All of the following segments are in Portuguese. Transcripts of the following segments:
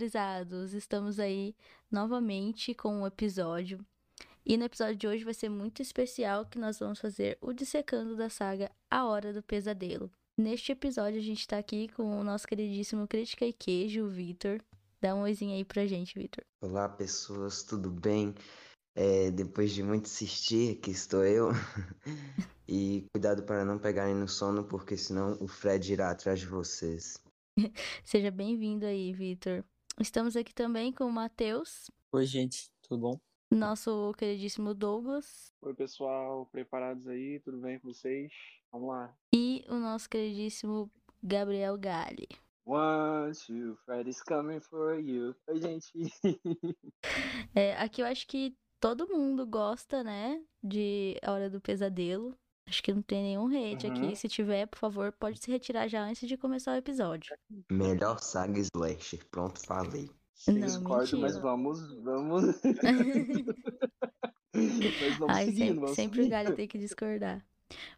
Olá, horrorizados! Estamos aí novamente com um episódio. E no episódio de hoje vai ser muito especial que nós vamos fazer o dissecando da saga A Hora do Pesadelo. Neste episódio a gente tá aqui com o nosso queridíssimo Crítica e Queijo, o Vitor. Dá um oizinho aí pra gente, Vitor. Olá, pessoas, tudo bem? É, depois de muito assistir, aqui estou eu. e cuidado para não pegarem no sono, porque senão o Fred irá atrás de vocês. Seja bem-vindo aí, Vitor. Estamos aqui também com o Matheus. Oi, gente, tudo bom? Nosso queridíssimo Douglas. Oi, pessoal, preparados aí? Tudo bem com vocês? Vamos lá. E o nosso queridíssimo Gabriel Gali. One, two, Freddy's coming for you. Oi, gente. é, aqui eu acho que todo mundo gosta, né, de A Hora do Pesadelo. Acho que não tem nenhum hate uhum. aqui. Se tiver, por favor, pode se retirar já antes de começar o episódio. Melhor saga slasher. Pronto, falei. Não, discordo, mas vamos, vamos. mas vamos Ai, seguindo, sempre, vamos sempre o galho tem que discordar.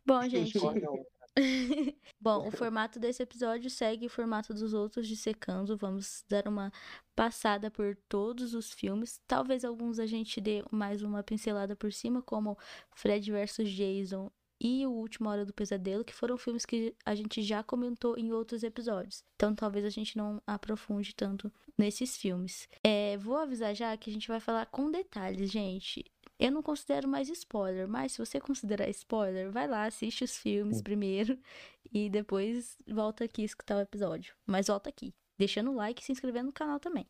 Bom, gente. Bom, o formato desse episódio segue o formato dos outros de secando. Vamos dar uma passada por todos os filmes. Talvez alguns a gente dê mais uma pincelada por cima, como Fred vs Jason e O Último Hora do Pesadelo, que foram filmes que a gente já comentou em outros episódios. Então talvez a gente não aprofunde tanto nesses filmes. É, vou avisar já que a gente vai falar com detalhes, gente. Eu não considero mais spoiler, mas se você considerar spoiler, vai lá, assiste os filmes hum. primeiro e depois volta aqui escutar o episódio. Mas volta aqui, deixando o like e se inscrevendo no canal também.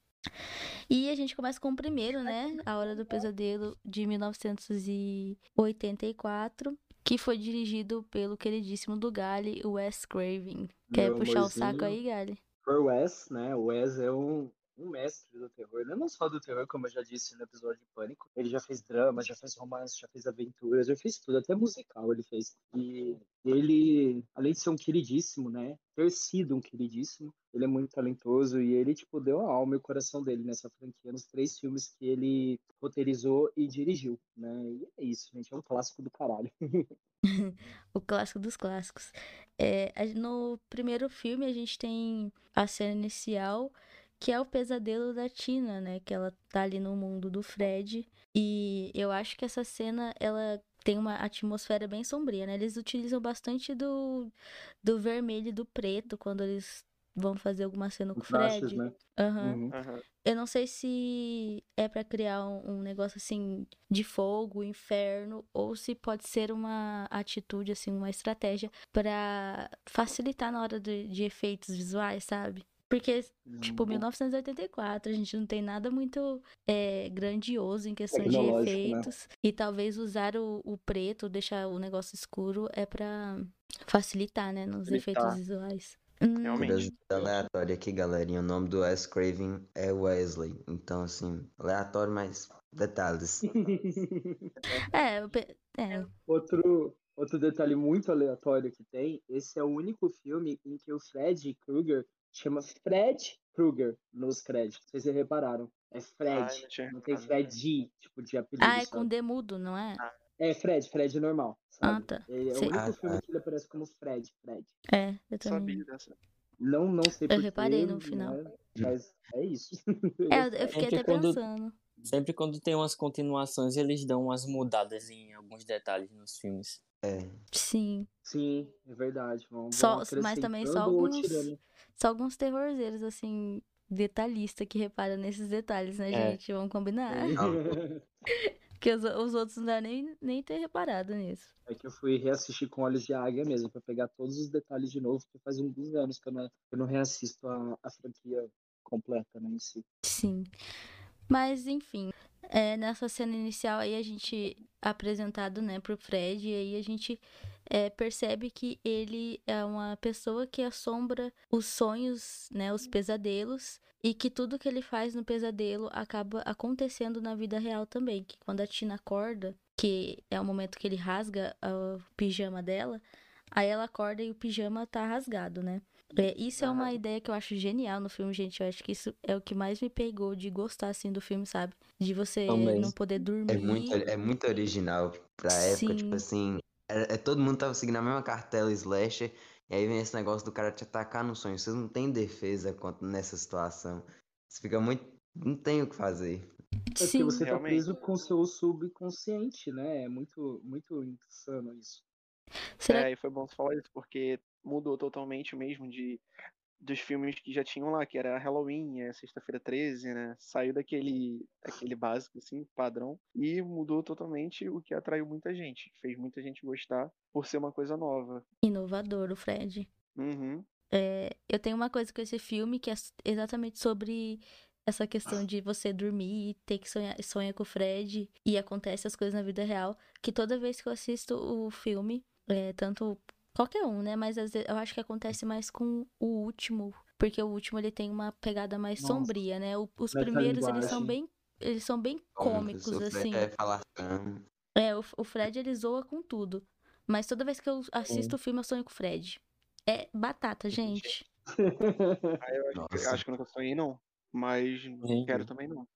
E a gente começa com o primeiro, né? A Hora do Pesadelo de 1984 que foi dirigido pelo queridíssimo do Gali, Wes Craven. Quer Meu puxar amorzinho, o saco aí, Gali? Por Wes, né? O Wes é um, um mestre do terror, não só do terror, como eu já disse no episódio de Pânico. Ele já fez drama, já fez romance, já fez aventuras, já fez tudo, até musical ele fez. E ele, além de ser um queridíssimo, né? Ter sido um queridíssimo, ele é muito talentoso e ele, tipo, deu a alma e o coração dele nessa franquia, nos três filmes que ele roteirizou e dirigiu, né? E é isso, gente, é um clássico do caralho. o clássico dos clássicos. É, no primeiro filme a gente tem a cena inicial que é o pesadelo da Tina, né? Que ela tá ali no mundo do Fred. E eu acho que essa cena, ela tem uma atmosfera bem sombria, né? Eles utilizam bastante do, do vermelho e do preto quando eles vão fazer alguma cena com o Fred. né? Uhum. Uhum. Eu não sei se é para criar um, um, negócio assim de fogo, inferno, ou se pode ser uma atitude, assim, uma estratégia para facilitar na hora de, de efeitos visuais, sabe? Porque, tipo, 1984, a gente não tem nada muito é, grandioso em questão de né? efeitos. Né? E talvez usar o, o, preto, deixar o negócio escuro, é para facilitar, né, nos facilitar. efeitos visuais. Hum. Realmente. aleatório aqui, galerinha. O nome do Wes Craven é Wesley. Então, assim, aleatório, mas detalhes. é, é. Outro, outro detalhe muito aleatório que tem, esse é o único filme em que o Fred Krueger chama Fred Krueger nos créditos. Vocês já repararam? É Fred. não, não, tem Fred, tipo, de apelido. Ah, é com demudo, não é? É Fred, Fred normal. Sabe? Ah, tá. É, é o único ah, filme tá. que ele aparece como Fred, Fred. É, eu também. Sabia dessa. Não, não sei Eu reparei no final. Né? Mas é isso. É, eu fiquei é até quando, pensando. Sempre quando tem umas continuações, eles dão umas mudadas em alguns detalhes nos filmes. É. Sim. Sim, é verdade. Vamos, só, mas também só alguns, só alguns terrorzeiros, assim, detalhistas que reparam nesses detalhes, né, é. gente? Vamos combinar. Porque os, os outros não devem nem, nem ter reparado nisso. É que eu fui reassistir com olhos de águia mesmo, pra pegar todos os detalhes de novo, porque faz alguns anos que eu não, eu não reassisto a, a franquia completa, né, em si. Sim. Mas, enfim, é, nessa cena inicial aí a gente apresentado, né, pro Fred, e aí a gente é, percebe que ele é uma pessoa que assombra os sonhos, né, os pesadelos, e que tudo que ele faz no pesadelo acaba acontecendo na vida real também. Que quando a Tina acorda, que é o momento que ele rasga o pijama dela, aí ela acorda e o pijama tá rasgado, né? É, isso é uma ideia que eu acho genial no filme, gente. Eu acho que isso é o que mais me pegou de gostar, assim, do filme, sabe? De você Também. não poder dormir. É muito, é muito original pra Sim. época, tipo assim. É, é, todo mundo tava seguindo a mesma cartela slasher. E aí vem esse negócio do cara te atacar no sonho. Vocês não têm defesa quanto nessa situação. Você fica muito. Não tem o que fazer. É porque Sim. você tá Realmente. preso com o seu subconsciente, né? É muito, muito insano isso. Será É, e foi bom você falar isso, porque mudou totalmente mesmo de dos filmes que já tinham lá, que era Halloween, é Sexta-feira 13, né? Saiu daquele, daquele básico, assim, padrão, e mudou totalmente o que atraiu muita gente. Fez muita gente gostar por ser uma coisa nova. inovador o Fred? Uhum. É, eu tenho uma coisa com esse filme que é exatamente sobre essa questão de você dormir e ter que sonhar sonha com o Fred e acontece as coisas na vida real. Que toda vez que eu assisto o filme, é, tanto qualquer um, né? Mas às vezes, eu acho que acontece mais com o último, porque o último ele tem uma pegada mais Nossa. sombria, né? O- os Nessa primeiros eles são linguagem. bem eles são bem Cômicos, cômicos o Fred assim. É falação. É, o, o Fred ele zoa com tudo. Mas toda vez que eu assisto o filme, eu sonho com o Fred. É batata, gente. Aí eu acho, acho que eu nunca sonhei, não. Mas não quero também, não.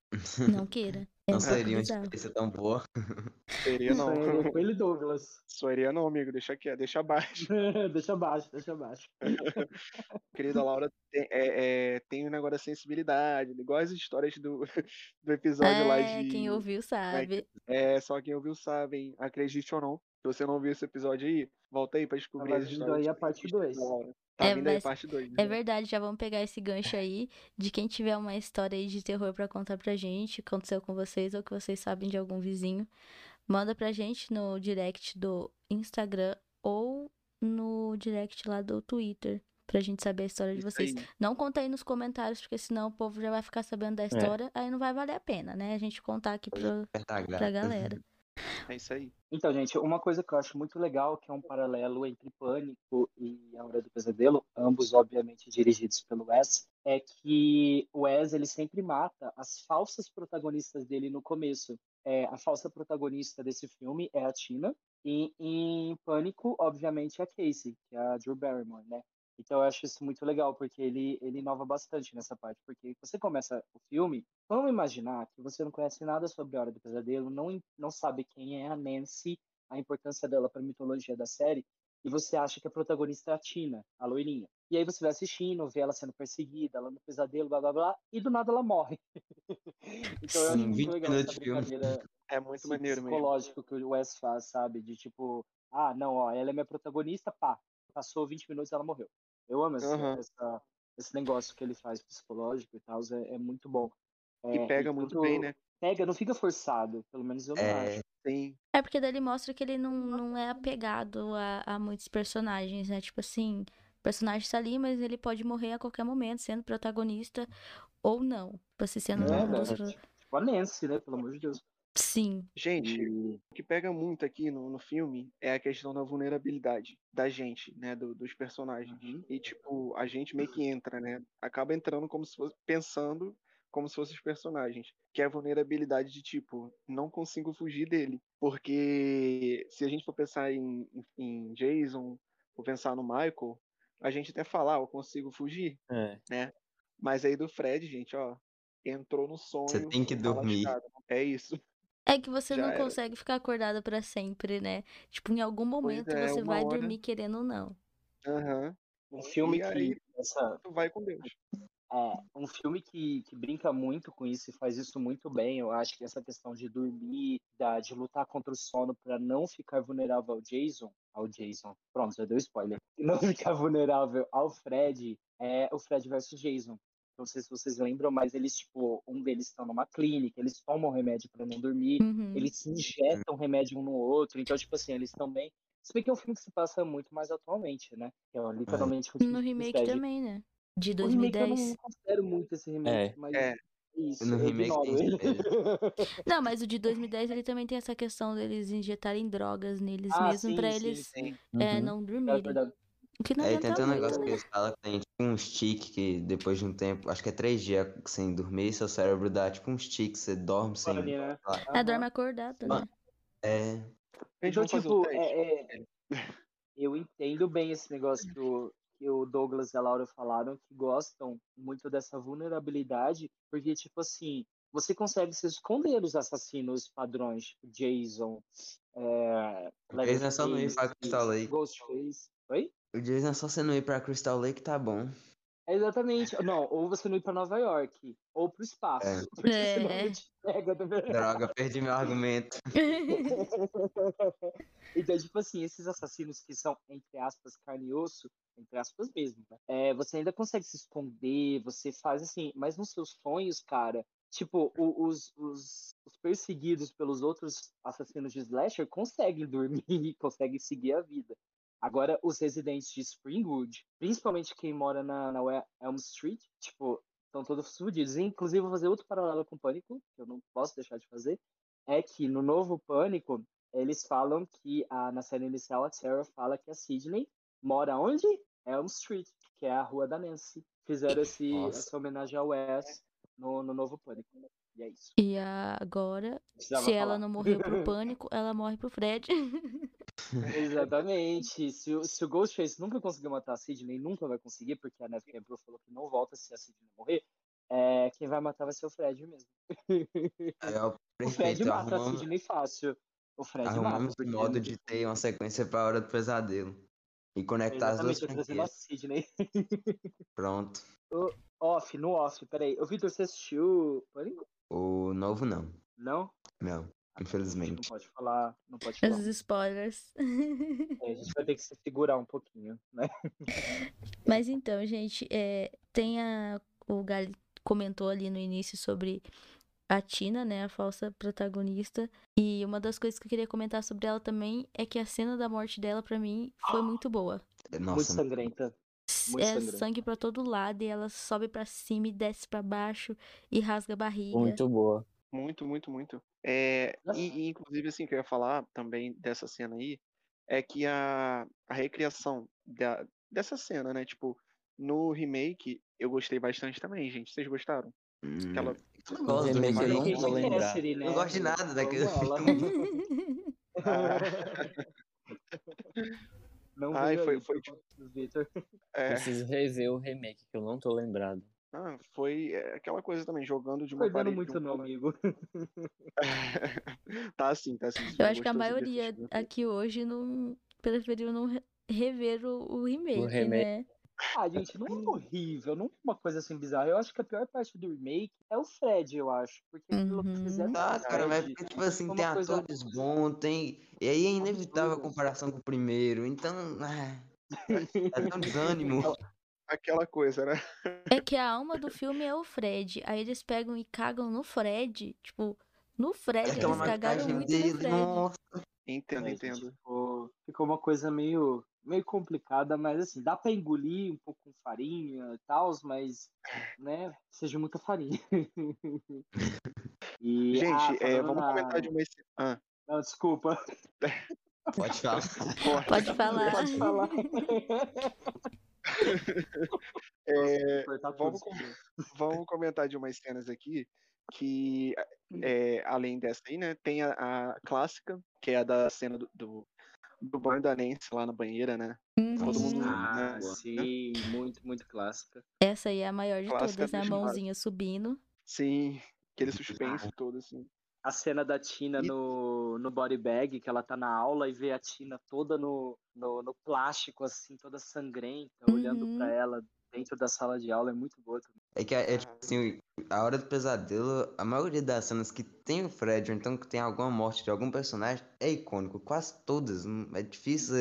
Não queira. É Não seria uma experiência tão boa. Seria não. Com ele, Douglas. Sonharia não, amigo. Deixa quieto, deixa abaixo. deixa abaixo, deixa abaixo. Querida Laura tem, é, é, tem um negócio da sensibilidade, igual as histórias do, do episódio lá É, de. quem ouviu sabe. É, só quem ouviu sabem, acredite ou não. Se você não viu esse episódio aí, volta aí pra descobrir Tá as vindo histórias. aí a parte Cristo dois. da Laura. Tá É, vindo aí parte 2. É verdade, já vamos pegar esse gancho aí de quem tiver uma história aí de terror pra contar pra gente, que aconteceu com vocês ou que vocês sabem de algum vizinho. Manda pra gente no direct do Instagram ou no direct lá do Twitter, pra gente saber a história de Isso vocês. aí. Não conta aí nos comentários, porque senão o povo já vai ficar sabendo da história, aí não vai valer a pena, né? A gente contar aqui pra, Apertar a pra galera. É isso aí. Então, gente, uma coisa que eu acho muito legal, que é um paralelo entre Pânico e A Hora do Pesadelo, ambos, obviamente, dirigidos pelo Wes, é que o Wes, ele sempre mata as falsas protagonistas dele no começo. É, a falsa protagonista desse filme é a Tina, e em Pânico, obviamente, é a Casey, que é a Drew Barrymore, né? Então eu acho isso muito legal, porque ele, ele inova bastante nessa parte. Porque você começa o filme, vamos imaginar que você não conhece nada sobre a Hora do Pesadelo, não, não sabe quem é a Nancy, a importância dela para a mitologia da série, e você acha que a protagonista é a Tina, a loirinha. E aí você vai assistindo, vê ela sendo perseguida, ela no pesadelo, blá blá blá, e do nada ela morre. então eu acho Sim, muito 20 legal essa brincadeira É muito esse maneiro mesmo. psicológico que o Wes faz, sabe? De tipo, ah, não, ó, ela é minha protagonista, pá, passou 20 minutos ela morreu. Eu amo esse, Aham. essa- esse negócio que ele faz psicológico e tal, é, é muito bom. E É, pega muito tanto- bem, né? Pega, não fica forçado, pelo menos eu não É, acho. Sim. É porque daí ele mostra que ele não, não é apegado a, a muitos personagens, né? Tipo assim, o personagem tá ali, mas ele pode morrer a qualquer momento, sendo protagonista ou não. Tipo assim, sendo É, um dos... Tipo a Nancy, né? Pelo amor de Deus. Sim. Gente, E o que pega muito aqui no, no filme é a questão da vulnerabilidade da gente, né? do- dos personagens. Uhum. E, tipo, a gente meio que entra, né? Acaba entrando como se fosse. pensando como se fossem os personagens. Que é a vulnerabilidade de, tipo, não consigo fugir dele. Porque se a gente for pensar em, em- Jason, ou pensar no Michael, a gente até fala, ah, eu consigo fugir. É. Mas aí do Fred, gente, ó, entrou no sonho. tem que tá dormir. lascado. É isso. É que você Já não era. consegue ficar acordado pra sempre, né? Tipo, em algum momento é, você vai hora. dormir querendo ou não. Aham. um filme E que. aí, Essa, vai com Deus. É, um filme que, que brinca muito com isso e faz isso muito bem. Eu acho que essa questão de dormir, da, de lutar contra o sono para não ficar vulnerável ao Jason, ao Jason, pronto, já deu spoiler. Não ficar vulnerável ao Fred, é o Fred versus Jason. Não sei se vocês lembram, mas eles, tipo, um deles está numa clínica, eles tomam remédio para não dormir, Uhum. eles se injetam remédio um no outro, então, tipo assim, eles também. Se bem que é um filme que se passa muito mais atualmente, né? Que é literalmente o No remake também, né? De O remake eu 2010. não considero muito esse remake, mas É. isso, No remake. Não, mas o de 2010 ele também tem essa questão deles injetarem drogas neles Ah, mesmo sim, pra sim, eles sim. é, Uhum. não É dormirem. verdade. Que não Aí tem até um negócio que né? eles falam que tem tipo um stick que depois de um tempo, acho que é três dias sem dormir, seu cérebro dá tipo um stick, você dorme sem. Né? É, dorme acordado, né? É. Então, tipo, é, é, eu entendo bem esse negócio que o, que o Douglas e a Laura falaram, que gostam muito dessa vulnerabilidade, porque, tipo assim, você consegue se esconder dos assassinos padrões, tipo Jason, é, O Jason é só Lake. Ghostface. Oi? O Jason é só você não ir pra Crystal Lake, tá bom. Exatamente. Não, ou você não ir pra Nova York, ou pro espaço. É. Porque é. senão te pega, tá Droga, perdi meu argumento. então, tipo assim, esses assassinos que são, entre aspas, carne e osso, entre aspas mesmo, né? É, você ainda consegue se esconder, você faz assim, mas nos seus sonhos, cara, tipo, os, os, os perseguidos pelos outros assassinos de slasher conseguem dormir, conseguem seguir a vida. Agora, os residentes de Springwood, principalmente quem mora na, na Elm Street, tipo, estão todos fodidos. Inclusive, vou fazer outro paralelo com o Pânico, que eu não posso deixar de fazer, é que no novo Pânico, eles falam que a, na série inicial a Sarah fala que a Sidney mora onde? Elm Street, que é a rua da Nancy. Fizeram esse, essa homenagem ao Wes no, no novo Pânico. E é isso. E agora, se falar. ela não morreu pro Pânico, ela morre pro Fred. Exatamente. Se, se o Ghostface nunca conseguiu matar a Sidney, nunca vai conseguir, porque a Neve Campbell falou que não volta se a Sidney morrer, é, quem vai matar vai ser o Fred mesmo. É, o, o Fred mata arrumamos, a Sidney fácil. O Fred arrumamos mata. um modo de ter uma sequência pra Hora do Pesadelo. E conectar Exatamente, as duas franquias. Sidney. Pronto. O, off, no off, peraí. O Vitor, você assistiu Pânico? O novo não. Não? Não. Infelizmente. Não pode falar, não pode falar. Os spoilers. É, a gente vai ter que se segurar um pouquinho, né? Mas então, gente, é, tem a, o Gali comentou ali no início sobre a Tina, né, a falsa protagonista. E uma das coisas que eu queria comentar sobre ela também é que a cena da morte dela, para mim, foi muito boa. Nossa. Muito sangrenta. Muito é sangue para todo lado e ela sobe para cima e desce para baixo e rasga a barriga. Muito boa. Muito, muito, muito. É, e, e, inclusive, assim, que eu ia falar também dessa cena aí, é que a, a recriação da, dessa cena, né? Tipo, no remake, eu gostei bastante também, gente. Vocês gostaram? Hum, Aquela... Eu não gosto do remake, eu não vou lembrar. Né? Não gosto de nada daquele filme. não Ai, foi, foi, tipo... É... Preciso rever o remake, que eu não tô lembrado. Ah, foi é, aquela coisa também, jogando de uma Perdendo parede. muito, um meu amigo. tá assim, tá assim. Eu acho que a maioria aqui hoje não preferiu não rever o, o remake, o remake. né? Ah, gente, não é horrível, não é uma coisa assim bizarra. Eu acho que a pior parte do remake é o Fred, eu acho. Porque uhum. que fizeram. Ah, cara, mas tipo assim, tem coisa... atores bons, tem. E aí é inevitável a comparação com o primeiro. Então, é, é tão desânimo. aquela coisa, né? É que a alma do filme é o Fred. Aí eles pegam e cagam no Fred. Tipo, no Fred. Aquela eles cagaram muito dele, no Fred. Nossa. Entendo, é, entendo. Ficou, ficou uma coisa meio, meio complicada, mas assim, dá pra engolir um pouco com farinha e tal, mas, né, seja muita farinha. e, Gente, ah, é, vamos na... comentar de uma. Ah. Não, desculpa. Pode falar. Pode falar. Pode falar. é, vamos, vamos, comentar de umas cenas aqui que, é, além dessa aí, né, tem a, a, clássica, que é a da cena do, do, do banho da Nancy lá na banheira, né? Uhum. Todo mundo, ah, né? sim, muito, muito clássica. Essa aí é a maior de clássica todas, né? A mãozinha subindo. Sim, aquele suspense todo, assim a cena da Tina no, no body bag, que ela tá na aula e vê a Tina toda no, no, no plástico, assim, toda sangrenta, uhum. olhando para ela dentro da sala de aula, é muito boa também. É que, é, tipo assim, a hora do pesadelo, a maioria das cenas que tem o Fred, ou então que tem alguma morte de algum personagem, é icônico. Quase todas. É difícil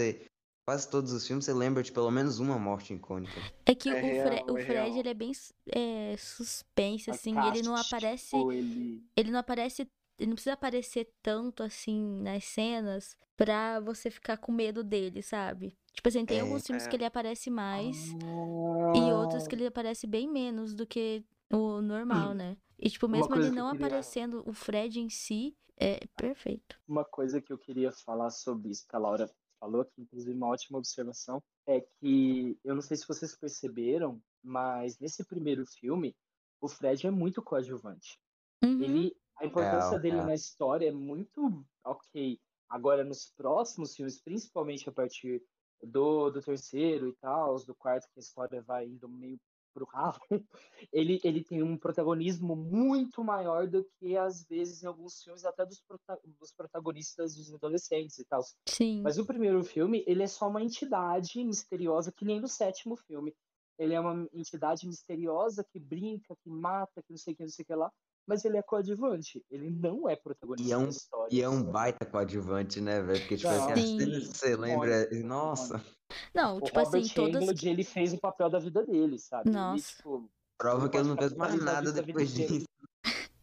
quase todos os filmes você lembra de pelo menos uma morte icônica. É que é o, real, Fre é o Fred ele é bem é, suspense, assim, ele não aparece. Ele... ele não aparece ele não precisa aparecer tanto assim nas cenas pra você ficar com medo dele, sabe? Tipo assim, tem é, alguns filmes é. que ele aparece mais ah. e outros que ele aparece bem menos do que o normal, né? E tipo, mesmo ele não queria... aparecendo, o Fred em si é perfeito. Uma coisa que eu queria falar sobre isso, que a Laura falou, que inclusive uma ótima observação, é que eu não sei se vocês perceberam, mas nesse primeiro filme, o Fred é muito coadjuvante. Uhum. Ele a importância é, dele é. na história é muito ok. Agora, nos próximos filmes, principalmente a partir do, do terceiro e tal, do quarto, que a história vai indo meio pro ralo, ele, ele tem um protagonismo muito maior do que, às vezes, em alguns filmes, até dos, prota dos protagonistas dos adolescentes e tal. Sim. Mas o primeiro filme, ele é só uma entidade misteriosa, que nem no sétimo filme. ele é uma entidade misteriosa que brinca, que mata, que não sei o que, não sei o que lá mas ele é coadjuvante. Ele não é protagonista e é um, da história. E é um baita coadjuvante, né, velho? Porque, tipo assim, você lembra. Nossa. Não, tipo o assim, Robert todas. Englund, ele fez o papel da vida dele, sabe? Nossa. Ele, tipo, Prova que ele não fez mais nada depois disso.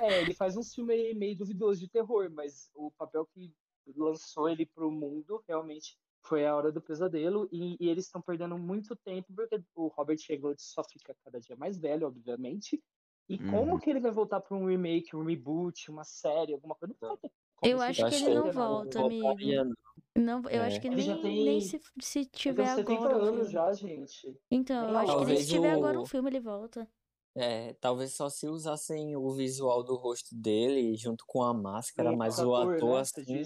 É, ele faz um filme meio duvidoso de terror, mas o papel que lançou ele pro mundo realmente foi a Hora do Pesadelo, e, e eles estão perdendo muito tempo, porque o Robert Englund só fica cada dia mais velho, obviamente, e uhum. como que ele vai voltar para um remake, um reboot, uma série, alguma coisa? Não vai ter eu acho que ele não volta, amigo. Não, eu é. acho que nem, tem... nem se, se tiver agora. 70 anos já, gente. Então, eu acho que nem se tiver o... agora um filme ele volta. É, talvez só se usassem o visual do rosto dele junto com a máscara, mas o ator, ator né, assim.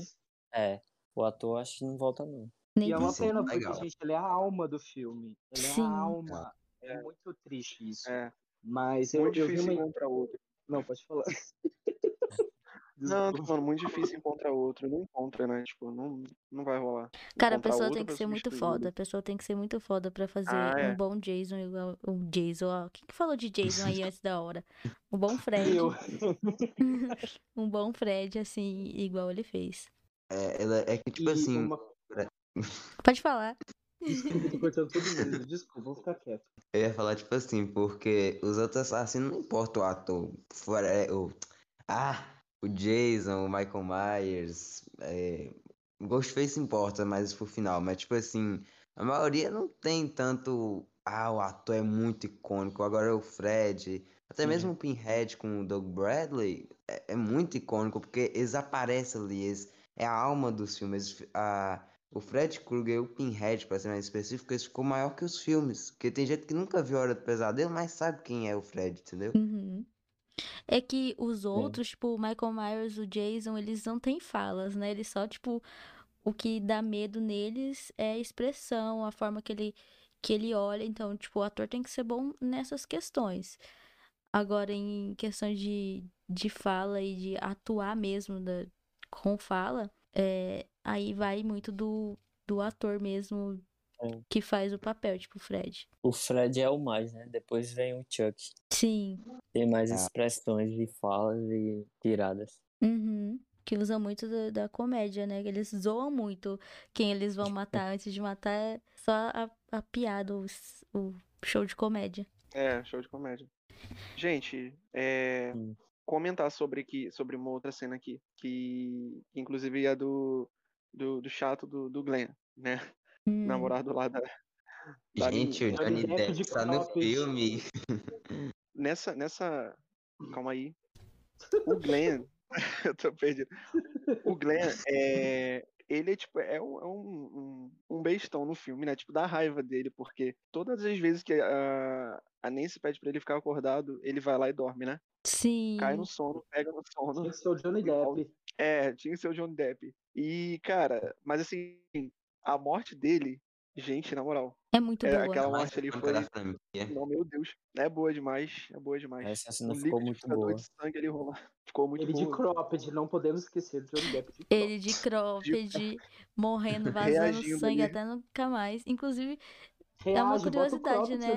É, o ator acho que não volta não. Nem e é uma pena, porque, legal. gente, ele é a alma do filme. Ele Sim. é a alma. É. é muito triste isso. É. Mas muito eu, difícil eu uma... encontrar outro. Não, pode falar. Não, tô falando, muito difícil encontrar outro. Não encontra, né? Tipo, não, não vai rolar. Cara, a pessoa tem que ser muito foda. A pessoa tem que ser muito foda pra fazer ah, é. um bom Jason igual um Jason. Ó. Quem que falou de Jason aí antes da hora? Um bom Fred. um bom Fred, assim, igual ele fez. É, ela, é que, tipo e assim. Uma... Pode falar. Desculpa, tô cortando todo mundo. Desculpa, vou ficar quieto. Eu ia falar, tipo assim, porque os outros assassinos não importa o ator. Fora, é, o, ah, o Jason, o Michael Myers. É, Ghostface importa mais pro final, mas tipo assim, a maioria não tem tanto. Ah, o ator é muito icônico. Agora é o Fred. Até mesmo uhum. o Pinhead com o Doug Bradley é, é, muito icônico, porque eles aparecem ali. Eles, é a alma dos filmes. A, o Fred Krueger e o Pinhead, para ser mais específico, esse ficou maior que os filmes. Porque tem gente que nunca viu Hora do Pesadelo, mas sabe quem é o Fred, entendeu? Uhum. É que os outros, é. tipo, o Michael Myers, o Jason, eles não têm falas, né? Eles só, tipo, o que dá medo neles é a expressão, a forma que ele, que ele olha. Então, tipo, o ator tem que ser bom nessas questões. Agora, em questão de, de fala e de atuar mesmo da, com fala, é, aí vai muito do, do ator mesmo é. que faz o papel, tipo o Fred. O Fred é o mais, né? Depois vem o Chuck. Sim. Tem mais ah. expressões de falas e tiradas. Uhum. Que usam muito da, da, comédia, né? Eles zoam muito quem eles vão matar antes de matar. É só a, a piada, o, o show de comédia. É, show de comédia. Gente, é, hum comentar sobre que sobre uma outra cena aqui, que inclusive é do, do, do chato do, do Glenn, né? Hum. Namorado lá da. da Gente, o Johnny Depp tá no filme. Nessa, nessa. Calma aí. O Glenn. eu tô perdido. O Glenn é. Ele é tipo, é um, é um, um, um bestão no filme, né? Tipo, dá raiva dele, porque todas as vezes que a, a Nancy pede pra ele ficar acordado, ele vai lá e dorme, né? Sim. Cai no sono, pega no sono. Que ser o Johnny Depp. É, tinha que ser o Johnny Depp. E, cara, mas assim, a morte dele, gente, na moral. É muito é, boa. Aquela morte ali foi. Não, meu Deus. É boa demais. É boa demais. Essa cena ficou muito boa. De sangue ali rola. Ficou muito Ele boa. de cropped, não podemos esquecer do Johnny Depp. De Ele de cropped, morrendo, vazando Reagindo sangue ali. até nunca mais. Inclusive, Reage, é uma curiosidade, né?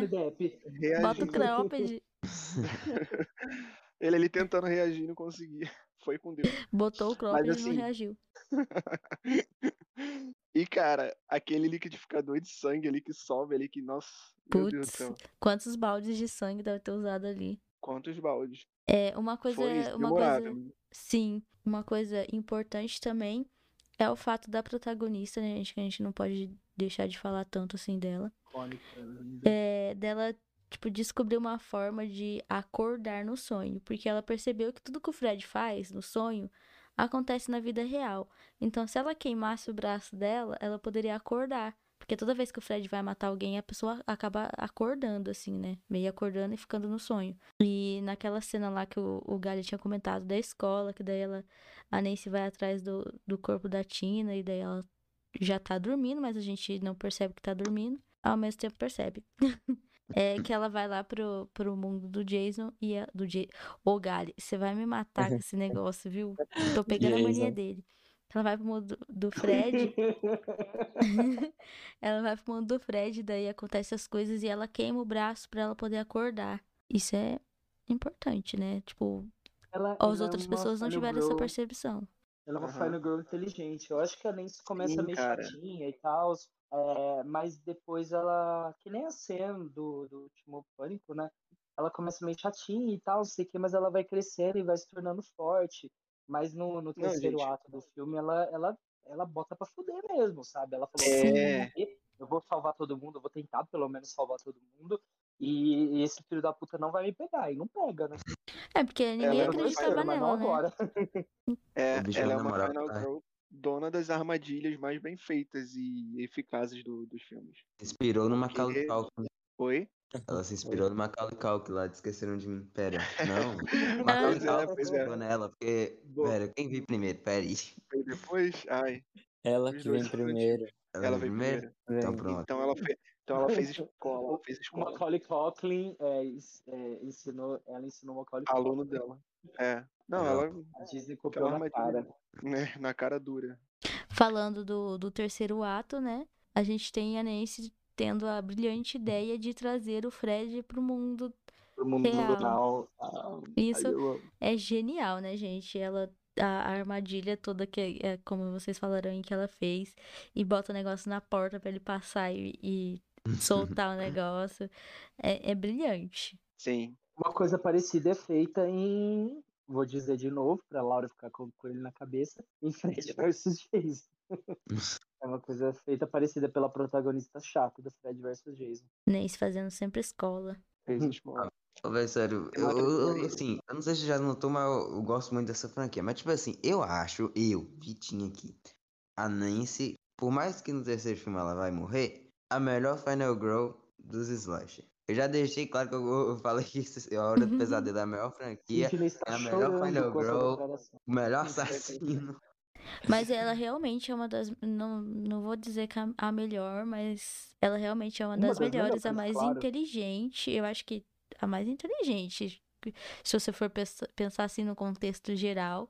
Bota o cropped. Ele ali tentando reagir e não conseguia. Foi com Deus. Botou o assim... e não assim reagiu. e, cara, aquele liquidificador de sangue ali que sobe ali, que, nossa, Putz, quantos baldes de sangue deve ter usado ali? Quantos baldes? É, uma coisa. uma coisa. Sim, uma coisa importante também é o fato da protagonista, né, gente? Que a gente não pode deixar de falar tanto assim dela. Né? É, dela, tipo, descobrir uma forma de acordar no sonho. Porque ela percebeu que tudo que o Fred faz no sonho acontece na vida real. Então, se ela queimasse o braço dela, ela poderia acordar. Porque toda vez que o Fred vai matar alguém, a pessoa acaba acordando, assim, né? Meio acordando e ficando no sonho. E naquela cena lá que o, o Gali tinha comentado da escola, que daí ela, a Nancy vai atrás do, do corpo da Tina, e daí ela já tá dormindo, mas a gente não percebe que tá dormindo. Ao mesmo tempo percebe. é que ela vai lá pro, pro mundo do Jason e a, do Jason. Ô, Gali, você vai me matar com esse negócio, viu? Tô pegando a mania dele. ela vai pro mundo do Fred. ela vai pro mundo do Fred, daí acontece as coisas e ela queima o braço para ela poder acordar. Isso é importante, né? Tipo, ela, as ela é outras é pessoas não tiveram essa percepção. Ela é uma uhum. Final Girl inteligente. Eu acho que a Nancy começa Sim, meio cara. chatinha e tal, é, mas depois ela. Que nem a cena do, do último Pânico, né? Ela começa meio chatinha e tal, sei que, mas ela vai crescendo e vai se tornando forte. Mas no, no terceiro não, ato do filme, ela, ela, ela bota pra fuder mesmo, sabe? Ela falou é... assim, eu vou salvar todo mundo, eu vou tentar pelo menos salvar todo mundo. E, esse filho da puta não vai me pegar. E não pega, né? É, porque ninguém ela acreditava nela, né? Agora. É, ela é uma Final Girl dona das armadilhas mais bem feitas e eficazes do, dos filmes. Inspirou no Macaulay Culkin. Oi? Ela se inspirou no Macaulay Culkin lá, esqueceram de mim. Pera, não. Macaulay Culkin inspirou nela, porque... Boa. Pera, quem veio primeiro? Pera aí. E depois? Ai. Ela que vem primeiro. Ela, ela veio primeiro? primeiro? Então pronto. Então ela, fez, então ela fez escola. Ela fez escola. O Macaulay Culkin é, é, ensinou, ela ensinou o Macaulay Culkin. Aluno dela. É. Não, ela. A Disney copiou na cara. Né, na cara dura. Falando do, do terceiro ato, né? A gente tem a Nancy tendo a brilhante ideia de trazer o Fred pro mundo pro mundo real. Ah, Isso é genial, né, gente? Ela a, armadilha toda que é como vocês falaram aí que ela fez e bota o negócio na porta para ele passar e, e soltar o negócio é, é brilhante. Sim. Uma coisa parecida é feita em vou dizer de novo para Laura ficar com, com ele na cabeça em Fred versus Jason. é uma coisa feita parecida pela protagonista chata do Fred versus Jason. Nesse fazendo sempre escola. Escola. Ô, sério, eu, eu, assim, eu não sei se já notou, mas eu, eu, gosto muito dessa franquia. Mas, tipo assim, eu acho, eu, Vitinho aqui, a Nancy, por mais que no terceiro filme ela vai morrer, a melhor Final Girl dos Slash. Eu já deixei claro que eu, eu falei que a Hora do Pesadelo é a melhor franquia, é a melhor Final Girl, o melhor assassino. Mas ela realmente é uma das. Não, não vou dizer que é a melhor, mas ela realmente é uma, uma das, das melhores, melhores, a mais claro. inteligente. Eu acho que a mais inteligente. Se você for pensar assim no contexto geral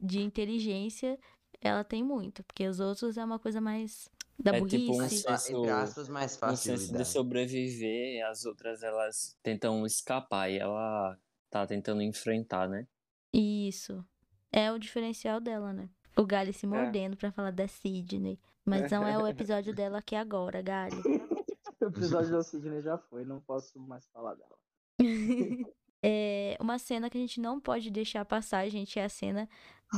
de inteligência, ela tem muito, porque os outros é uma coisa mais da é burrice. Tipo um senso, mais fácil um senso de, sobreviver, as outras elas tentam escapar e ela tá tentando enfrentar, né? Isso. É o diferencial dela, né? O Gali se é. mordendo é. pra falar da Sidney. Mas não é o episódio dela aqui agora, Gali. o episódio da Sidney já foi, não posso mais falar dela. é, uma cena que a gente não pode deixar passar, gente, é a cena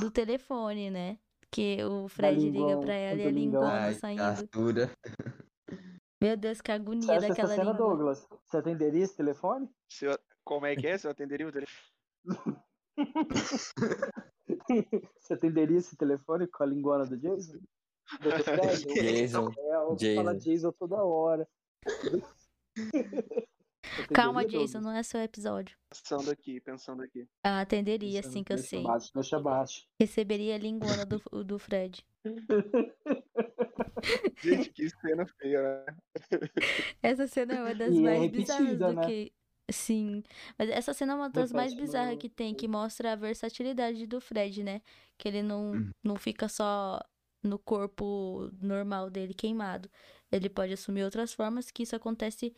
do telefone, né? Que o Fred liga pra ela e a lingona saindo. Artura. Meu Deus, que agonia Você daquela cena, língua. Douglas? Você atenderia esse telefone? Eu... Como é que é? Você atenderia o telefone? Você atenderia esse telefone com a linguana do Jason? Do Jason. É, eu Jason. falo Jason toda hora. Calma, Jason, não é seu episódio. Pensando aqui, pensando aqui. Ah, atenderia, assim que eu sei. Baixo, deixa abaixo. Receberia a linguana do, do Fred. Gente, que cena feia, né? Essa cena é uma das e é mais é bizarras do né? que. Sim, mas essa cena é uma das mais bizarras que tem, que mostra a versatilidade do Fred, né? Que ele não, hum. não fica só no corpo normal dele queimado. Ele pode assumir outras formas, que isso acontece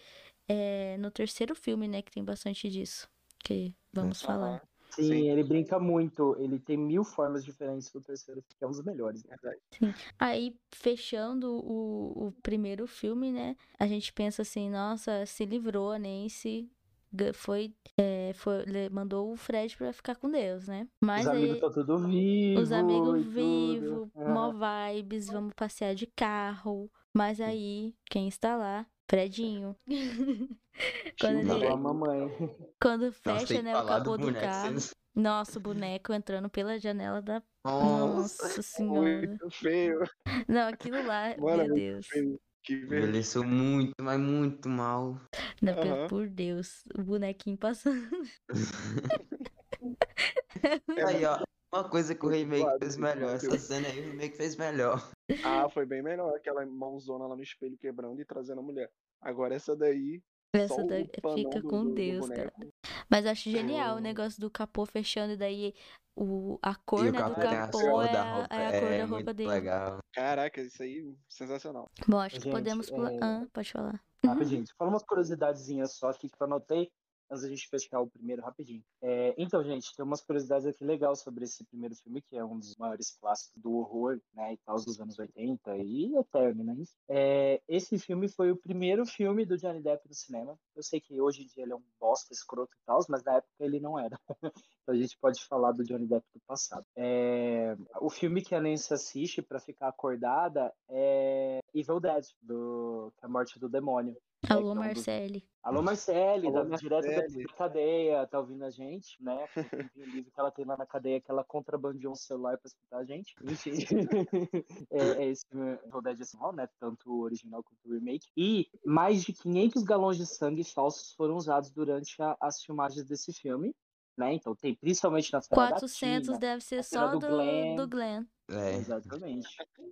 é, no terceiro filme, né? Que tem bastante disso. Que vamos falar. Sim, Sim, ele brinca muito. Ele tem mil formas diferentes do terceiro, que é um dos melhores, na verdade. Sim. Aí, fechando o, o primeiro filme, né? A gente pensa assim, nossa, se livrou a Nancy foi, é, foi mandou o Fred pra ficar com Deus, né? Mas os aí, amigos estão tudo vivos. Os amigos vivos, mó vibes, vamos passear de carro. Mas aí, quem está lá? Fredinho. quando ele... mamãe. Quando fecha, né, o capô do, boneco, carro. Nossa, o boneco entrando pela janela da. Nossa, Nossa senhora. Muito feio. Não, aquilo lá, Mano, meu Deus. Feio. Que Envelheceu muito, mas muito mal. Não, uhum. por Deus, o bonequinho passando. aí, ó. Uma coisa que o remake fez melhor. Essa cena aí o remake fez melhor. Ah, foi bem melhor. Aquela mãozona lá no espelho quebrando e trazendo a mulher. Agora essa daí, Essa daí fica com do, Deus, do cara. Mas acho genial o negócio do capô fechando e daí o, a cor né, do capô é, a, é a cor é da roupa dele. Legal. Caraca, isso aí sensacional. Bom, acho que podemos pular. É... Ah, pode falar. Rapidinho, fala umas curiosidadezinhas só aqui que eu anotei antes da gente fechar o primeiro rapidinho. É, então, gente, tem umas curiosidades aqui legais sobre esse primeiro filme, que é um dos maiores clássicos do horror, né, e tal, dos anos 80 e eterno, né? É, esse filme foi o primeiro filme do Johnny Depp no cinema. Eu sei que hoje em dia ele é um bosta, escroto e tal, mas na época ele não era. então a gente pode falar do Johnny Depp do passado. É, o filme que a Nancy assiste para ficar acordada é Evil Dead, do, que é a morte do demônio. Alô, Marcele. Alô, Marcele, Alô, da, direto da cadeia, tá ouvindo a gente, né? o livro que ela tem lá na cadeia, que ela contrabandeou um celular pra escutar a gente. Enfim, é, é, esse filme, Rodade Decimal, né? Tanto o original quanto o remake. E mais de 500 galões de sangue falsos foram usados durante a, as filmagens desse filme. Né? Então tem principalmente na cena 400 Tina, deve ser só do, do Glenn. Do Glenn. É. Exatamente.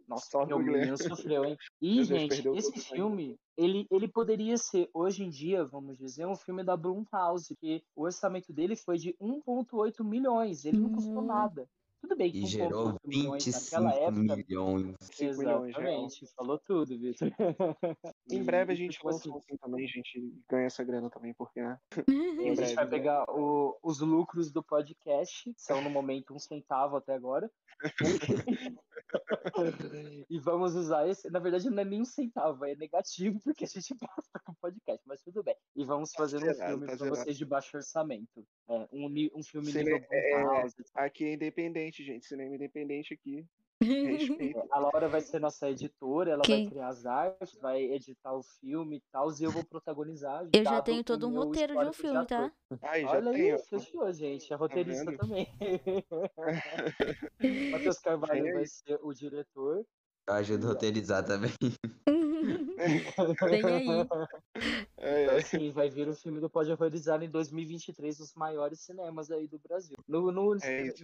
Nossa, o menino sofreu, hein? E, gente, esse filme, ele, ele poderia ser, hoje em dia, vamos dizer, um filme da Blumhouse, que o orçamento dele foi de 1,8 milhões. Ele não custou uhum. nada. Tudo bem que e gerou 25 época, milhões. Exatamente, falou tudo, Vitor. em breve a gente tipo lança assim, assim também, a gente ganha essa grana também, porque né? a gente vai pegar o, os lucros do podcast, são no momento um centavo até agora. e vamos usar esse. Na verdade, não é nem um centavo, é negativo, porque a gente gasta com podcast, mas tudo bem. E vamos tá fazer tá um filme tá para vocês de baixo orçamento. É, um, um filme Cine... nível é, é, Aqui é independente, gente. Cinema independente aqui. A Laura vai ser nossa editora, ela Quem? vai criar as artes, vai editar o filme e tal, e eu vou protagonizar. Eu já tenho todo um roteiro de um filme, tá? Ai, já Olha tenho. aí, fechou, gente. A tá roteirista tá também. Matheus Carvalho vai ser o diretor. Eu ajudo a roteirizar também. Vem aí. É, é. Assim, vai vir o filme do Pode Horrorizar em 2023 nos maiores cinemas aí do Brasil. No, no, é no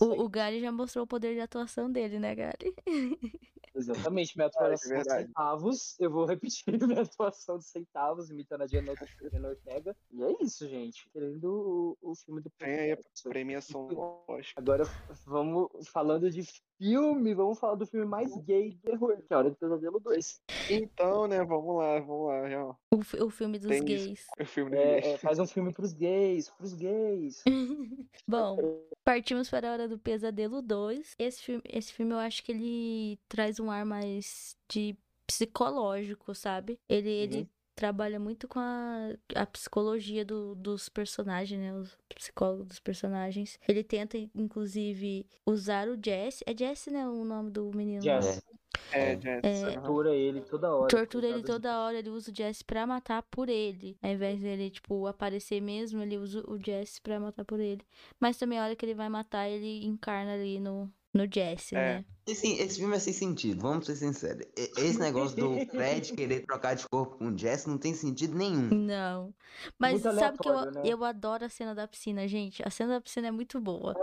o, o Gary já mostrou o poder de atuação dele, né, Gary? Exatamente, minha atuação é de centavos. Eu vou repetir minha atuação de centavos, imitando a Diana Ortega. E é isso, gente. Querendo o, o filme do Tem aí a premiação lógica. Agora, vamos falando de filme, vamos falar do filme mais gay do terror, que é Hora do Pesadelo 2. Então, né, vamos lá, vamos lá, real. O, o filme dos Tem gays. O filme dos é, gays. É, faz um filme pros gays, pros gays. Bom, partimos para a Hora do Pesadelo 2. Esse filme, esse filme eu acho que ele traz um ar mais de psicológico, sabe? Ele, uhum. ele trabalha muito com a, a psicologia do, dos personagens, né? Os psicólogos dos personagens. Ele tenta, inclusive, usar o Jesse. É Jesse, né? O nome do menino. Jesse. É, Jesse. É, tortura ele toda hora. Tortura ele toda hora. Ele usa o Jesse pra matar por ele. Ao invés dele, tipo, aparecer mesmo, ele usa o Jesse pra matar por ele. Mas também a hora que ele vai matar, ele encarna ali no, no Jesse, é. né? Esse, esse filme é sem sentido, vamos ser sinceros. Esse negócio do Fred querer trocar de corpo com o Jesse não tem sentido nenhum. Não. Mas muito sabe que eu, né? eu adoro a cena da piscina, gente. A cena da piscina é muito boa.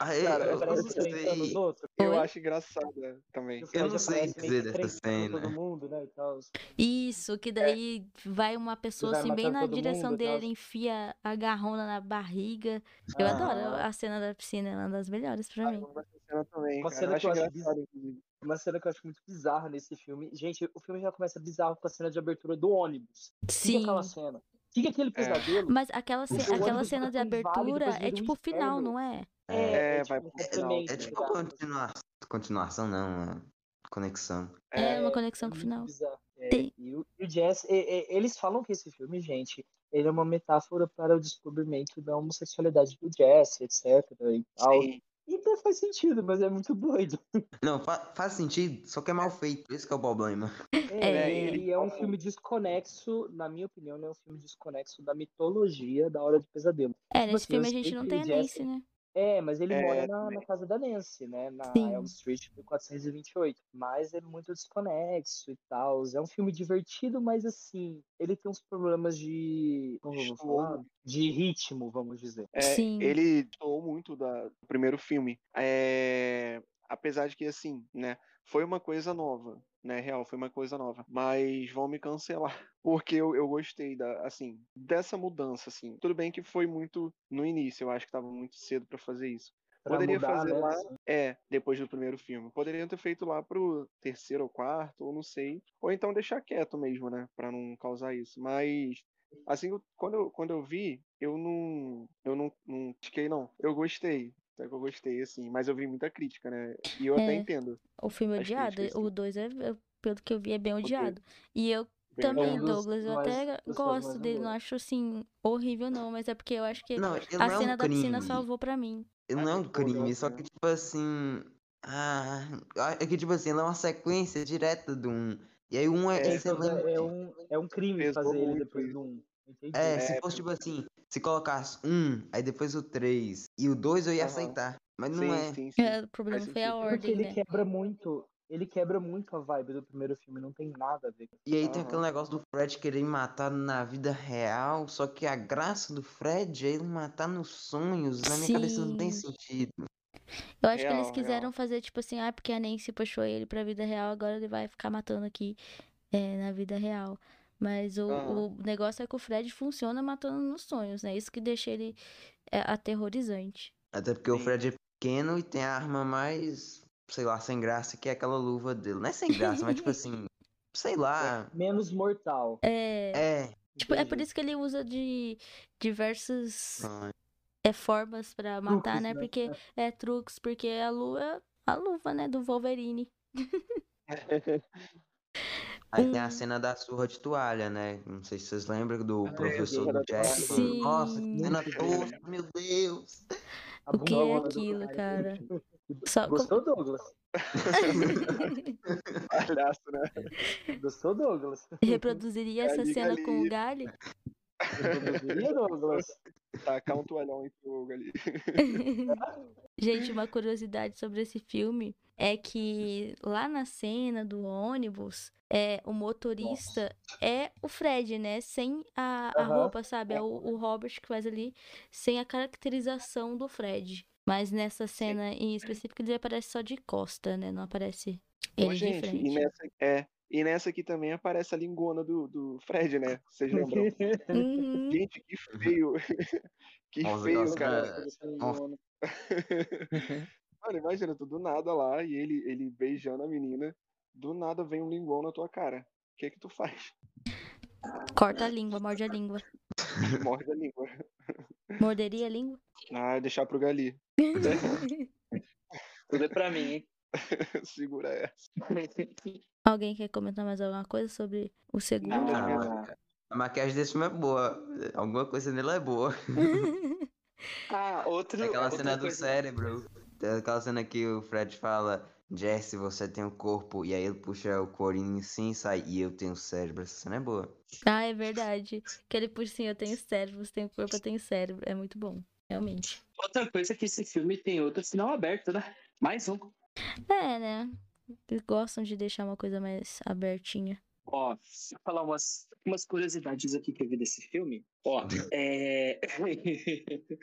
Ah, eu, Cara, eu, eu, eu, eu acho engraçada também. Eu não sei dizer dessa cena. Mundo, né, Isso, que daí é. vai uma pessoa vai assim bem na direção mundo, dele, enfia a garrona na barriga. Eu ah. adoro a cena da piscina, é uma das melhores pra mim cena também. Uma cena que eu acho bizarra, uma cena que eu acho muito bizarra nesse filme. Gente, o filme já começa bizarro com a cena de abertura do ônibus. Sim. aquela cena. Fica aquele é. pesadelo. É. Mas aquela, ce aquela cena de abertura é tipo o final, não é? É, é, é vai tipo, pro final. É tipo continuação, continuação não, conexão. É, uma conexão com o final. É, e, o, e o Jazz, e, e, eles falam que esse filme, gente, ele é uma metáfora para o descobrimento da homossexualidade do Jazz, etc. E tal. Sim. E até faz sentido, mas é muito doido. Não, fa faz sentido, só que é mal feito, esse é o problema. É, é, ele é um filme desconexo, na minha opinião, ele é um filme desconexo da mitologia da Hora do Pesadelo. É, tipo nesse assim, filme a gente não tem a Nancy, né? É, mas ele é, mora na, na, casa da Nancy, né? Na Sim. Elm Street 428. Mas é muito desconexo e tal. É um filme divertido, mas assim, ele tem uns problemas de. Como vamos falar? De ritmo, vamos dizer. É, Sim. Ele falou muito da, do primeiro filme. É, apesar de que, assim, né, foi uma coisa nova, né, real, foi uma coisa nova, mas vão me cancelar, porque eu, eu gostei da, assim, dessa mudança, assim, tudo bem que foi muito no início, eu acho que tava muito cedo para fazer isso, Poderia mudar, fazer né? lá, é, depois do primeiro filme. Poderiam ter feito lá pro terceiro ou quarto, ou não sei. Ou então deixar quieto mesmo, né? Pra não causar isso. Mas, assim, quando eu, quando eu vi, eu não. Eu não, não fiquei, não. Eu gostei. Até que eu gostei, assim. Mas eu vi muita crítica, né? E eu é, até entendo. O filme é odiado. Críticas, o 2 é, é, pelo que eu vi, é bem odiado. E eu também, Douglas, eu até gosto dele, não acho assim horrível não, mas é porque eu acho que não, a cena é um da piscina salvou pra mim. Ele não é um crime, só que tipo assim. Ah, é que tipo assim, ele é uma sequência direta do 1. E aí um é, é excelente. É um, é um crime fazer ele depois do 1. É, se fosse tipo assim, se colocasse um, aí depois o 3 e o 2 eu ia uhum. aceitar. Mas não sim, é. Sim, sim. é. O problema foi a ordem. Porque ele né? quebra muito ele quebra muito a vibe do primeiro filme, não tem nada a ver com E aí tem aquele negócio do Fred querer matar na vida real, só que a graça do Fred é ele matar nos sonhos. Na minha Sim. cabeça não tem sentido. Eu acho real, que eles quiseram real. fazer tipo assim, ah, porque a Nancy puxou ele pra vida real, agora ele vai ficar matando aqui é, na vida real. Mas o, o negócio é que o Fred funciona matando nos sonhos, né? Isso que deixa ele é, aterrorizante. Até porque Sim. o Fred é pequeno e tem a arma mais sei lá, sem graça, que é aquela luva dele. Não é sem graça, mas tipo assim, sei lá. Menos mortal. É. É. Tipo, é por isso que ele usa de diversas é, formas para matar, né? né? Porque é truques, porque a luva, a luva, né, do Wolverine. Aí tem a cena da surra de toalha, né? Não sei se vocês lembram do ah, professor do Jackson. Sim. Nossa, que cena tosca, meu Deus. O que é aquilo, cara? Só Gostou. Douglas? Palhaço, né? Gostou, Douglas? Reproduziria essa cena com o Galho? Reproduziria, Douglas? Tacar um toalhão entre o ali. Gente, uma curiosidade sobre esse filme é que lá na cena do ônibus, é, o motorista Nossa. é o Fred, né? Sem a, a uhum. roupa, sabe? É o, o Robert que faz ali, sem a caracterização do Fred. Mas nessa cena Sim. em específico ele aparece só de costa, né? Não aparece ele Ô, gente, de frente. E nessa, é, e nessa aqui também aparece a lingona do, do Fred, né? Vocês lembram? Uhum. Gente, que feio. que Nossa, feio, cara. Mano, imagina, tu do nada lá e ele, ele beijando a menina. Do nada vem um linguão na tua cara. O que é que tu faz? Corta a língua, morde a língua. morde a língua. Morderia a língua? Ah, deixar pro Gali. Tudo é pra mim, hein? Segura essa. Alguém quer comentar mais alguma coisa sobre o segundo? Não, a maquiagem desse filme é boa. Alguma coisa nele é boa. ah, outro. Aquela cena do cérebro. Aquela cena que o Fred fala. Jesse, você tem o um corpo, e aí ele puxa o corinho sim e sai, e eu tenho o cérebro. Essa cena é boa. Ah, é verdade. Que ele puxa sim, eu tenho cérebro, você tem o corpo, eu tenho cérebro. É muito bom, realmente. Outra coisa é que esse filme tem outro sinal aberto, né? Mais um. É, né? Eles gostam de deixar uma coisa mais abertinha. Ó, vou falar umas, umas curiosidades aqui que eu vi desse filme. Ó, é...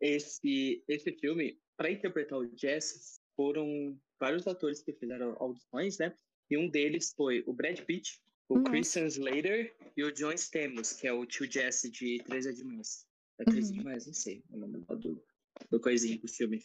esse, esse filme, para interpretar o Jesse, foram vários atores que fizeram audições, né? E um deles foi o Brad Pitt, o Nossa. Christian Slater e o John Stamos, que é o tio Jesse de Três é Demais. É Três é uhum. Não sei o nome do, do coisinho do filme.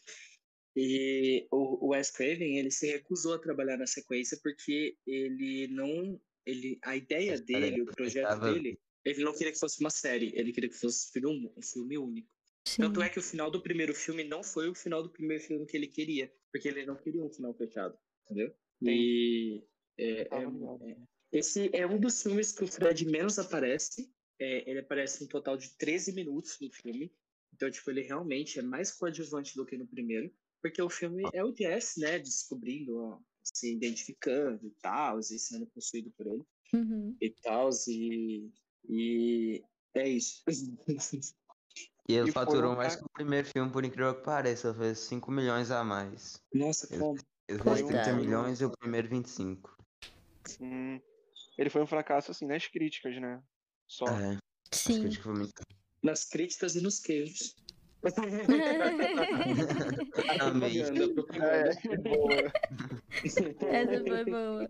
E o, o Wes Craven, ele se recusou a trabalhar na sequência porque ele não... Ele, a ideia dele, o projeto dele, ele não queria que fosse uma série, ele queria que fosse um filme, um filme único. Sim. Tanto é que o final do primeiro filme não foi o final do primeiro filme que ele queria, porque ele não queria um final fechado, entendeu? E é, é, é, esse é um dos filmes que o Fred menos aparece. É, ele aparece um total de 13 minutos no filme. Então, tipo, ele realmente é mais coadjuvante do que no primeiro. Porque o filme é o Jess, né? Descobrindo, ó, se identificando e tal, e sendo possuído por ele. Uhum. E tal, e, e é isso. E ele e faturou mais que o primeiro filme, por incrível que pareça. Ele fez 5 milhões a mais. Nossa, como? Ele fez 30 milhões e o primeiro 25. Hum, ele foi um fracasso, assim, nas críticas, né? Só. É. Sim. Críticas muito... Nas críticas e nos queijos. Amei. É, boa. Essa foi boa.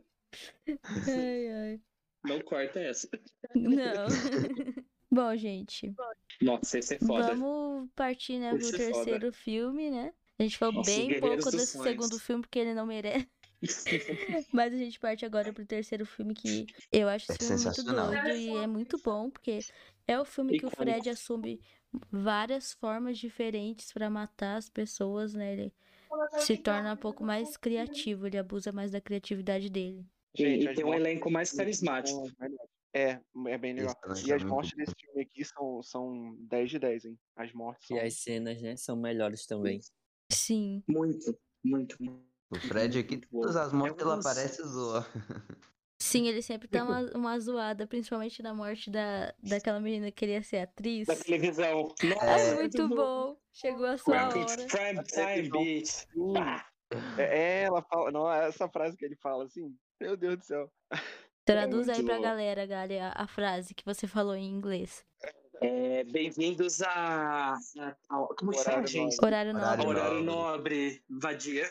Ai, ai. Não corta essa. Não. Bom, gente, Nossa, esse é foda. vamos partir, né, pro é foda. terceiro filme, né? A gente falou Nossa, bem pouco desse Sonhos. segundo filme, porque ele não merece. Mas a gente parte agora pro terceiro filme, que eu acho É esse filme muito sensacional. doido e é muito bom, porque é o filme que o Icônico. Fred assume várias formas diferentes pra matar as pessoas, né? Ele se torna um pouco mais criativo, ele abusa mais da criatividade dele. E, e tem um elenco mais desse carismático. É, é bem legal. E as é muito mortes desse filme aqui são, são 10 de 10, hein? As mortes E são. as cenas, né, são melhores também. Sim. Muito, muito. O Fred aqui, Muito todas as mortes É ele umas- aparece e zoa. Sim, ele sempre dá uma, uma zoada, principalmente na morte da, daquela menina que queria ser atriz. Da televisão. É Nossa, muito bom. Chegou a sua Prime, hora. prime time, bitch. É, ela fala. Não, essa frase que ele fala assim. Meu Deus do céu. Traduz aí pra galera, Gali, a, a frase que você falou em inglês. é, Bem-vindos a, a- a- Como que fala, Horário gente? Horário Horário nobre. Horário nobre. vadia.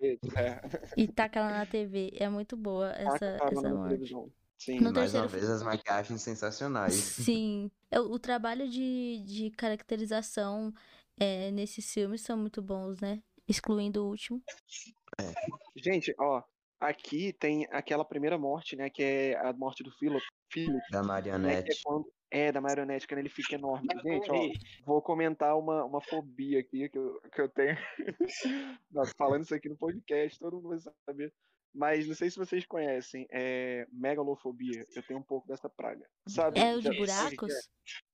É, E taca lá na TV. É muito boa essa, taca essa morte. Sim. No Mais uma terceiro vez, as maquiagens sensacionais. Sim. É, O, o trabalho de, de caracterização é, nesses filmes são muito bons, né? Excluindo o último. Gente, ó. Aqui tem aquela primeira morte, né? Que é a morte do Philip. Philip Da né, é, marionete. quando, é, da marionete, quando ele fica enorme. Gente, ó, vou comentar uma, uma fobia aqui que eu, que eu tenho. Nossa, falando isso aqui no podcast, todo mundo vai saber. Mas não sei se vocês conhecem, é megalofobia. Eu tenho um pouco dessa praga. Sabe? É o de buracos?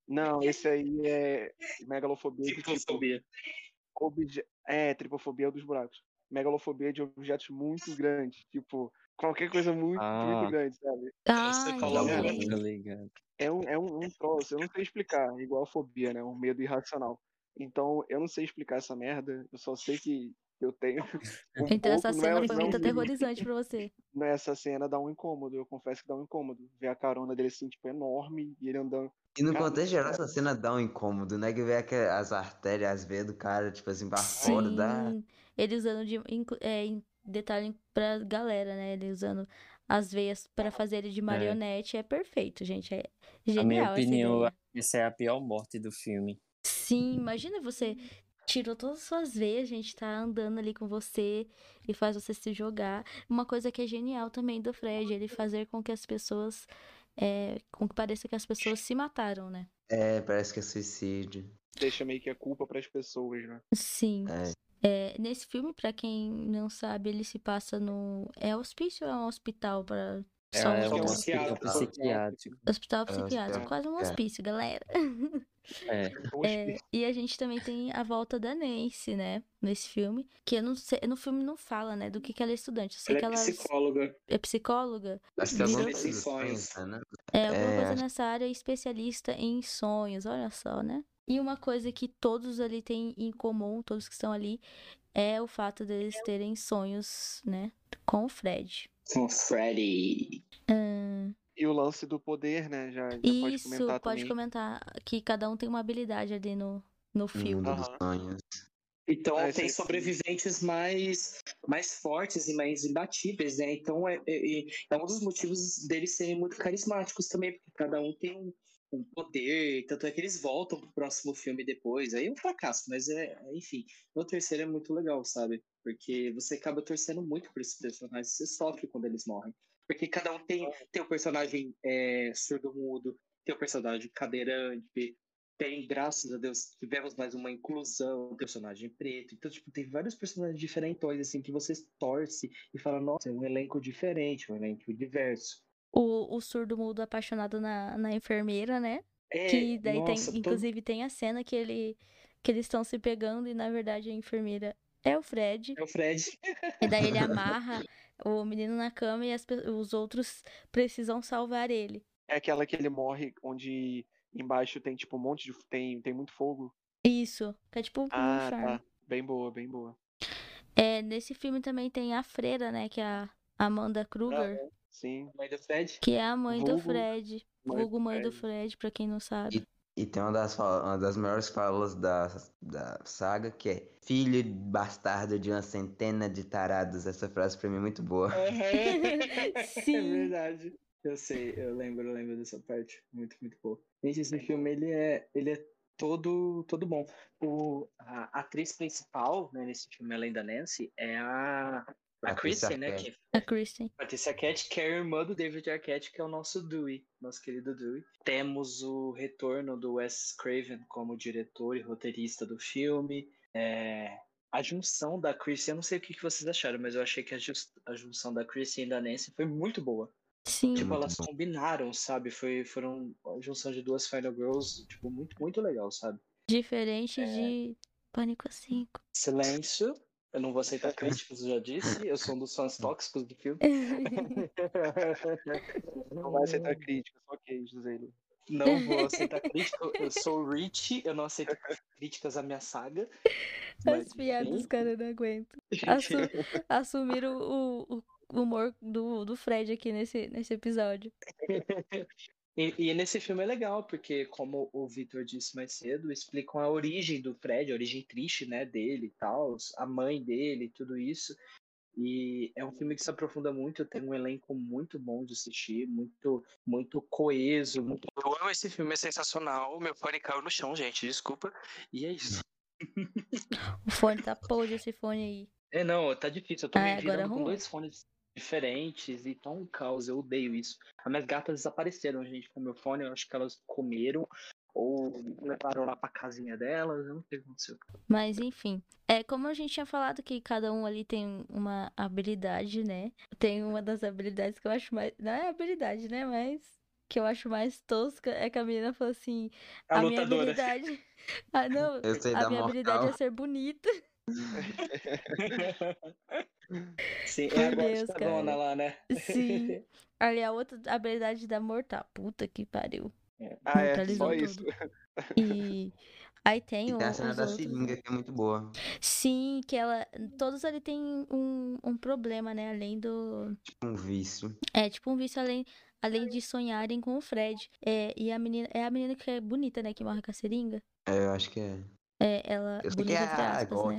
Não, esse aí é megalofobia tipo, Tripofobia. obje... é tripofobia é o dos buracos. Megalofobia de objetos muito grandes, tipo, qualquer coisa muito, Ah. muito grande, sabe? Ah, Você muito. Tá? É um, é um, um troço, eu não sei explicar, igual a fobia, né? Um medo irracional. Então, eu não sei explicar essa merda, eu só sei que eu tenho. Um Então essa pouco, não é- cena foi não muito aterrorizante pra você. Nessa cena dá um incômodo, eu confesso que dá um incômodo. Ver a carona dele assim, tipo, enorme, e ele andando. E no Cara, contexto geral, essa cena dá um incômodo, né? Que vê as artérias, as veias do cara, tipo assim, pra fora, dá. Ele usando de é, em detalhe pra galera, né? Ele usando as veias pra fazer ele de marionete. É, perfeito, gente. É Na minha genial essa opinião, ideia. essa é a pior morte do filme. Sim, imagina você tirou todas as suas veias, gente, tá andando ali com você e faz você se jogar. Uma coisa que é genial também do Fred, ele fazer com que as pessoas, é, com que pareça que as pessoas se mataram, né? É, parece que é suicídio. Deixa meio que a culpa pras pessoas, né? Sim. É. É, nesse filme, pra quem não sabe, ele se passa no. É hospício ou é um hospital para É, Só é um hospital psiquiátrico. Hospital É, psiquiátrico, quase um é. hospício, galera. É. É, e a gente também tem a volta da Nancy, né? Nesse filme. Que eu não sei, no filme não fala, né? Do que, que ela é estudante. Eu sei Ela que é ela psicóloga. é psicóloga. Acho que é coisa dos Sonhos. né? É alguma É, coisa acho- nessa área especialista em sonhos, olha só, né? E uma coisa que todos ali têm em comum, todos que estão ali, é o fato deles terem sonhos, né? Com o Fred. Com Freddy. Ahn, E o lance do poder, né? Já, já pode isso, comentar pode também. comentar que cada um tem uma habilidade ali no, no filme. sonhos. Então Ah, isso tem sobreviventes mais, mais fortes e mais imbatíveis, né? Então é, é, é um dos motivos deles serem muito carismáticos também, porque cada um tem um, um poder, tanto é que eles voltam pro próximo filme depois. Aí é um fracasso, mas é, enfim. No terceiro é muito legal, sabe? Porque você acaba torcendo muito por esses personagens, você sofre quando eles morrem. Porque cada um tem, tem o personagem é, surdo-mudo, tem o personagem cadeirante, tem, graças a Deus, tivemos mais uma inclusão, personagem preto. Então, tipo, tem vários personagens diferentões, assim, que você torce e fala, nossa, é um elenco diferente, um elenco diverso. O, o surdo mudo apaixonado na, na enfermeira, né? É, Que daí nossa, tem, inclusive tem a cena que ele que eles estão se pegando e na verdade a enfermeira é o Fred. É o Fred. E daí ele amarra o menino na cama e as os outros precisam salvar ele. É aquela que ele morre onde embaixo tem tipo um monte de. tem, tem muito fogo. Isso, que é tipo um Ah, inferno. tá. Bem boa, bem boa. É, nesse filme também tem a freira, né, que é a Amanda Kruger, Sim. Mãe do Fred. que é a mãe do Vulgo Fred. mãe do Vulgo mãe do Fred. Pra quem não sabe. E tem uma das, uma das maiores falas da, da saga, que é Filho bastardo de uma centena de tarados. Essa frase pra mim é muito boa. É Sim. verdade. Eu sei, eu lembro, eu lembro dessa parte. Muito, muito boa. Gente, esse filme, ele é, ele é todo, todo bom. O, a atriz principal, né, nesse filme, além da Nancy, é a, a Patrícia Kristen, né? Que, A Kristen. Patrícia Arquette, que é a irmã do David Arquette, que é o nosso Dewey, nosso querido Dewey. Temos o retorno do Wes Craven como diretor e roteirista do filme. É, a junção da Kristen, eu não sei o que vocês acharam, mas eu achei que a, a junção da Kristen e da Nancy foi muito boa. Sim. Tipo, elas combinaram, sabe? Foi, foram a junção de duas Final Girls, tipo, muito, muito legal, sabe? Diferente de Pânico 5. Silêncio. Eu não vou aceitar críticas, eu já disse. Eu sou um dos fãs tóxicos do filme. Não vai aceitar crítica, só queijos ele. Não vou aceitar crítica. Eu sou o Rich, eu não aceito críticas à minha saga. Mas, As piadas, os caras não aguentam. Assu- assumiram o, o- o humor do, do Fred aqui nesse, nesse episódio. E, e nesse filme é legal, porque, como o Victor disse mais cedo, explicam a origem do Fred, a origem triste, né, dele e tal, a mãe dele, tudo isso. E é um filme que se aprofunda muito, tem um elenco muito bom de assistir, muito, muito coeso. Muito... Eu amo esse filme, é sensacional. Meu fone caiu no chão, gente, desculpa. E é isso. O fone tá podre, esse fone aí. É, não, tá difícil. Eu tô Ah, me virando com dois fones diferentes e tá um caos. Eu odeio isso. As minhas gatas desapareceram, gente, com meu fone. Eu acho que elas comeram ou levaram lá pra casinha delas. Eu não sei o que aconteceu. Mas enfim, é como a gente tinha falado que cada um ali tem uma habilidade, né? Tem uma das habilidades que eu acho mais. Não é habilidade, né? Mas que eu acho mais tosca é que a menina falou assim: A, a, minha habilidade. Ah, não. Eu sei A minha habilidade é mortal. ser bonita. Sim, é a Deus, gótica dona cara. lá, né? Sim. Ali a outra habilidade da mortal. Puta que pariu. Ah, é, Mortalizou só tudo. isso. E aí tem o- tem a cena da outros. seringa, que é muito boa. Sim, que ela. Todos ali têm um, um problema, né? Além do. Tipo um vício. É tipo um vício além, além de sonharem com o Fred. É, e a menina. É a menina que é bonita, né? Que morre com a seringa. É, eu acho que é. É ela. Eu bonita é a aspas, né?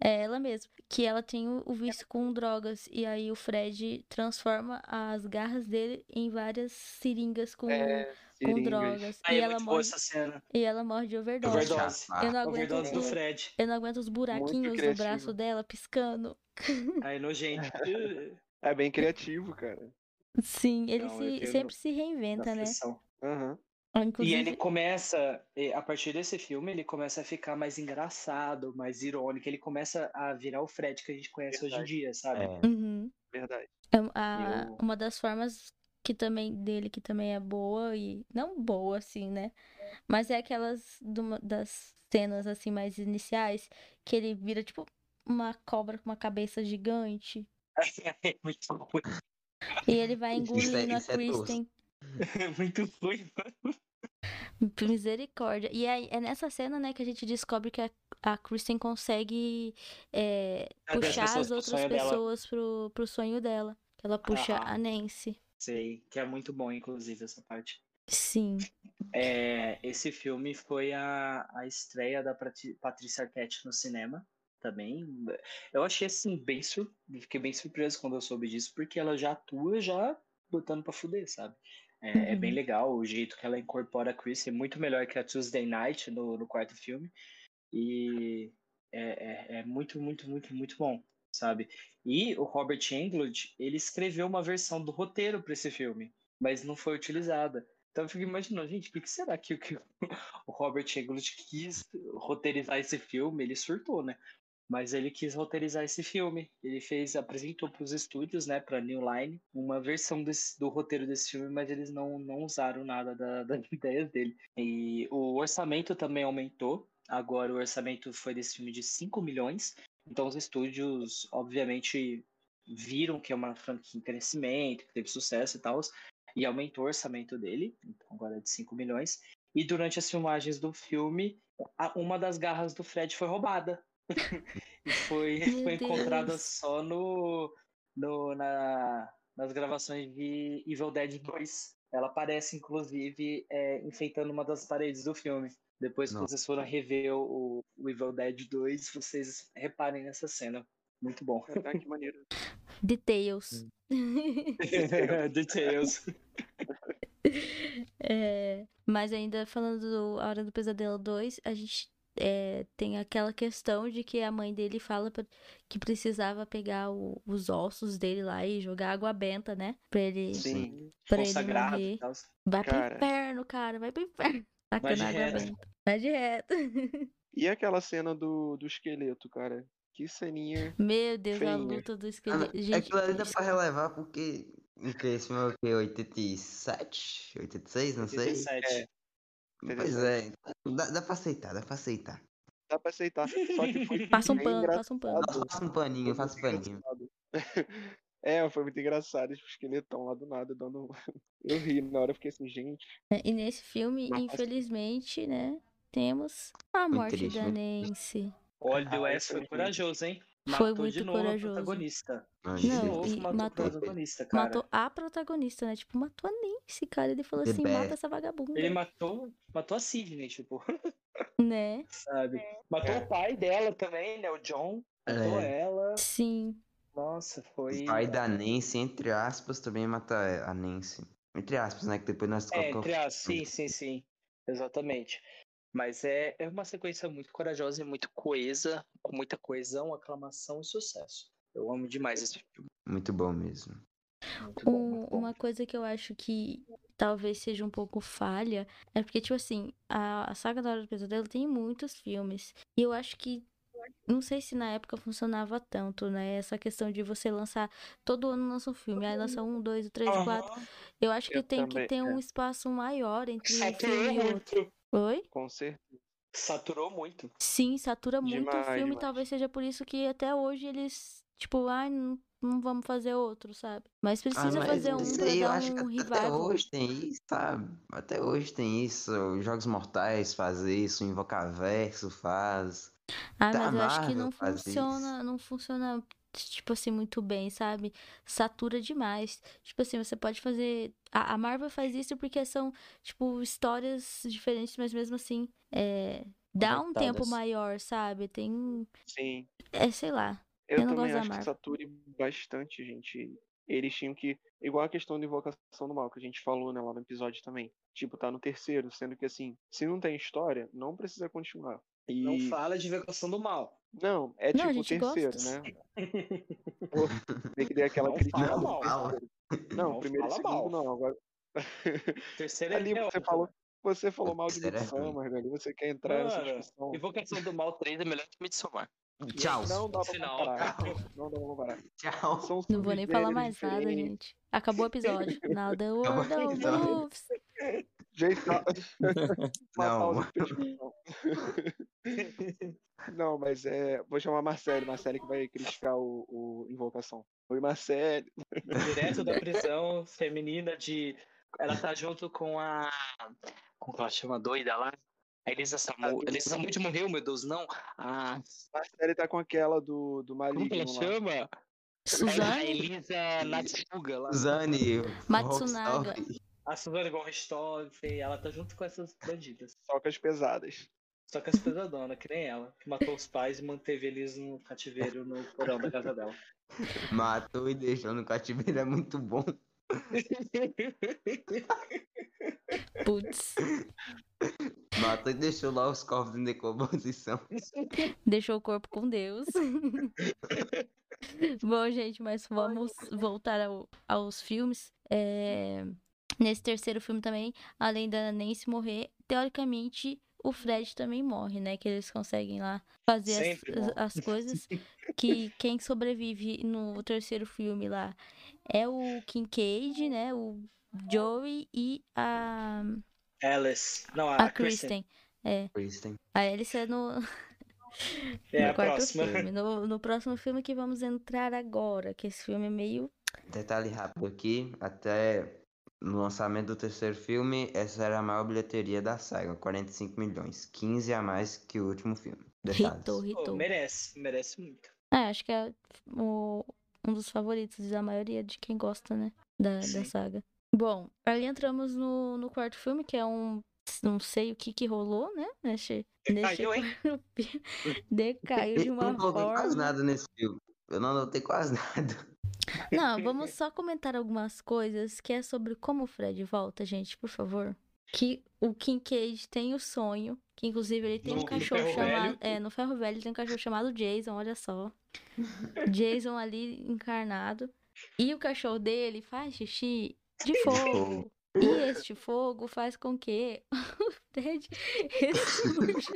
É ela mesma. Que ela tem o, vício com drogas. E aí o Fred transforma as garras dele em várias seringas com, É, com seringas. drogas. Aí e, é ela muito boa morre, essa cena. e ela morre de overdose. Overdose. Chapa. Eu não aguento, Overdose do o- Fred. eu não aguento os buraquinhos no braço dela piscando. Aí nojento. É bem criativo, cara. Sim, ele Não, se, sempre se reinventa, né? aflição. Ah, E Inclusive, ele começa, e a partir desse filme, ele começa a ficar mais engraçado, mais irônico. Ele começa a virar o Fred que a gente conhece hoje em Verdade. dia, sabe? É. Uhum. Verdade. É a- Eu- uma das formas que também dele que também é boa e não boa assim, né? Mas é aquelas uma- das cenas assim mais iniciais que ele vira tipo uma cobra com uma cabeça gigante É muito ruim. e ele vai Isso é- engolindo a isso é. Kristen. Muito ruim. Misericórdia. E aí, é nessa cena, né, que a gente descobre que a, a Kristen consegue é, as puxar as outras pessoas pro, pro sonho dela. Ela puxa Aham. a Nancy. Sei, que é muito bom, inclusive, essa parte. Sim. É, esse filme foi a, a estreia da Patrícia Arquette no cinema também. Eu achei assim, bem sur... fiquei bem surpreso quando eu soube disso, porque ela já atua já botando pra fuder, sabe? É, é bem Uhum. legal o jeito que ela incorpora a Chris, é muito melhor que a Tuesday Night no, no quarto filme. E é, é, é muito, muito, muito, muito bom, sabe? E o Robert Englund, ele escreveu uma versão do roteiro para esse filme, mas não foi utilizada. Então eu fico imaginando, gente, por que será que o Robert Englund quis roteirizar esse filme? Ele surtou, né? Mas ele quis roteirizar esse filme. Ele fez, apresentou para os estúdios, né, para New Line, uma versão desse- do roteiro desse filme, mas eles não, não usaram nada da, das ideias dele. E o orçamento também aumentou. Agora o orçamento foi desse filme de 5 milhões. Então os estúdios, obviamente, viram que é uma franquia em crescimento, que teve sucesso e tal, e aumentou o orçamento dele, então agora é de 5 milhões. E durante as filmagens do filme, uma das garras do Fred foi roubada. E foi, Meu foi encontrada só no, no, na, nas gravações de Evil Dead 2. Ela aparece, inclusive, é, enfeitando uma das paredes do filme. Depois que vocês foram rever o, o Evil Dead 2, vocês reparem nessa cena. Muito bom. Ah, que maneiro. Details. Details. É, mas ainda falando do A Hora do Pesadelo 2, a gente é, tem aquela questão de que a mãe dele fala pra- que precisava pegar o- os ossos dele lá e jogar água benta, né? Pra ele, Sim. pra ele Consagrado morrer. e tal. Vai pro Cara. inferno, cara, vai pro inferno. Vai Tacando de água reto. benta. Vai de reto. E aquela cena do, do esqueleto, cara? Que ceninha. Meu Deus, a Feinha. luta do Ah, esqueleto. Gente, Aquilo ali dá pra relevar porque. Filme é o quê? 87? 86? Não sei. 87. É. Pois é. Dá, dá pra aceitar, dá pra aceitar. Dá pra aceitar. Só que foi passa um pano, passa um pano. engraçado. Faça um paninho, faça um paninho. engraçado. É, foi muito engraçado. Esse esqueletão lá do nada dando. Eu ri na hora, eu fiquei assim, gente. E nesse filme, Nossa. infelizmente, né, temos a morte triste, da Nancy. Olha, o Ah, foi foi corajoso, hein? Foi Matou de muito novo corajoso. a protagonista. Ai, De Não, novo e matou, matou- a protagonista, cara. Matou a protagonista, né? Tipo, matou a Nancy, cara. Ele falou The assim, best. mata essa vagabunda, Ele matou, matou a Sidney, tipo, né? sabe? Matou É. o pai dela também, né? O John. Matou É. ela. Sim. Nossa, foi. O pai da Nancy, entre aspas, também mata a Nancy. Entre aspas, né? Que depois nós É, entre as... Sim, sim, sim. Exatamente. Mas é, é uma sequência muito corajosa e muito coesa, com muita coesão, aclamação e sucesso. Eu amo demais esse filme. Muito bom mesmo. Muito bom, Um- muito bom. uma coisa que eu acho que talvez seja um pouco falha é porque, tipo assim, a, a saga da Hora do Pesadelo tem muitos filmes. E eu acho que. Não sei se na época funcionava tanto, né? Essa questão de você lançar. Todo ano lança um filme. Aí lança um, dois, três, quatro. Aham. Eu acho que Eu tem que também, ter um é. espaço maior entre um Saturou filme e outro. Oi? Com certeza. Saturou muito. Sim, satura muito o filme. demais. Talvez seja por isso que até hoje eles, tipo, ai, não, não vamos fazer outro, sabe? Mas Ah, precisa mas fazer um pra eu acho que um até revival. hoje tem isso, sabe? Até hoje tem isso. Os Jogos Mortais faz isso, Invocaverso faz. Ah, a mas eu acho que não funciona, isso. não funciona, tipo assim, muito bem, sabe? Satura demais. Tipo assim, você pode fazer. A, a Marvel faz isso porque são, tipo, histórias diferentes, mas mesmo assim, é. Dá um tempo maior, sabe? Tem. Sim. É, sei lá. Eu, Eu também acho que sature bastante, gente. Eles tinham que. Igual a questão da invocação do mal, que a gente falou né, lá no episódio também. Tipo, tá no terceiro, sendo que assim, se não tem história, não precisa continuar. E... Não fala de invocação do mal. Não, é Não, tipo o terceiro, gosta. né? Pô, tem que dar aquela Não crítica. fala mal. Não, Não primeiro e fala segundo mal. não. Agora, Terceiro ali é você ótimo. falou, você falou mal de é. Midsommar, ali você quer entrar nessa Mano, discussão. Invocação do Mal 3 é melhor que Midsommar. Tchau. Não dá pra Final. comparar. Não dá pra comparar. Tchau. São Não vou nem falar mais nada, diferentes. gente. Acabou o episódio. Now the world of episódio. Tá... uma Não. Não, mas é. Vou chamar a Marcele, Marcele que vai criticar o, o Invocação. Oi, Marcele. Direto da prisão feminina de. Ela tá junto com a. Como que ela chama? Doida lá? A Elisa Samu. Elisa Samuel morreu, meu Deus, não. A. Marcele tá com aquela do, do Como que ela Maligno chama? A Suzane Elisa Natsuga lá. Zane. Matsunaga. A Suzane von Richthofen, ela tá junto com essas bandidas. Tocas pesadas. Só que as pesadonas, que nem ela, que matou os pais e manteve eles no cativeiro no porão da casa dela. Matou e deixou no cativeiro é muito bom. Putz. Matou e deixou lá os corpos em decomposição. Deixou o corpo com Deus. Bom, gente, mas vamos voltar ao- aos filmes. É, Nesse terceiro filme também, além da Nancy morrer, teoricamente o Fred também morre, né? Que eles conseguem lá fazer as, as coisas. Que quem sobrevive no terceiro filme lá é o Kincaid, né? O Joey e a, Alice. Não, a, a Kristen. Kristen. É. Kristen. A Alice é no, É no a quarto próxima. filme. No, no próximo filme que vamos entrar agora, que esse filme é meio. Detalhe rápido aqui, até no lançamento do terceiro filme, essa era a maior bilheteria da saga, 45 milhões, 15 a mais que o último filme. Detalhes. Hitou, hitou. merece, merece muito. É, acho que é o- um dos favoritos da maioria de quem gosta, né? Da, da saga. Bom, aí entramos no, no quarto filme, que é um. Não sei o que que rolou, né? Nesse, nesse Decaiu, hein? Decaiu de Eu uma não coloquei quase forma. nada nesse filme. Eu não notei quase nada. Não, vamos só comentar algumas coisas que é sobre como o Fred volta, gente, por favor. Que o Kincaid tem o sonho, que inclusive ele tem No- um cachorro chamado. Velho. É, no Ferro Velho tem um cachorro chamado Jason, olha só. Jason ali encarnado. E o cachorro dele faz xixi de fogo. E este fogo faz com que o Fred ressurja.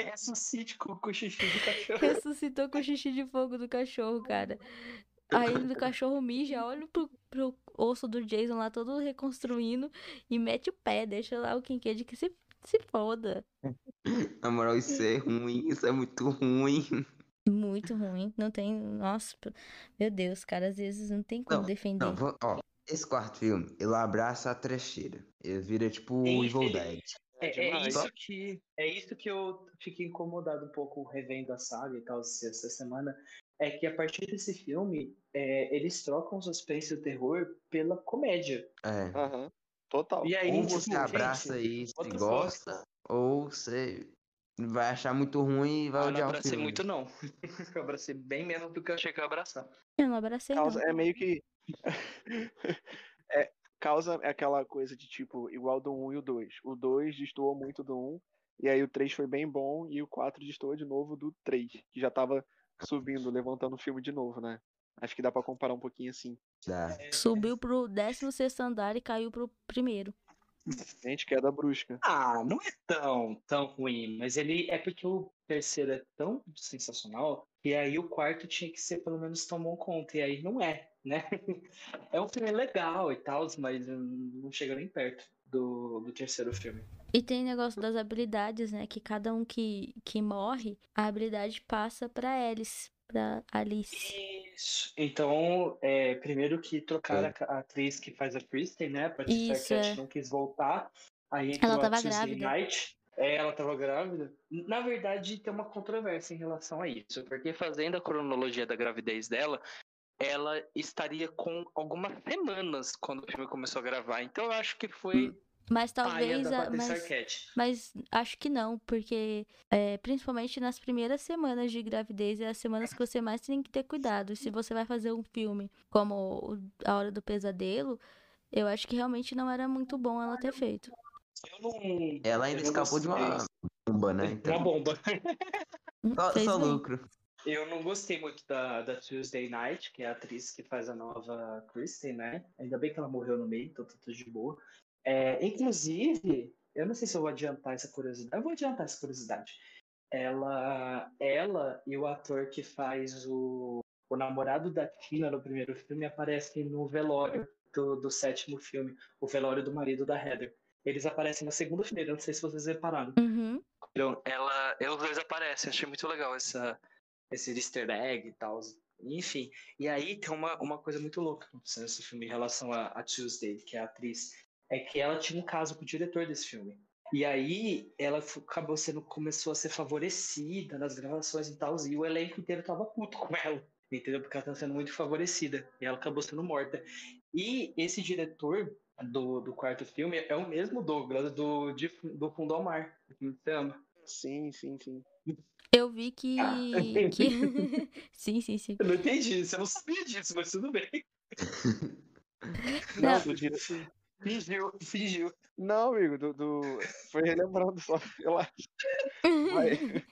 Ele ressuscite com com o xixi de cachorro. ressuscitou com o xixi de fogo do cachorro, cara. Aí o cachorro mija, olha pro, pro osso do Jason lá todo reconstruindo e mete o pé, deixa lá o Kincaid que se, se foda. Na moral, isso é ruim, isso é muito ruim. Muito ruim, não tem. Nossa, meu Deus, cara, às vezes não tem como Não, defender. Não, vou- ó, esse quarto filme, ele abraça a trecheira. Ele vira tipo o Evil Dead. É, é isso que é isso que eu fiquei incomodado um pouco revendo a saga e tal essa essa semana. É que a partir desse filme, é, eles trocam o suspense e o terror pela comédia. É. Aham. Total. E aí, Ou tipo, você abraça gente, isso e gosta, ou você vai achar muito ruim e vai Ah, não odiar o abracei filme. muito, não. eu abracei bem menos do que eu achei que eu ia abraçar. Eu não abracei, não. É meio que. é, causa aquela coisa de tipo, igual do 1 e o 2. O 2 destoou muito do 1, e aí o 3 foi bem bom, e o 4 destoou de novo do 3, que já tava subindo, levantando o filme de novo, né? Acho que dá pra comparar um pouquinho assim. Dá. Subiu pro 16 andar e caiu pro primeiro. Gente, queda brusca. Ah, não é tão, tão ruim, mas ele é porque o terceiro é tão sensacional que aí o quarto tinha que ser pelo menos tão bom conta, e aí não é, né? É um filme legal e tal, mas não chega nem perto do, do terceiro filme. E tem negócio das habilidades, né? Que cada um que, que morre, a habilidade passa pra Alice, pra Alice. Isso. Então, é, primeiro que trocaram a, a atriz que faz a Kristen, né? A Patricia Isso, é. não quis voltar. Aí Ela tava grávida. É, ela tava grávida. Na verdade, tem uma controvérsia em relação a isso. Porque fazendo a cronologia da gravidez dela, ela estaria com algumas semanas quando o filme começou a gravar. Então eu acho que foi Mas paia talvez. a- mas, Arquette. mas acho que não, porque é, principalmente nas primeiras semanas de gravidez é as semanas que você mais tem que ter cuidado. E se você vai fazer um filme como A Hora do Pesadelo, eu acho que realmente não era muito bom ela ter feito. Eu não. Ela ainda eu não escapou de uma bomba, né? Uma Então, bomba. Hum, só, só bem. lucro. Eu não gostei muito da, da Tuesday Night, que é a atriz que faz a nova Kristen, né? Ainda bem que ela morreu no meio, então tá tudo de boa. É, inclusive, eu não sei se eu vou adiantar essa curiosidade. Eu vou adiantar essa curiosidade. Ela, ela e o ator que faz o, o namorado da Tina no primeiro filme aparecem no velório do, do sétimo filme, o velório do marido da Heather. Eles aparecem na segunda fileira, não sei se vocês repararam. Uhum. Então, ela, os dois aparecem, achei muito legal essa, esse easter egg e tal. Enfim, e aí tem uma, uma coisa muito louca acontecendo nesse filme em relação a, a Tuesday, que é a atriz, é que ela tinha um caso com o diretor desse filme. E aí ela acabou sendo, começou a ser favorecida nas gravações e tal, e o elenco inteiro tava puto com ela, entendeu? Porque ela tá sendo muito favorecida, e ela acabou sendo morta. E esse diretor do, do quarto filme é o mesmo Douglas do, de, do Fundo ao Mar. Sim, sim, sim. Eu vi que. Ah. que... sim, sim, sim. Eu não entendi isso, eu não sabia disso, mas tudo bem. Não. Não, do dire... Fingiu, fingiu. Não, amigo, do, do... foi relembrando só, relaxa. Vai.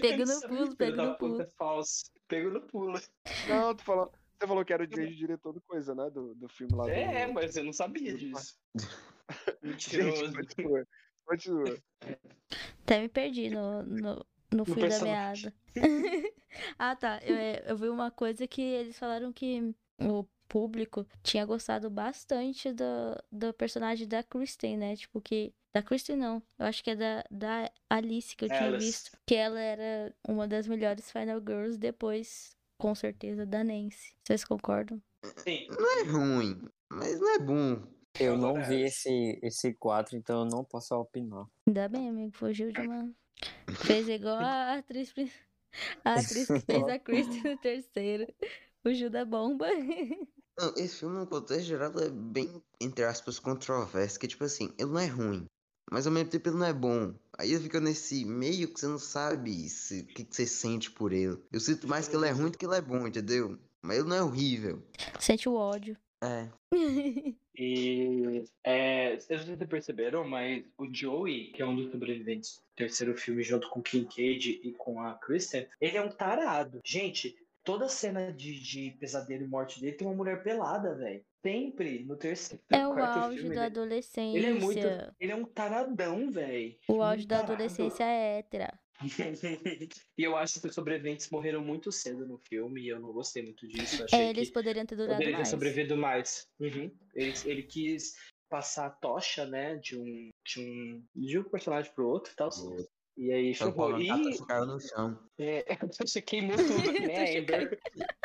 Pego no pulo, pego no pulo. puta, Falso. Pego no pulo. Não, tu falou, você falou que era o diretor do coisa, né? Do, do filme lá do. É, mas eu não sabia disso. Mentiroso. Gente, continua. Continua. Até me perdi no, no, no fio da meada. ah, tá. Eu, eu vi uma coisa que eles falaram que o público tinha gostado bastante do, do personagem da Kristen, né? Tipo, que. Da Kristen não. Eu acho que é da, da Alice que eu tinha Alice. visto. Que ela era uma das melhores Final Girls depois, com certeza, da Nancy. Vocês concordam? Sim. Não é ruim, mas não é bom. Eu não Agora- vi esse, esse 4, então eu não posso opinar. Ainda bem, amigo. Fugiu de uma. Fez igual a atriz. A atriz que fez a Kristen no terceiro. Fugiu da bomba. Não, esse filme, no contexto geral, é bem, entre aspas, controverso. Que, tipo assim, ele não é ruim, mas ao mesmo tempo ele não é bom. Aí ele fica nesse meio que você não sabe o que, que você sente por ele. Eu sinto mais que ele é ruim do que ele é bom, entendeu? Mas ele não é horrível. Sente o ódio. É. E é, eu não sei se vocês perceberam, mas o Joey, que é um dos sobreviventes do terceiro filme, junto com o Kincaid e com a Kristen, ele é um tarado. Gente, toda cena de, de pesadelo e morte dele tem uma mulher pelada, velho. Sempre no terceiro É o auge filme. da adolescência. Ele é muito. Ele é um taradão, velho. O auge da tarado. adolescência é hétera. e eu acho que os sobreviventes morreram muito cedo no filme e eu não gostei muito disso. Achei É, eles que poderiam ter durado poderia ter mais. sobrevivido mais. Uhum. Ele, ele quis passar a tocha, né, de um, de um, de um personagem pro outro e tal. E aí ferrou. Paulo E caiu no chão. é, você queimou tudo, que nem a Tocha Amber.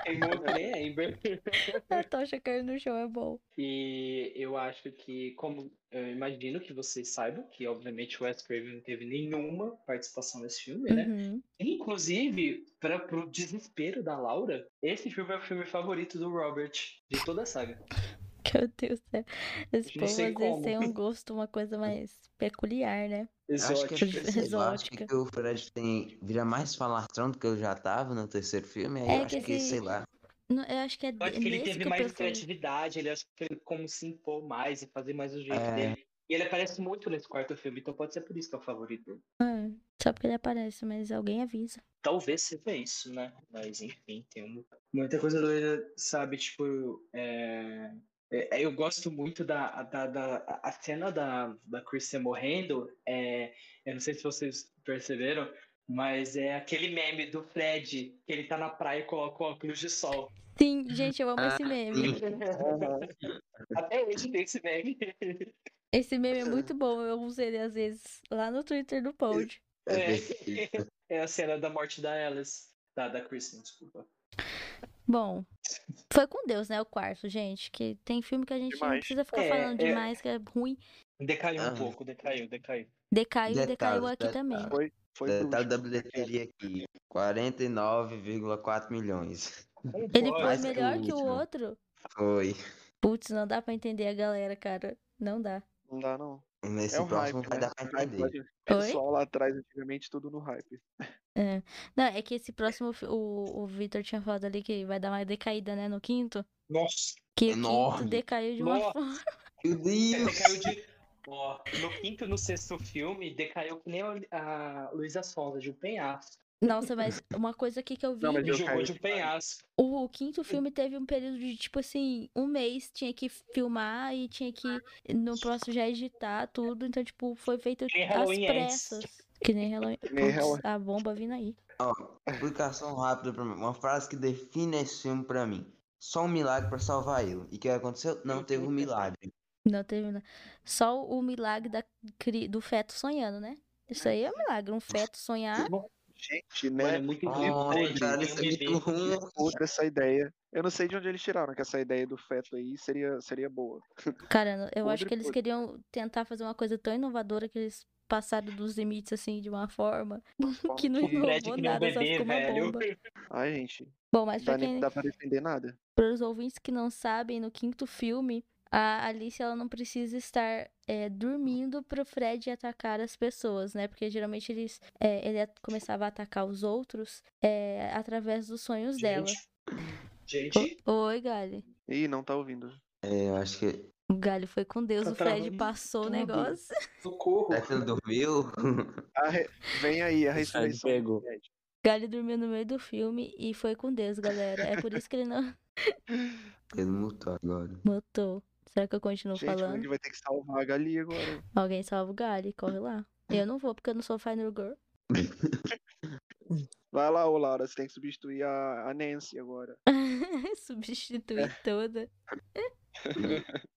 Queimou a Amber. A tocha caiu no chão, é bom. E eu acho que, como eu imagino que vocês saibam, que obviamente o Wes Craven não teve nenhuma participação nesse filme, né? Uhum. Inclusive, para pro desespero da Laura, esse filme é o filme favorito do Robert de toda a saga. Meu Deus do céu. Esse povo às vezes tem um gosto, uma coisa mais peculiar, né? Eu acho que é sei lá, acho Exótica. que o Fred tem, vira mais falastrão do que ele já tava no terceiro filme. Aí É eu acho que sei lá. Não, Eu acho que é Eu acho que ele teve que eu mais penso- criatividade, ele acho que teve como se impor mais e fazer mais o jeito É. dele. E ele aparece muito nesse quarto filme, então pode ser por isso que é o favorito dele. É, só porque ele aparece, mas alguém avisa. Talvez seja isso, né? Mas enfim, tem um- muita coisa doida, sabe? Tipo, é... é, eu gosto muito da, da, da a cena da, da Kristen morrendo. É... Eu não sei se vocês perceberam, mas é aquele meme do Fred, que ele tá na praia e coloca o óculos de sol. Sim, gente, eu amo esse Ah, meme. Até hoje tem esse meme. Esse meme é muito bom, eu uso ele às vezes lá no Twitter do Pod. É É. É a cena da morte da Alice. Da, da Kristen, desculpa. Bom, foi com Deus, né? O quarto, gente. Que tem filme que a gente não Demais. precisa ficar É, falando é. demais, que é ruim. Decaiu um Aham. pouco, decaiu, decaiu. Decaiu e Detalhe, decaiu aqui detalhe. também. Foi, foi Detalhe da bilheteria aqui: 49,4 milhões. Ele foi mais que o melhor que o outro? Foi. Putz, não dá pra entender a galera, cara. Não dá. Não dá, não. Nesse É o próximo hype, vai né? dar pra O entender. Oi? Pessoal lá atrás, antigamente, tudo no hype. Não, é que esse próximo, o, o Victor tinha falado ali que vai dar uma decaída, né, no quinto. Nossa, Que o quinto Enorme. decaiu de uma Nossa. forma. Meu Deus! decaiu de. Ó, no quinto e no sexto filme, decaiu que nem a, a Luísa Sonza de um penhasco. Nossa, mas uma coisa aqui que eu vi. Não, mas eu jogou de penhasco. O, quinto filme teve um período de, tipo assim, um mês tinha que filmar e tinha que, no próximo já editar tudo. Então, tipo, foi feito às pressas. Que nem Halloween. Que nem Halloween. a bomba vindo aí. Ó, explicação rápida pra mim. Uma frase que define esse filme pra mim. Só um milagre pra salvar ele. E o que aconteceu? Não teve um milagre. Não teve. Só o milagre da, do feto sonhando, né? Isso aí é um milagre. Um feto sonhar. Gente, Mano, é né? muito cara, isso é muito ruim. Outra essa ideia. Eu não sei de onde eles tiraram que essa ideia do feto aí seria, seria boa. Cara, eu acho que eles podre. queriam tentar fazer uma coisa tão inovadora que eles passaram dos limites, assim, de uma forma que não inovou um nada, só bebê, ficou uma velho. bomba. Ai, gente. Bom, mas Não pra quem, dá pra defender nada. para os ouvintes que não sabem, no quinto filme, a Alice ela não precisa estar é, dormindo pro Fred atacar as pessoas, né? Porque geralmente eles, é, ele começava a atacar os outros é, através dos sonhos dela. Gente, gente, O- Oi, Gali. Ih, não tá ouvindo. É, eu acho que. O Gali foi com Deus, Tá o Fred passou o negócio. socorro. Será que ele dormiu? Re- Vem aí a ressurreição. pegou. Gali dormiu no meio do filme e foi com Deus, galera. É por isso que ele não Ele mutou agora. mutou. Será que eu continuo Gente, é falando? que vai ter que salvar a Gali agora? Alguém salva o Gali, corre lá. Eu não vou porque eu não sou Final Girl. Vai lá, ô Laura, você tem que substituir a, a Nancy agora. Substituir toda.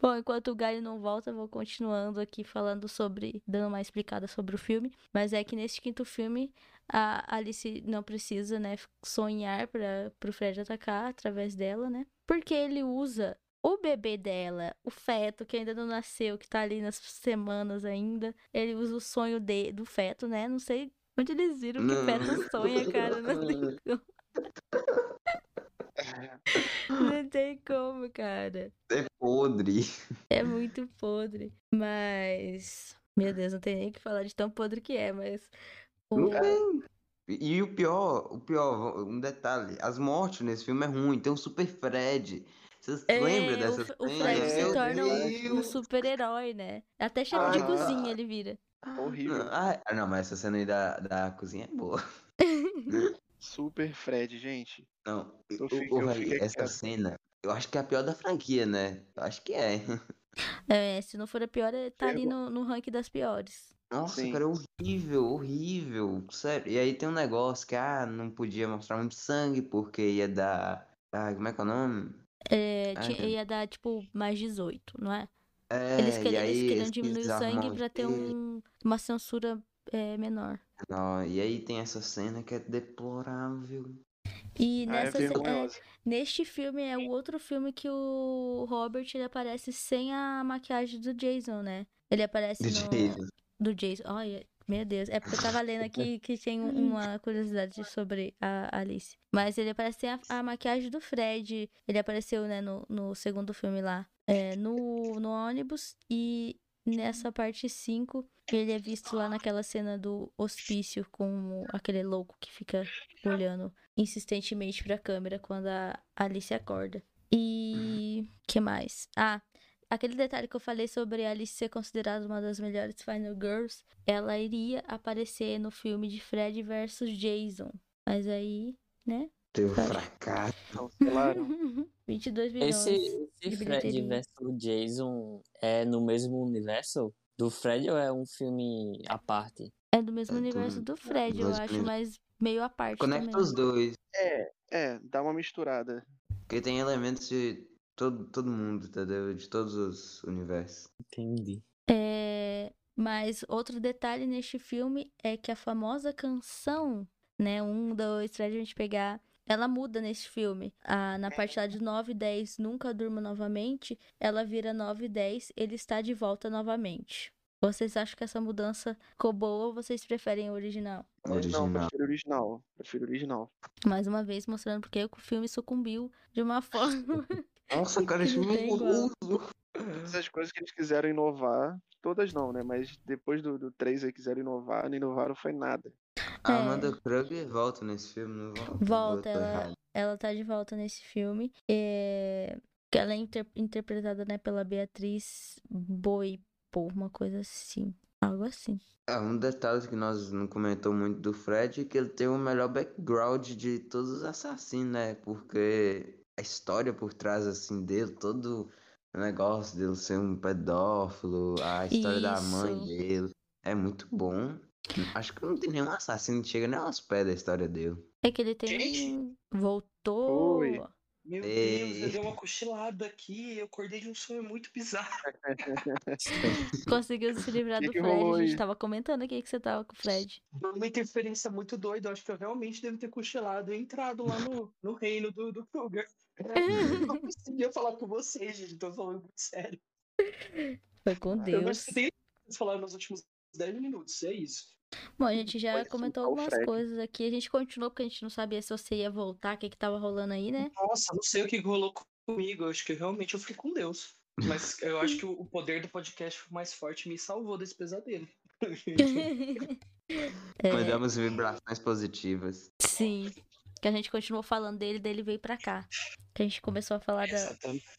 Bom, enquanto o Gali não volta, eu vou continuando aqui falando sobre, dando uma explicada sobre o filme. Mas é que neste quinto filme, a Alice não precisa, né, sonhar para pro Fred atacar através dela, né? Porque ele usa o bebê dela, o feto que ainda não nasceu, que tá ali nas semanas ainda. Ele usa o sonho de, do feto, né? Não sei onde eles viram que Não. feto sonha, cara. Não sei como. Não tem como, cara. É podre. É muito podre. Mas. Meu Deus, não tem nem o que falar de tão podre que é, mas. Não tem. E o pior, o pior, um detalhe, as mortes nesse filme é ruim. Tem um Super Fred. Vocês É, lembram o, dessa o cena? Fred se Meu torna um, um super-herói, né? Até cheiro de Ah. cozinha ele vira. Horrível. Ah, ah, não, mas essa cena aí da, da cozinha é boa. Super Fred, gente. Não, Eu o- o eu essa quieto. cena, eu acho que é a pior da franquia, né? Eu acho que é. É, se não for a pior, é- tá ali Chegou. no, no ranking das piores. Nossa, Sim. cara, é horrível, horrível. Sério. E aí tem um negócio que, ah, não podia mostrar muito sangue porque ia dar. Ah, como é que é o nome? É, Ah, tinha- ia dar, tipo, mais 18, não é? É, Eles, e queriam, aí eles queriam eles diminuir o sangue pra ter um, uma censura é, menor. Não, e aí tem essa cena que é deplorável. E Ah, é nessa, ce- é, neste filme é o outro filme que o Robert ele aparece sem a maquiagem do Jason, né? Ele aparece De no, jeito. do Jason. Olha, meu Deus. É porque eu tava lendo aqui que tem um- uma curiosidade sobre a Alice. Mas ele aparece sem a, a maquiagem do Fred. Ele apareceu, né, no, no segundo filme lá. É, no, no ônibus. E nessa parte 5, ele é visto lá naquela cena do hospício com aquele louco que fica olhando insistentemente pra câmera quando a Alice acorda. E. que mais? Ah, aquele detalhe que eu falei sobre a Alice ser considerada uma das melhores Final Girls, ela iria aparecer no filme de Fred versus Jason. Mas aí, né? Um Fred. fracasso. Cancelaram. 22 milhões. Esse, de esse Fred versus Jason é no mesmo universo do Fred ou é um filme à parte? É do mesmo É universo do Fred, eu acho, mas meio à parte Conecta também. os dois. É, é, dá uma misturada. Porque tem elementos de todo, todo mundo, entendeu? De todos os universos. Entendi. É, mas outro detalhe neste filme é que a famosa canção, né, um, dois, três, a gente pegar, ela muda nesse filme. Ah, na parte lá de 9 e 10, Nunca Durma Novamente, ela vira 9 e 10, Ele Está de Volta Novamente. Vocês acham que essa mudança ficou boa ou vocês preferem o original? Não, Original. prefiro original. Prefiro original. Mais uma vez mostrando porque o filme sucumbiu de uma forma. Nossa, cara, filme é horroroso. Essas coisas que eles quiseram inovar, todas não, né? Mas depois do, do 3 aí quiseram inovar, não inovaram foi nada. A É. Amanda Krug volta nesse filme, não volta? Volta, ela, ela tá de volta nesse filme. É... que Ela é inter- interpretada, né, pela Beatriz Boipo, uma coisa assim. Algo assim. Ah, um detalhe que nós não comentou muito do Fred é que ele tem o melhor background de todos os assassinos, né? Porque a história por trás, assim, dele, todo o negócio dele ser um pedófilo, a história da mãe Isso. dele, é muito bom. Acho que não tem nenhum assassino que chega nem aos pés da história dele. É que ele tem. Gente. Voltou. Oi. Meu Ei. Deus, eu dei uma cochilada aqui, eu acordei de um sonho muito bizarro. Conseguiu se livrar Que do que Fred. A gente tava comentando aqui que você tava com o Fred. Foi uma interferência muito doida, eu acho que eu realmente devo ter cochilado e entrado lá no, no reino do, do Kruger. Eu não conseguia falar com vocês, gente, tô falando muito sério. Foi com Eu Deus. escutei falar nos últimos 10 minutos, é isso. Bom, a gente já Pode comentou soltar o algumas Fred. coisas aqui. A gente continuou porque a gente não sabia se você ia voltar, o que que tava rolando aí, né? Nossa, não sei o que rolou comigo, eu acho que realmente eu fui com Deus. Mas eu acho que o poder do podcast mais forte me salvou desse pesadelo. É, Mandamos vibrações positivas. sim. Que a gente continuou falando dele, dele veio pra cá. Que a gente começou a falar da,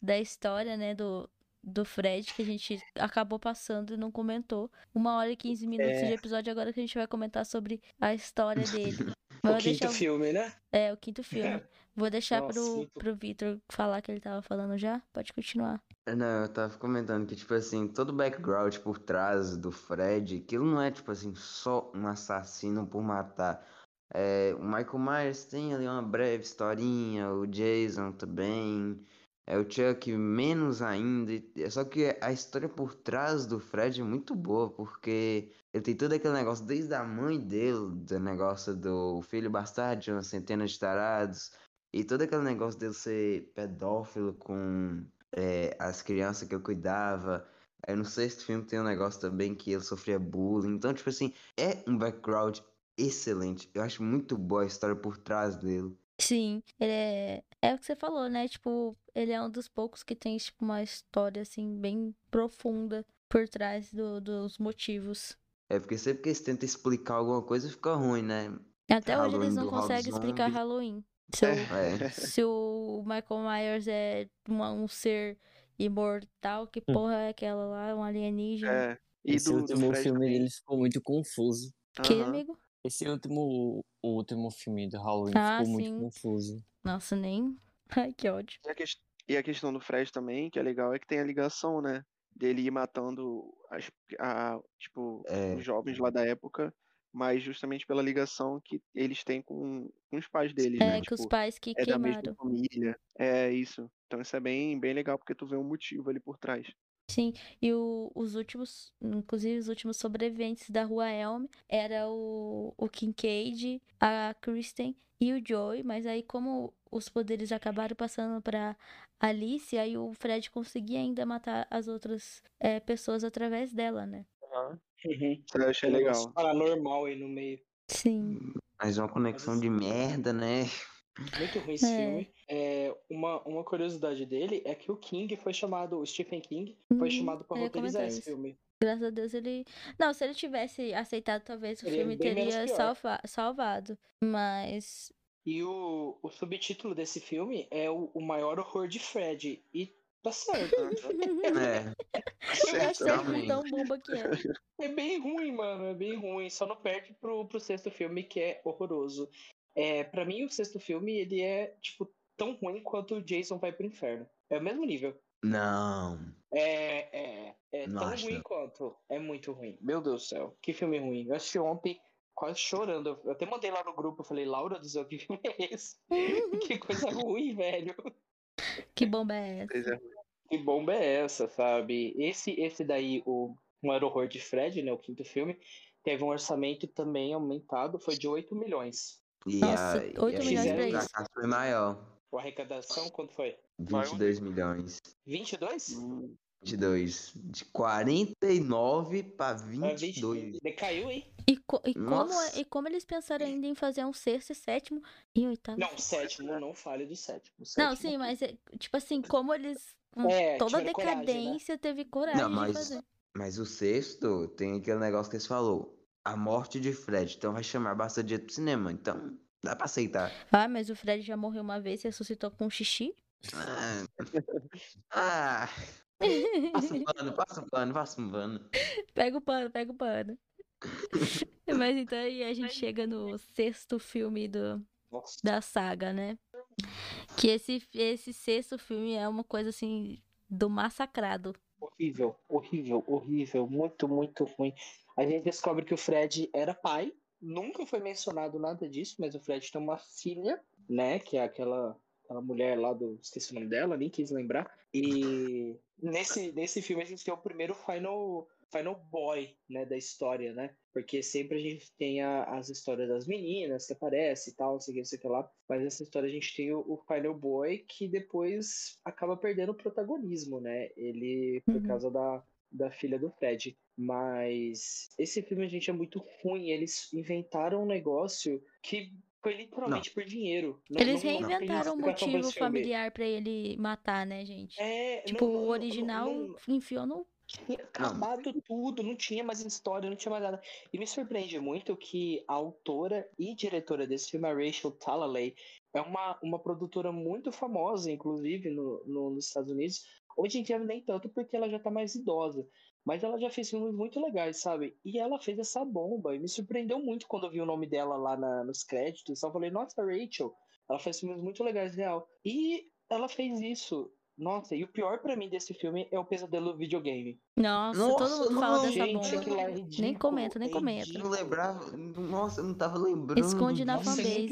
da história, né, do, do Fred, que a gente acabou passando e não comentou. Uma hora e 15 minutos É. de episódio agora que a gente vai comentar sobre a história dele. O vou quinto o- filme, né? É, o quinto filme. Vou deixar Nossa, pro, muito- pro Victor falar que ele tava falando já. Pode continuar. Não, eu tava comentando que, tipo assim, todo o background por trás do Fred, aquilo não é, tipo assim, só um assassino por matar. É, o Michael Myers tem ali uma breve historinha, o Jason também, é o Chuck menos ainda. e- Só que a história por trás do Fred é muito boa, porque ele tem todo aquele negócio desde a mãe dele, do negócio do filho bastardo, de uma centena de tarados, e todo aquele negócio dele ser pedófilo com é, as crianças que eu cuidava. Aí no sexto filme tem um negócio também que ele sofria bullying. Então, tipo assim, é um background excelente. Eu acho muito boa a história por trás dele. Sim, ele é. É o que você falou, né? Tipo, ele é um dos poucos que tem, tipo, uma história, assim, bem profunda por trás do, dos motivos. É porque sempre que eles tentam explicar alguma coisa fica ruim, né? Até hoje Halloween eles não do conseguem explicar. Halloween. Se, o- É. se o Michael Myers é uma- um ser imortal, que porra é aquela lá? Um alienígena? É. E Esse do, do último Fred filme também. dele ficou muito confuso. Que, Aham. amigo? Esse último, o último filme do Halloween Ah, ficou muito sim. confuso. Nossa, nem. Ai, que ódio. E a, ques- e a questão do Fred também, que é legal, é que tem a ligação, né? Dele ir matando as, a, tipo, É. os jovens lá da época, mas justamente pela ligação que eles têm com, com os pais deles, É, né? que os Tipo, pais que é da mesma queimaram. família. É isso. Então isso é bem, bem legal, porque tu vê um motivo ali por trás. Sim, e o- os últimos, inclusive os últimos sobreviventes da Rua Elm era o, o Kincaid, a Kristen e o Joey, mas aí como os poderes acabaram passando pra Alice, aí o Fred conseguia ainda matar as outras é, pessoas através dela, né? Uhum. Isso eu achei um legal. paranormal aí no meio. Sim. Mais uma conexão de merda, né? Muito ruim esse É. filme. É, uma, uma curiosidade dele é que o King foi chamado, o Stephen King, foi Hum, chamado ia roteirizar esse filme. Graças a Deus ele. Não, se ele tivesse aceitado, talvez o Seria filme bem menos teria salva- salvado. Mas. E o, o subtítulo desse filme é o, o maior horror de Fred. E tá certo. É. Eu achei realmente. tão bomba que é. É bem ruim, mano. É bem ruim. Só não perde pro, pro sexto filme, que é horroroso. É, pra mim, o sexto filme, ele é, tipo, tão ruim quanto o Jason vai pro inferno. É o mesmo nível. Não. É, é, é Não tão acho, ruim não. quanto. É muito ruim. Meu Deus do céu. Que filme ruim. Eu assisti ontem quase chorando. Eu até mandei lá no grupo. Eu falei, Laura do céu, que filme é esse? que coisa ruim, velho. Que bomba é essa? É. Que bomba é essa, sabe? Esse, esse daí, o Maior Horror de Fred, né? O quinto filme, teve um orçamento também aumentado, foi de 8 milhões. E Nossa, a, 8 e milhões pra o isso. fracasso foi maior. A arrecadação, quanto foi? 22 milhões. 22? Hum, 22. De 49 pra Ah, 22. Decaiu, hein? E, co- e como, Nossa. e como eles pensaram ainda em fazer um sexto e sétimo e oitavo? Não, o sétimo, não fale do sétimo. O Não, sétimo- sim, mas é, tipo assim, como eles. Com É, toda a tiveram coragem, né? decadência, teve coragem Não, de mas, fazer. mas o sexto tem aquele negócio que eles falou. A morte de Fred. Então vai chamar bastante gente pro cinema. Então dá pra aceitar. Ah, mas o Fred já morreu uma vez e ressuscitou com um xixi? Ah. ah. Passa um pano, passa um pano, passa um pano. Pega o pano, pega o pano. mas então aí a gente chega no sexto filme do, Nossa. da saga, né? Que esse, esse sexto filme é uma coisa assim do massacrado. Horrível, horrível, horrível, muito, muito ruim. A gente descobre que o Fred era pai, nunca foi mencionado nada disso, mas o Fred tem uma filha, né, que é aquela, aquela mulher lá do, esqueci o nome dela, nem quis lembrar. E nesse, nesse filme a gente tem o primeiro final, final boy, né, da história, né? Porque sempre a gente tem a- as histórias das meninas que aparecem e tal, não sei o que, não sei o que lá. Mas nessa história a gente tem o, o Final Boy que depois acaba perdendo o protagonismo, né? Ele, por Uhum. causa da, da filha do Fred. Mas esse filme, a gente, é muito ruim. Eles inventaram um negócio que foi literalmente por dinheiro. Não- Eles não- não reinventaram o pra motivo familiar pra ele matar, né, gente? É, Tipo, não- não- o não- original não- enfiou no. tinha acabado tudo, não tinha mais história, não tinha mais nada. E me surpreende muito que a autora e diretora desse filme, a Rachel Talalay, é uma, uma produtora muito famosa, inclusive, no, no- nos Estados Unidos. Hoje em dia nem tanto, porque ela já tá mais idosa. Mas ela já fez filmes muito legais, sabe? E ela fez essa bomba. E me surpreendeu muito quando eu vi o nome dela lá na- nos créditos. Só falei, nossa, Rachel, ela faz filmes muito legais, real. E ela fez isso. Nossa, e o pior pra mim desse filme é o pesadelo videogame. Nossa, todo Nossa, mundo fala dessa Gente, bomba. é ridículo. Nem comenta, nem é comenta. Eu não lembrava. Nossa, eu não tava lembrando. Esconde na fanbase.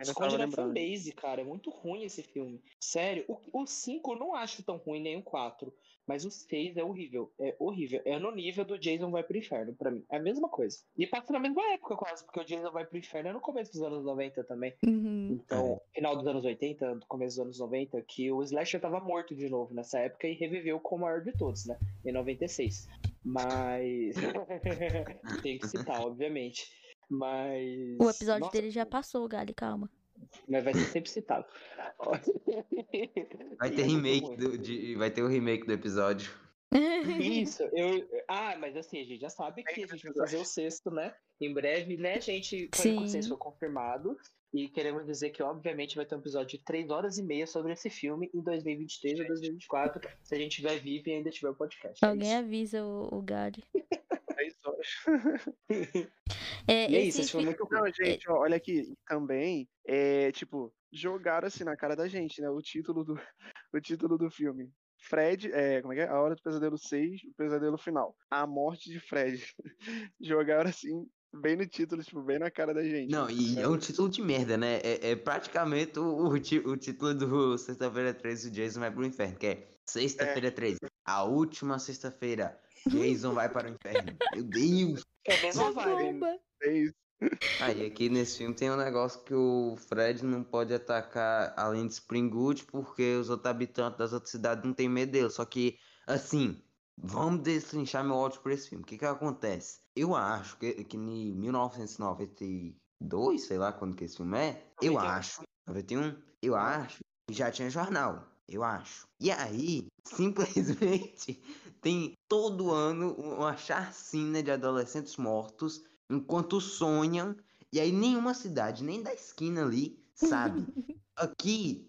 Esconde na lembrando. fanbase, cara. É muito ruim esse filme. Sério, o 5 eu não acho tão ruim, nem o 4. Mas o 6 é horrível. É horrível. É no nível do Jason vai pro inferno, pra mim. É a mesma coisa. E passa na mesma época, quase, porque o Jason vai pro inferno é no começo dos anos 90 também. Uhum. Então, final dos anos 80, começo dos anos 90, que o Slasher tava morto de novo nessa época e reviveu como o maior de todos, né? Em 96. Mas. Tem que citar, obviamente. Mas. O episódio Nossa, dele já passou, Gali, calma. Mas vai ser sempre citado. Vai ter remake do, de, vai ter o remake do episódio. Isso, eu. Ah, mas assim, a gente já sabe que a gente vai fazer o sexto, né? Em breve, né, gente? Quando o consenso for confirmado. E queremos dizer que, obviamente, vai ter um episódio de 3 horas e meia sobre esse filme em 2023 ou 2024, se a gente tiver vivo e ainda tiver o podcast. É Alguém é avisa o, o Gary. 3 horas. É, e é isso, foi muito Não, gente, ó, olha aqui, também, é, tipo, jogaram assim na cara da gente, né? O título do, o título do filme. Fred, é, como é que é? A Hora do Pesadelo 6, o Pesadelo Final. A morte de Fred. Jogaram assim, bem no título, tipo, bem na cara da gente. Não, e é um título de merda, né? É, é praticamente o, o, o, título do Sexta-feira 13, o Jason vai pro inferno, que é Sexta-feira é. 13, a última sexta-feira, Jason vai para o inferno. Meu Deus! É a mesma vibe. É isso. Aí aqui nesse filme tem um negócio que o Fred não pode atacar além de Springwood porque os outros habitantes das outras cidades não tem medo dele. Só que, assim, vamos destrinchar meu ódio por esse filme. O que que acontece? Eu acho que, que em 1992, sei lá quando que esse filme é, eu acho, 91, eu acho que já tinha jornal. Eu acho. E aí, simplesmente, tem todo ano uma chacina de adolescentes mortos enquanto sonham, e aí nenhuma cidade, nem da esquina ali, sabe? Aqui,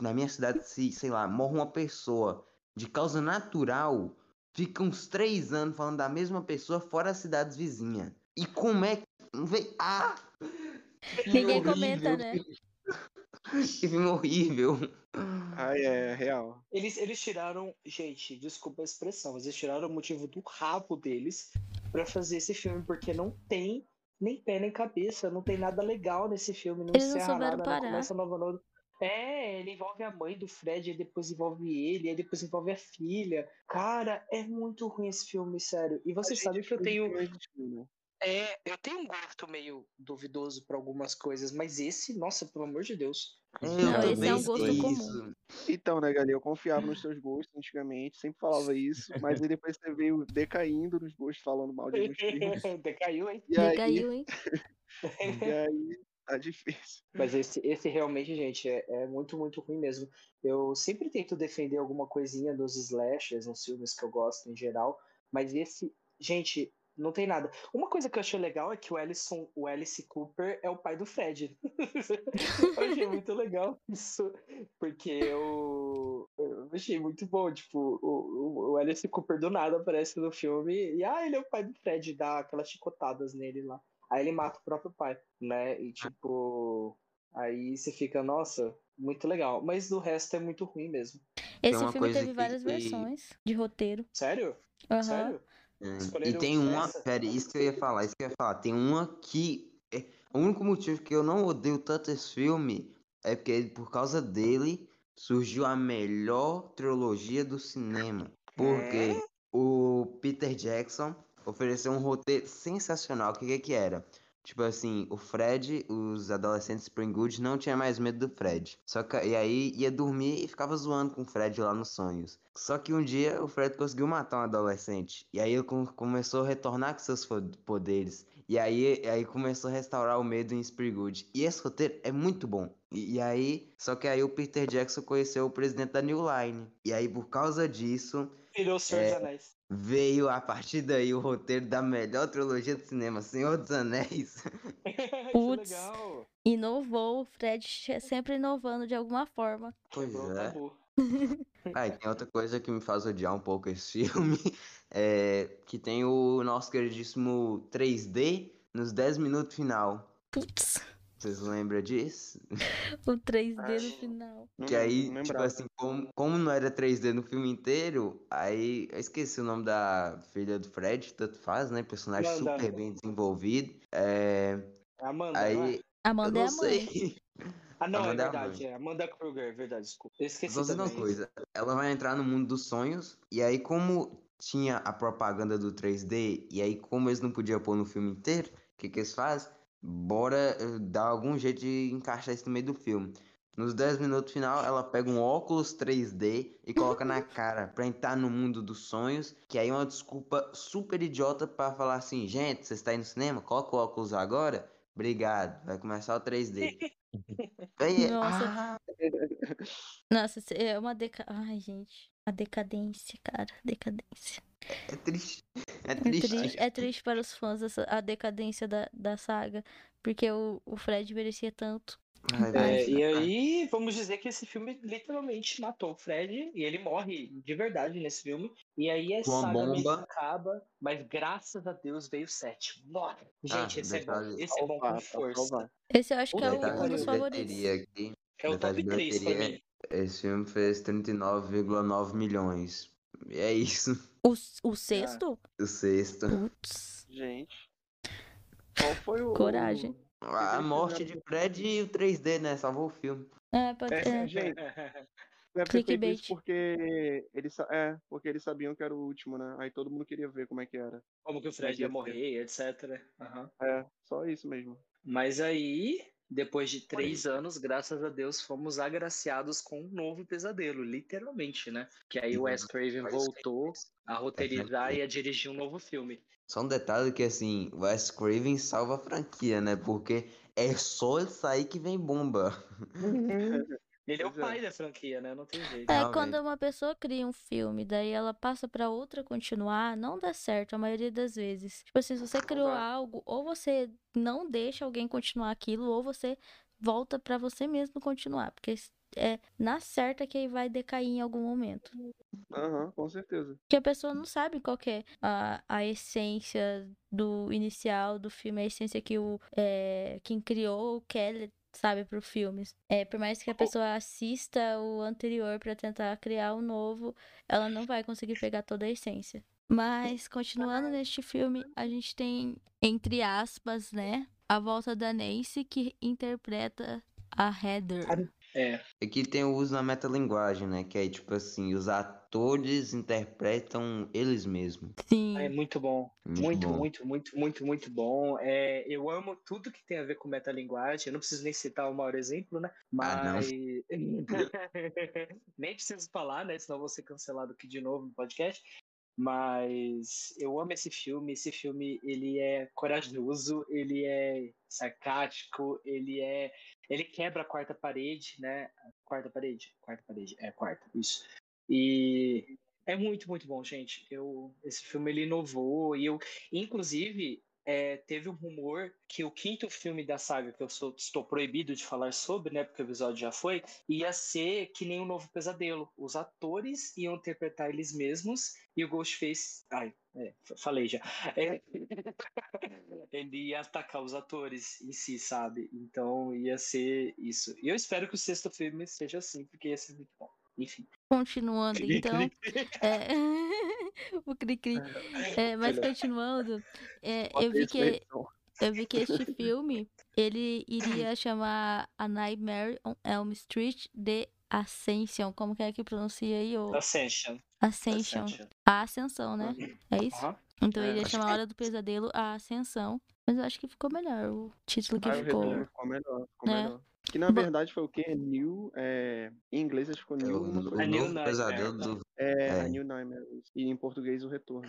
na minha cidade, se, sei lá, morre uma pessoa de causa natural, fica uns três anos falando da mesma pessoa fora as cidades vizinhas. E como é que. Ah! Ninguém comenta, né? Que filme horrível. Ai, é real. Eles, eles tiraram, gente, desculpa a expressão, mas eles tiraram o motivo do rabo deles para fazer esse filme, porque não tem nem pé nem cabeça, não tem nada legal nesse filme, não eles encerra não nada, parar. não começa nova, nova. É, ele envolve a mãe do Fred, e depois envolve ele, e depois envolve a filha. Cara, é muito ruim esse filme, sério. E você sabe que eu tenho. É, eu tenho um gosto meio duvidoso para algumas coisas, mas esse, nossa, pelo amor de Deus. Não, esse é um gosto isso. comum. Então, né, Gali, eu confiava nos seus gostos antigamente, sempre falava isso, mas aí depois você veio decaindo nos gostos, falando mal de alguns filmes. Decaiu, hein? E Decaiu, aí... hein? e aí, tá difícil. Mas esse, esse realmente, gente, é, é, muito, muito ruim mesmo. Eu sempre tento defender alguma coisinha dos slashers, nos filmes que eu gosto em geral, mas esse, gente, não tem nada. Uma coisa que eu achei legal é que o Ellison, o Alice Cooper é o pai do Fred. eu achei muito legal isso, porque eu, eu achei muito bom, tipo, o, o Alice Cooper do nada aparece no filme e ah, ele é o pai do Fred, dá aquelas chicotadas nele lá. Aí ele mata o próprio pai, né? E tipo, aí você fica, nossa, muito legal. Mas do resto é muito ruim mesmo. Esse filme teve várias que... versões de roteiro. Sério? Uhum. Sério? Hum, e tem uma. Pera, isso que eu ia falar, isso que eu ia falar. Tem uma que. É, o único motivo que eu não odeio tanto esse filme é porque por causa dele surgiu a melhor trilogia do cinema. Porque é? o Peter Jackson ofereceu um roteiro sensacional. O que, que, que era? Tipo assim, o Fred, os adolescentes Springwood não tinha mais medo do Fred. Só que e aí ia dormir e ficava zoando com o Fred lá nos sonhos. Só que um dia o Fred conseguiu matar um adolescente. E aí ele começou a retornar com seus poderes. E aí, aí começou a restaurar o medo em Springwood. E esse roteiro é muito bom. E, e, aí, só que aí o Peter Jackson conheceu o presidente da New Line. E aí, por causa disso. Virou o Senhor é, dos Anéis veio a partir daí o roteiro da melhor trilogia do cinema, Senhor dos Anéis. Putz, inovou, o Fred sempre inovando de alguma forma. Pois é. ah, e tem outra coisa que me faz odiar um pouco esse filme, é que tem o nosso queridíssimo 3D nos 10 minutos final. Putz. Vocês lembram disso? o 3D no final. Que aí, tipo assim, como, como não era 3D no filme inteiro, aí eu esqueci o nome da filha do Fred, tanto faz, né? Personagem Amanda. super bem desenvolvido. É. Amanda. Aí, Amanda é a mãe. Ah, não, Amanda é verdade. É Amanda Kruger, é verdade, desculpa. Eu esqueci. Vou dizer uma coisa. Ela vai entrar no mundo dos sonhos, e aí, como tinha a propaganda do 3D, e aí, como eles não podiam pôr no filme inteiro, o que, que eles fazem? Bora eh, dar algum jeito de encaixar isso no meio do filme. Nos 10 minutos final, ela pega um óculos 3D e coloca na cara pra entrar no mundo dos sonhos, que aí é uma desculpa super idiota para falar assim, gente, você está aí no cinema? Coloca o óculos agora? Obrigado, vai começar o 3D. Véi, Nossa. ah, Nossa, é uma deca... Ai, gente. A decadência, cara. Decadência. É triste. É É triste. triste, é triste para os fãs essa, a decadência da, da saga. Porque o, o Fred merecia tanto. Ai, É, e aí, vamos dizer que esse filme literalmente matou o Fred e ele morre de verdade nesse filme. E aí a saga bomba. acaba, mas graças a Deus veio o sétimo. Nossa, Ah, gente, esse é bom. Esse é bom com força. Esse eu acho que é Puta o- que um dos favoritos. aqui. É o top de 3 pra mim. Esse filme fez 39,9 milhões. E é isso. O, o sexto? O sexto. Putz. Gente. Qual foi o. Coragem. A morte de Fred e o 3D, né? Salvou o filme. É, pode É, ser. Gente, Deve ter feito Clickbait. isso porque eles, é, porque eles sabiam que era o último, né? Aí todo mundo queria ver como é que era. Como que o Fred ia morrer, etc. Aham. É, só isso mesmo. Mas aí, depois de três anos, graças a Deus, fomos agraciados com um novo pesadelo, literalmente, né? Que aí o Wes Craven voltou a roteirizar e a dirigir um novo filme. Só um detalhe que assim, o Wes Craven salva a franquia, né? Porque é só ele sair que vem bomba. Ele é o é. pai da franquia, né? Não tem jeito. É, quando uma pessoa cria um filme, daí ela passa pra outra continuar, não dá certo a maioria das vezes. Tipo assim, se você criou algo, ou você não deixa alguém continuar aquilo, ou você volta pra você mesmo continuar, porque é na certa que aí vai decair em algum momento. Aham, com certeza. Porque a pessoa não sabe qual que é a, a essência do inicial do filme, a essência que o é, quem criou quer, sabe, pro filme. É, por mais que a pessoa assista o anterior pra tentar criar o novo, ela não vai conseguir pegar toda a essência. Mas, continuando neste filme, a gente tem, entre aspas, né, a volta da Nancy, que interpreta a Heather. É, Aqui tem o uso da metalinguagem, né? Que é tipo assim, os atores interpretam eles mesmos. Sim. é muito bom. Muito Muito, bom. muito, muito, muito, muito bom. É, eu amo tudo que tem a ver com metalinguagem. Eu não preciso nem citar o maior exemplo, né? Ah, não. Mas. nem preciso falar, né? Senão eu vou ser cancelado aqui de novo no podcast. Mas eu amo esse filme. Esse filme ele é corajoso, ele é sarcástico, ele é. Ele quebra a quarta parede, né? Quarta parede? Quarta parede. É, quarta, isso. E é muito, muito bom, gente. Eu, esse filme ele inovou e eu, inclusive, é, teve um rumor que o quinto filme da saga, que eu sou- estou proibido de falar sobre, né, porque o episódio já foi, ia ser que nem um novo pesadelo. Os atores iam interpretar eles mesmos e o Ghostface. Ai, é, falei já. É, ele ia atacar os atores em si, sabe? Então ia ser isso. E eu espero que o sexto filme seja assim, porque ia ser muito bom. Enfim. Continuando, então. É... o cri-cri. É, mas Melhor. continuando, é, eu vi que edição. eu vi que este filme ele iria chamar A Nightmare on Elm Street de Ascension. Como que é que pronuncia aí? O Ascension. Ascension. Ascension. A Ascensão, né? É isso? Então É, ele ia chamar a Hora do Pesadelo A Ascensão. Mas eu acho que ficou melhor o título que Ah, ficou. ficou melhor, ficou né? melhor. Que na Bom- verdade foi o quê? New. É... Em inglês acho que ficou É New. o, o. A New Nightmare. pesadelo do. É, É. a New Nightmare. E em português o retorno.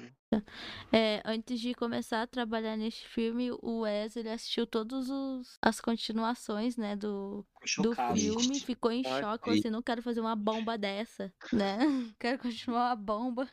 É, antes de começar a trabalhar neste filme, o Wes ele assistiu todos os as continuações, né, do, do filme, ficou em Ai, choque, assim, não quero fazer uma bomba dessa, né? Quero continuar uma bomba.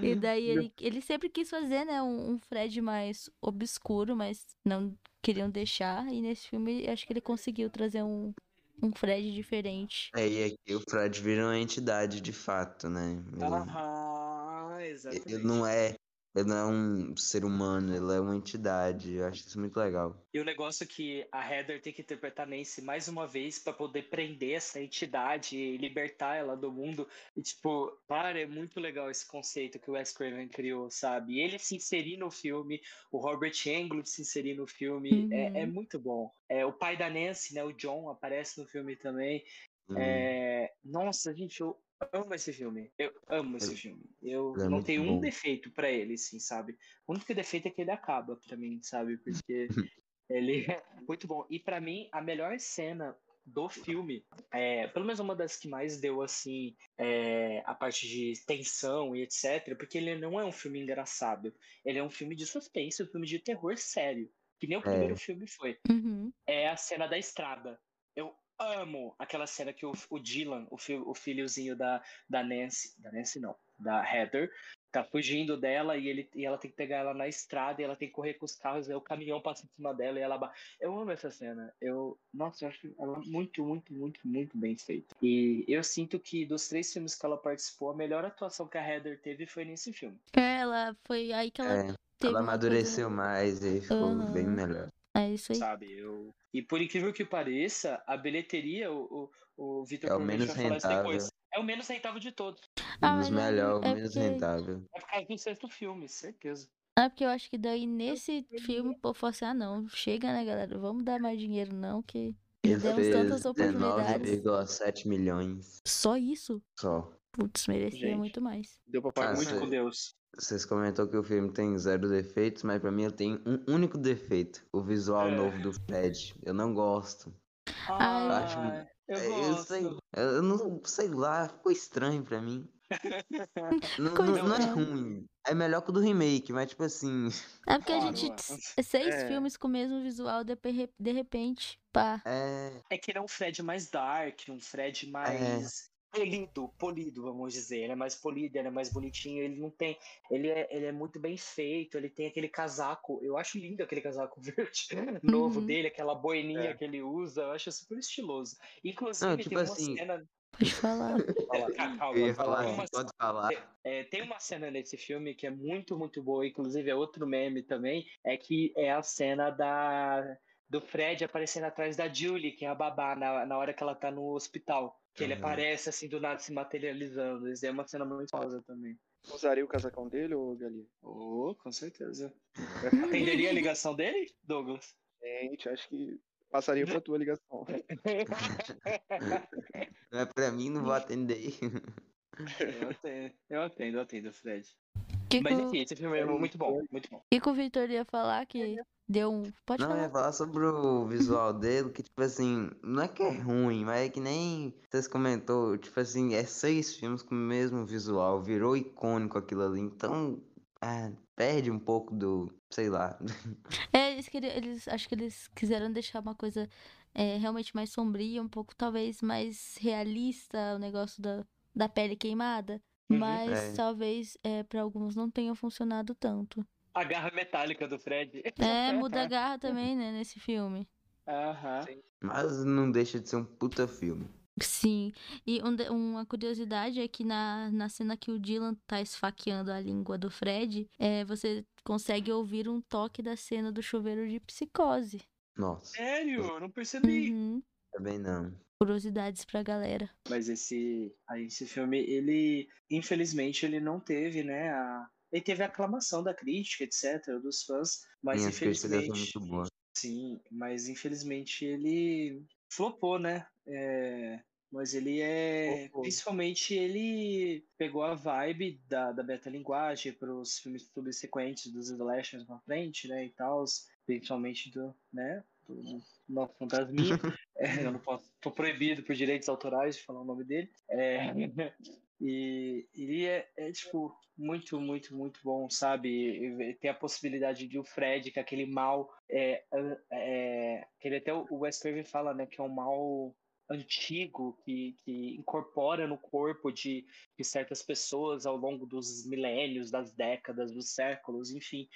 E daí ele, ele sempre quis fazer, né, um, um Fred mais obscuro, mas não queriam deixar. E nesse filme acho que ele conseguiu trazer um, um Fred diferente. É, e aqui o Fred vira uma entidade de fato, né? Ele, Aham, ele exatamente. não é. Ele não é um ser humano, ele é uma entidade. Eu acho isso muito legal. E o negócio é que a Heather tem que interpretar Nancy mais uma vez pra poder prender essa entidade e libertar ela do mundo. E, tipo, cara, é muito legal esse conceito que o Wes Craven criou, sabe? E ele se inserir no filme, o Robert Englund se inserir no filme, é, Uhum. é muito bom. É, o pai da Nancy, né, o John, aparece no filme também. Hum, É, Nossa, gente, eu amo esse filme. Eu amo esse Ele- filme. Eu é não tenho um bom. defeito pra ele, assim, sabe? O único defeito é que ele acaba pra mim, sabe? Porque ele é muito bom. E pra mim, a melhor cena do filme, é, pelo menos uma das que mais deu, assim, é, a parte de tensão e etc., porque ele não é um filme engraçado. Ele é um filme de suspense, um filme de terror sério. Que nem o primeiro filme foi Uhum. é a cena da estrada. Eu amo aquela cena que o, o Dylan, o, fi, o filhozinho da, da Nancy, da Nancy não, da Heather, tá fugindo dela e, ele, e ela tem que pegar ela na estrada e ela tem que correr com os carros, aí o caminhão passa em cima dela e ela. Eu amo essa cena. Eu, nossa, eu acho ela muito, muito, muito, muito bem feita. E eu sinto que dos três filmes que ela participou, a melhor atuação que a Heather teve foi nesse filme. É, ela foi aí que ela. É, ela amadureceu coisa... mais e ficou uhum. bem melhor. É isso aí. Sabe, eu. E por incrível que pareça, a bilheteria, o, o, o Vitor é o menos rentável. É o menos rentável de todos. Ah, um dos melhores, é o menos porque... rentável. É por causa do sexto filme, certeza. É porque eu acho que daí nesse filme, pô, fosse, assim, ah não, chega né, galera, vamos dar mais dinheiro não, que ele demos tantas oportunidades. 19,7 milhões. Só isso? Só. Putz, merecia Gente, muito mais. Deu pra pagar ah, muito com Deus. Vocês comentou que o filme tem zero defeitos, mas pra mim eu tenho um único defeito. O visual é. novo do Fred. Eu não gosto. Ah, eu acho, eu, eu, sei, eu não sei lá, ficou estranho pra mim. não, não, não, é ruim. É melhor que o do remake, mas tipo assim. É porque a gente. Seis é. filmes com o mesmo visual, de, de repente, pá. É. É que ele é um Fred mais dark, um Fred é. mais. É polido, polido, vamos dizer. Ele é mais polido, ele é mais bonitinho, ele não tem. Ele é, ele é muito bem feito, ele tem aquele casaco. Eu acho lindo aquele casaco verde novo uhum. dele, aquela boininha é. que ele usa, eu acho super estiloso. Inclusive, não, tipo tem uma assim... cena. Pode falar. Calma, eu ia falar, uma... pode falar. É, tem uma cena nesse filme que é muito, muito boa, inclusive é outro meme também, é que é a cena da do Fred aparecendo atrás da Julie, que é a babá, na, na hora que ela tá no hospital. Que uhum. ele aparece assim do nada se materializando. Isso é uma cena muito famosa também. Usaria o casacão dele ou Galinha? Oh, com certeza. Atenderia a ligação dele, Douglas? Gente, acho que passaria pra tua ligação. Não é pra mim, não vou atender. Eu atendo, eu atendo, eu atendo, Fred. Que Mas enfim, esse filme é muito bom, muito bom. O que, o Victor ia falar que deu um. Pode não, falar. ia falar sobre o visual dele, que, tipo assim, não é que é ruim, mas é que nem vocês comentou, tipo assim, é seis filmes com o mesmo visual, virou icônico aquilo ali, então. Ah, perde um pouco do. sei lá. É, eles queriam. Eles, acho que eles quiseram deixar uma coisa é, realmente mais sombria, um pouco talvez mais realista, o negócio da, da pele queimada. Uhum. Mas é. talvez é, para alguns não tenha funcionado tanto. A garra metálica do Fred. É, muda a garra também, né, nesse filme. Aham. Mas não deixa de ser um puta filme. Sim, e um, uma curiosidade é que na, na cena que o Dylan tá esfaqueando a língua do Fred, é, você consegue ouvir um toque da cena do chuveiro de psicose. Nossa. Sério? Eu não percebi. Uhum. Também não curiosidades pra galera. Mas esse, aí esse filme, ele, infelizmente, ele não teve, né, a... Ele teve a aclamação da crítica, etc., dos fãs, mas Minha infelizmente... muito boa. Sim, mas infelizmente ele flopou, né? É... Mas ele é. Flopou. Principalmente ele pegou a vibe da, da linguagem para os filmes subsequentes dos slashers na frente, né? E tal. Principalmente do, né? Nosso fantasminha. é, eu não posso, tô proibido por direitos autorais de falar o nome dele. É, e ele é, é, tipo, muito, muito, muito bom, sabe? Tem a possibilidade de o Fred, que é aquele mal. É, é, que ele até o Wes Craven fala, né? Que é um mal antigo que, que incorpora no corpo de, de certas pessoas ao longo dos milênios, das décadas, dos séculos, enfim.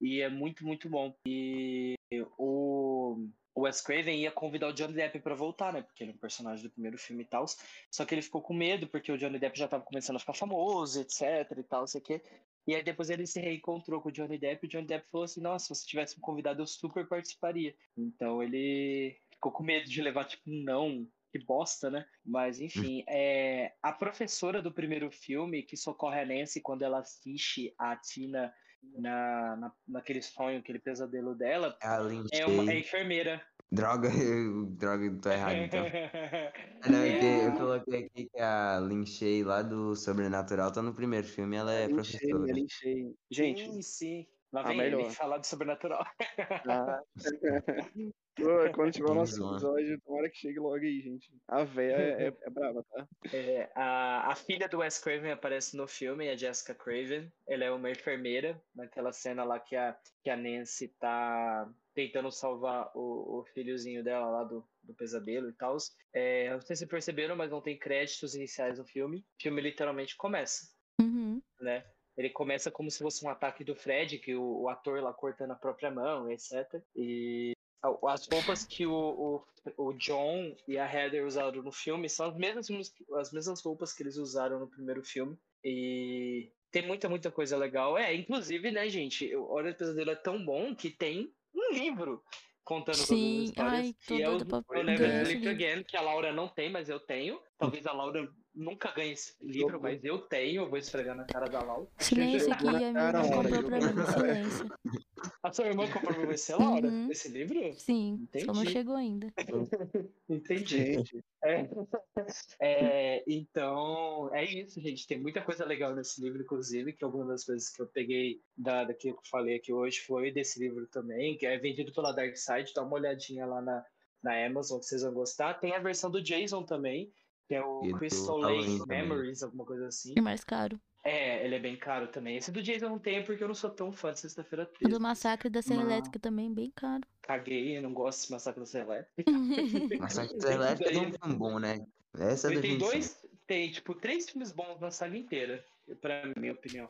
E é muito, muito bom. E o o Wes Craven ia convidar o Johnny Depp para voltar, né? Porque ele é um personagem do primeiro filme e tal. Só que ele ficou com medo, porque o Johnny Depp já tava começando a ficar famoso, etc e tal, sei que. E aí depois ele se reencontrou com o Johnny Depp e o Johnny Depp falou assim: Nossa, se você tivesse me convidado, eu super participaria. Então ele ficou com medo de levar, tipo, um não. Que bosta, né? Mas enfim, é... a professora do primeiro filme que socorre a Nancy quando ela assiste a Tina na, na, naquele sonho, aquele pesadelo dela, é, uma, é enfermeira. Droga, eu, droga, tô errado então. Não, eu coloquei aqui que a Lin Shay lá do Sobrenatural tá no primeiro filme, ela é, é professora. Lin Shay. Gente, sim, sim. Lá vem ele falar do Sobrenatural. Ah. Quando tiver o nosso episódio, tomara que chegue logo aí, gente. A véia é, é, é brava, tá? É, a, a filha do Wes Craven aparece no filme, a Jessica Craven. Ela é uma enfermeira, naquela cena lá que a, que a Nancy tá tentando salvar o, o filhozinho dela lá do, do pesadelo e tal. É, não sei se perceberam, mas não tem créditos iniciais no filme. O filme literalmente começa. Uhum. Né? Ele começa como se fosse um ataque do Fred, que o, o ator lá cortando a própria mão, etc. E as roupas que o, o, o, John e a Heather usaram no filme são as mesmas, as mesmas roupas que eles usaram no primeiro filme. E tem muita, muita coisa legal. É, inclusive, né, gente, Hora do Pesadelo é tão bom que tem um livro contando Sim, todas as histórias. ai, que é o, pra o Never Sleep Again, que a Laura não tem, mas eu tenho. Talvez a Laura nunca ganhe esse livro, mas eu tenho. Eu vou esfregar na cara da Laura. Silêncio aqui, a minha irmã comprou pra mim, silêncio. A sua irmã comprou pra você, Laura, Uhum. esse livro? Sim, Entendi. só não chegou ainda. Entendi. Gente, É. É, então, é isso, gente. Tem muita coisa legal nesse livro, inclusive, que algumas das coisas que eu peguei da, daquilo que eu falei aqui hoje foi desse livro também, que é vendido pela Dark Side. Dá uma olhadinha lá na, na Amazon que vocês vão gostar. Tem a versão do Jason também, que é o E Crystal Lake também. Memories, alguma coisa assim. E mais caro. É, ele é bem caro também. Esse do Jason eu não tenho porque eu não sou tão fã de Sexta-feira O 13. do Massacre da Serra Não. Elétrica também, bem caro. Caguei, eu não gosto de Massacre da Serra Elétrica. Massacre da Elétrica não é tão bom, né? Essa é a Tem dois, tem tipo três filmes bons na saga inteira, pra minha opinião.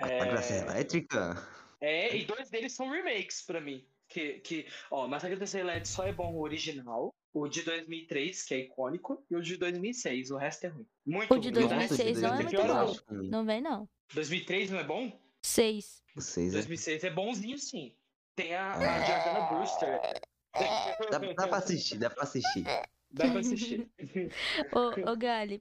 Massacre da Serra Elétrica? É, e dois deles são remakes pra mim. Que, que ó, Massacre da Serra Elétrica só é bom o original, o de 2003, que é icônico, e o de 2006, o resto é ruim. Muito O de ruim. Nossa, 2006 não é muito 2003 bom. Não vem, não. 2003 não é bom? Seis. O seis é- 2006 é bonzinho, sim. Tem a, a Jordana Brewster. Dá, dá pra assistir, dá pra assistir. Dá pra assistir. Ô, ô Gali,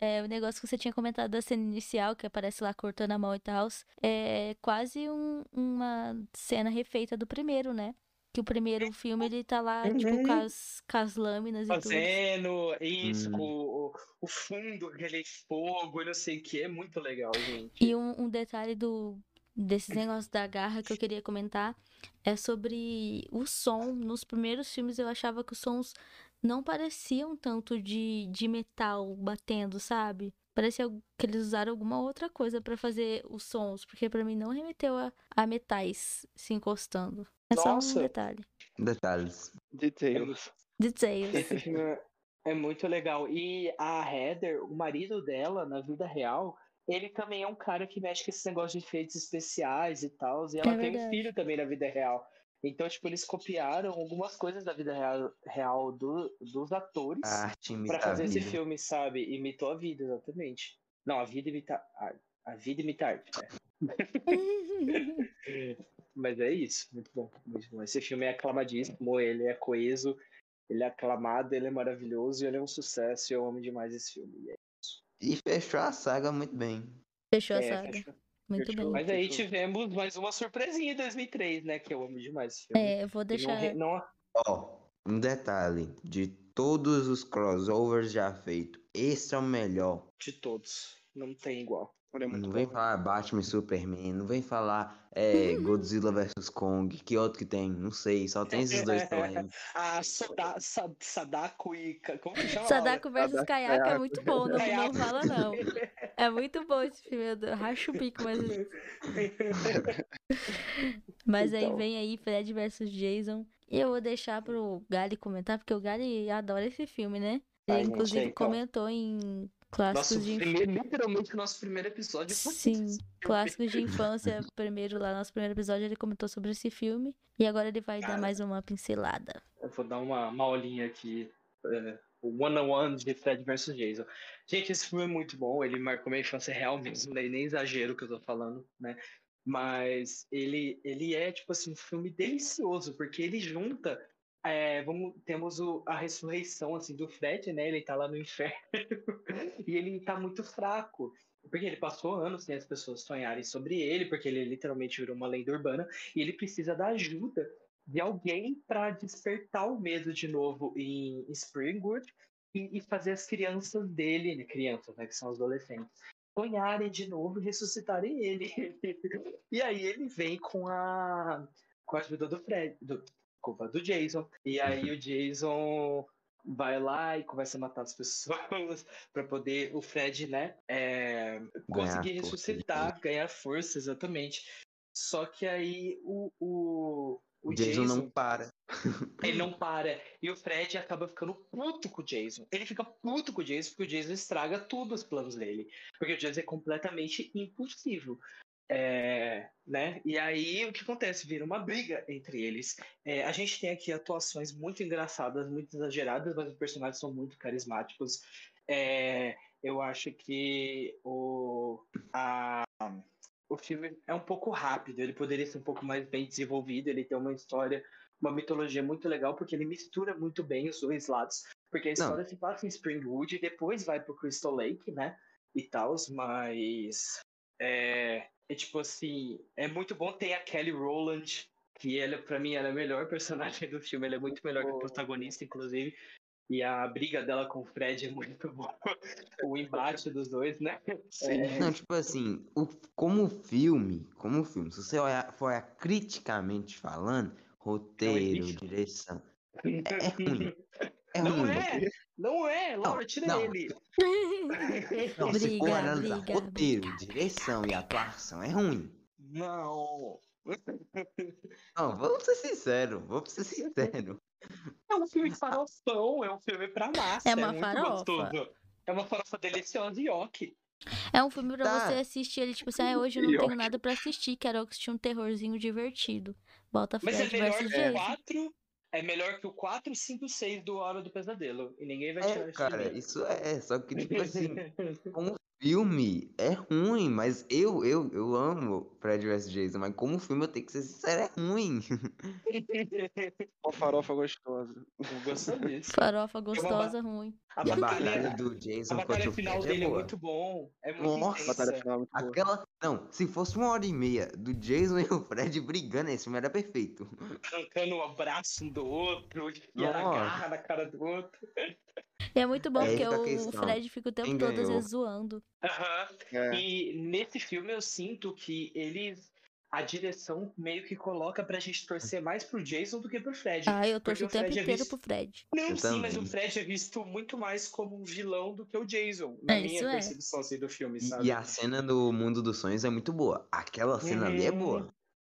é, o negócio que você tinha comentado da cena inicial, que aparece lá cortando a mão e tal, é quase um- uma cena refeita do primeiro, né? Que o primeiro filme ele tá lá, tipo, Uhum. com as, com as lâminas e tudo. Fazendo isso, Hum. o, o fundo, aquele fogo, e não sei o que, é muito legal, gente. E um, um detalhe do desses negócios da garra que eu queria comentar é sobre o som. Nos primeiros filmes eu achava que os sons não pareciam tanto de, de metal batendo, sabe? Parecia que eles usaram alguma outra coisa pra fazer os sons, porque pra mim não remeteu a, a metais se encostando. É só um detalhe. Detalhes. details. Details. Esse filme é- muito legal. E a Heather, o marido dela, na vida real, ele também é um cara que mexe com esse negócio de efeitos especiais e tal. E ela É tem um filho também na vida real. Então, tipo, eles copiaram algumas coisas da vida real, real do- dos atores A arte imita pra a fazer esse vida. filme, sabe? Imitou a vida, exatamente. Não, a vida imita a, a vida imita a arte. é. Mas é isso, muito bom, muito bom. Esse filme é aclamadíssimo, ele é coeso, ele é aclamado, ele é maravilhoso, ele é um sucesso e eu amo demais esse filme. E é- E fechou a saga muito bem. Fechou a é, saga. fechou. Muito fechou. bem. Mas aí tivemos mais uma surpresinha em 2003, né? Que eu amo demais esse filme. É, eu vou deixar. re- não, Ó, um detalhe. De todos os crossovers já feitos, esse é o melhor. de todos, não tem igual. Ele é muito Não bom. vem falar Batman e Superman, não vem falar é, Godzilla vs Kong, que outro que tem? Não sei, só tem esses dois que eu lembro. A Soda, Sa- Sadako e. Como que chama? Sadako Sadako, Kayako é muito bom, não, não fala não. É muito bom esse filme, eu racho o bico, mas. Mas aí Então. vem aí Fred versus Jason. E eu vou deixar pro Gali comentar, porque o Gali adora esse filme, né? Ele Ai, gente, inclusive então. comentou em clássicos Nosso de infância. primeiro, literalmente o nosso primeiro episódio foi Sim, clássicos de infância. Primeiro, lá, nosso primeiro episódio, ele comentou sobre esse filme. E agora ele vai dar Cara. mais uma pincelada. Eu vou dar uma, uma olhinha aqui. é, o One on One de Fred vs Jason. Gente, esse filme é muito bom. Ele marcou minha infância real mesmo, né? nem exagero o que eu tô falando, né? Mas ele, ele é, tipo assim, um filme delicioso, porque ele junta. É, vamos, temos o, a ressurreição assim, do Fred, né? Ele tá lá no inferno e ele tá muito fraco. Porque ele passou anos sem as pessoas sonharem sobre ele, porque ele literalmente virou uma lenda urbana, e ele precisa da ajuda de alguém para despertar o medo de novo em Springwood e, e fazer as crianças dele, né, crianças, né, que são os adolescentes, sonharem de novo e ressuscitarem ele. e aí ele vem com a com a ajuda do Fred, do, desculpa, do Jason. E aí o Jason vai lá e começa a matar as pessoas para poder o Fred, né, é, conseguir força de ressuscitar, ganhar força, exatamente. Só que aí o, o, o Jason, Jason, não para. ele não para. E o Fred acaba ficando puto com o Jason. Ele fica puto com o Jason porque o Jason estraga tudo os planos dele. Porque o Jason é completamente impulsivo. É, né? E aí o que acontece? Vira uma briga entre eles. É, a gente tem aqui atuações muito engraçadas, muito exageradas, mas os personagens são muito carismáticos. É, eu acho que o, a, o filme é um pouco rápido, ele poderia ser um pouco mais bem desenvolvido, ele tem uma história, uma mitologia muito legal, porque ele mistura muito bem os dois lados. Porque a história Não. se passa em Springwood e depois vai pro Crystal Lake, né? E tal, mas. É, é tipo assim, é muito bom ter a Kelly Rowland, que ela, pra mim, ela é a melhor personagem do filme, ela é muito melhor que a protagonista, inclusive. E a briga dela com o Fred é muito boa. o embate dos dois, né? Sim. É... Não, tipo assim, o, como filme, como filme, se você olhar, for olhar criticamente falando, roteiro, é direção, é, é ruim. É não ruim. é, não é, Laura, tira não. ele. Não, briga, se for analisar briga, roteiro, briga. direção e atuação, é ruim. Não. Não, vamos ser sinceros, vamos ser sinceros. É um filme farofão, é um filme pra massa. É uma é farofa. Gostoso. É uma farofa deliciosa e ok. É um filme pra tá. você assistir ele, tipo assim, ah, hoje eu não tenho nada pra assistir, quero assistir um terrorzinho divertido. Bota Fred Mas é melhor que o 4, é melhor que o 4, 5, 6 do Hora do Pesadelo. E ninguém vai tirar é, cara, isso é, só que tipo assim, como filme é ruim, mas eu, eu, eu amo Fred vs Jason, mas como filme eu tenho que ser sincero, é ruim. Uma farofa gostosa. Eu gosto disso. Farofa gostosa, ruim. A e a batalha do Jason a batalha final dele é, é, muito bom. É muito Nossa, intensa. batalha final é muito Aquela, boa. não, se fosse uma hora e meia do Jason e o Fred brigando, esse filme era perfeito. Arrancando o abraço um do outro, e a garra na cara do outro. E é muito bom é porque o Fred fica o tempo Quem todo ganhou? às vezes zoando. Uhum. É. E nesse filme eu sinto que eles. A direção meio que coloca pra gente torcer mais pro Jason do que pro Fred. Ah, eu torço o tempo é inteiro visto... pro Fred. Não, eu sim, também. mas o Fred é visto muito mais como um vilão do que o Jason. Na é, minha é. percepção assim, do filme, sabe? E a cena do Mundo dos Sonhos é muito boa. Aquela cena uhum. ali é boa.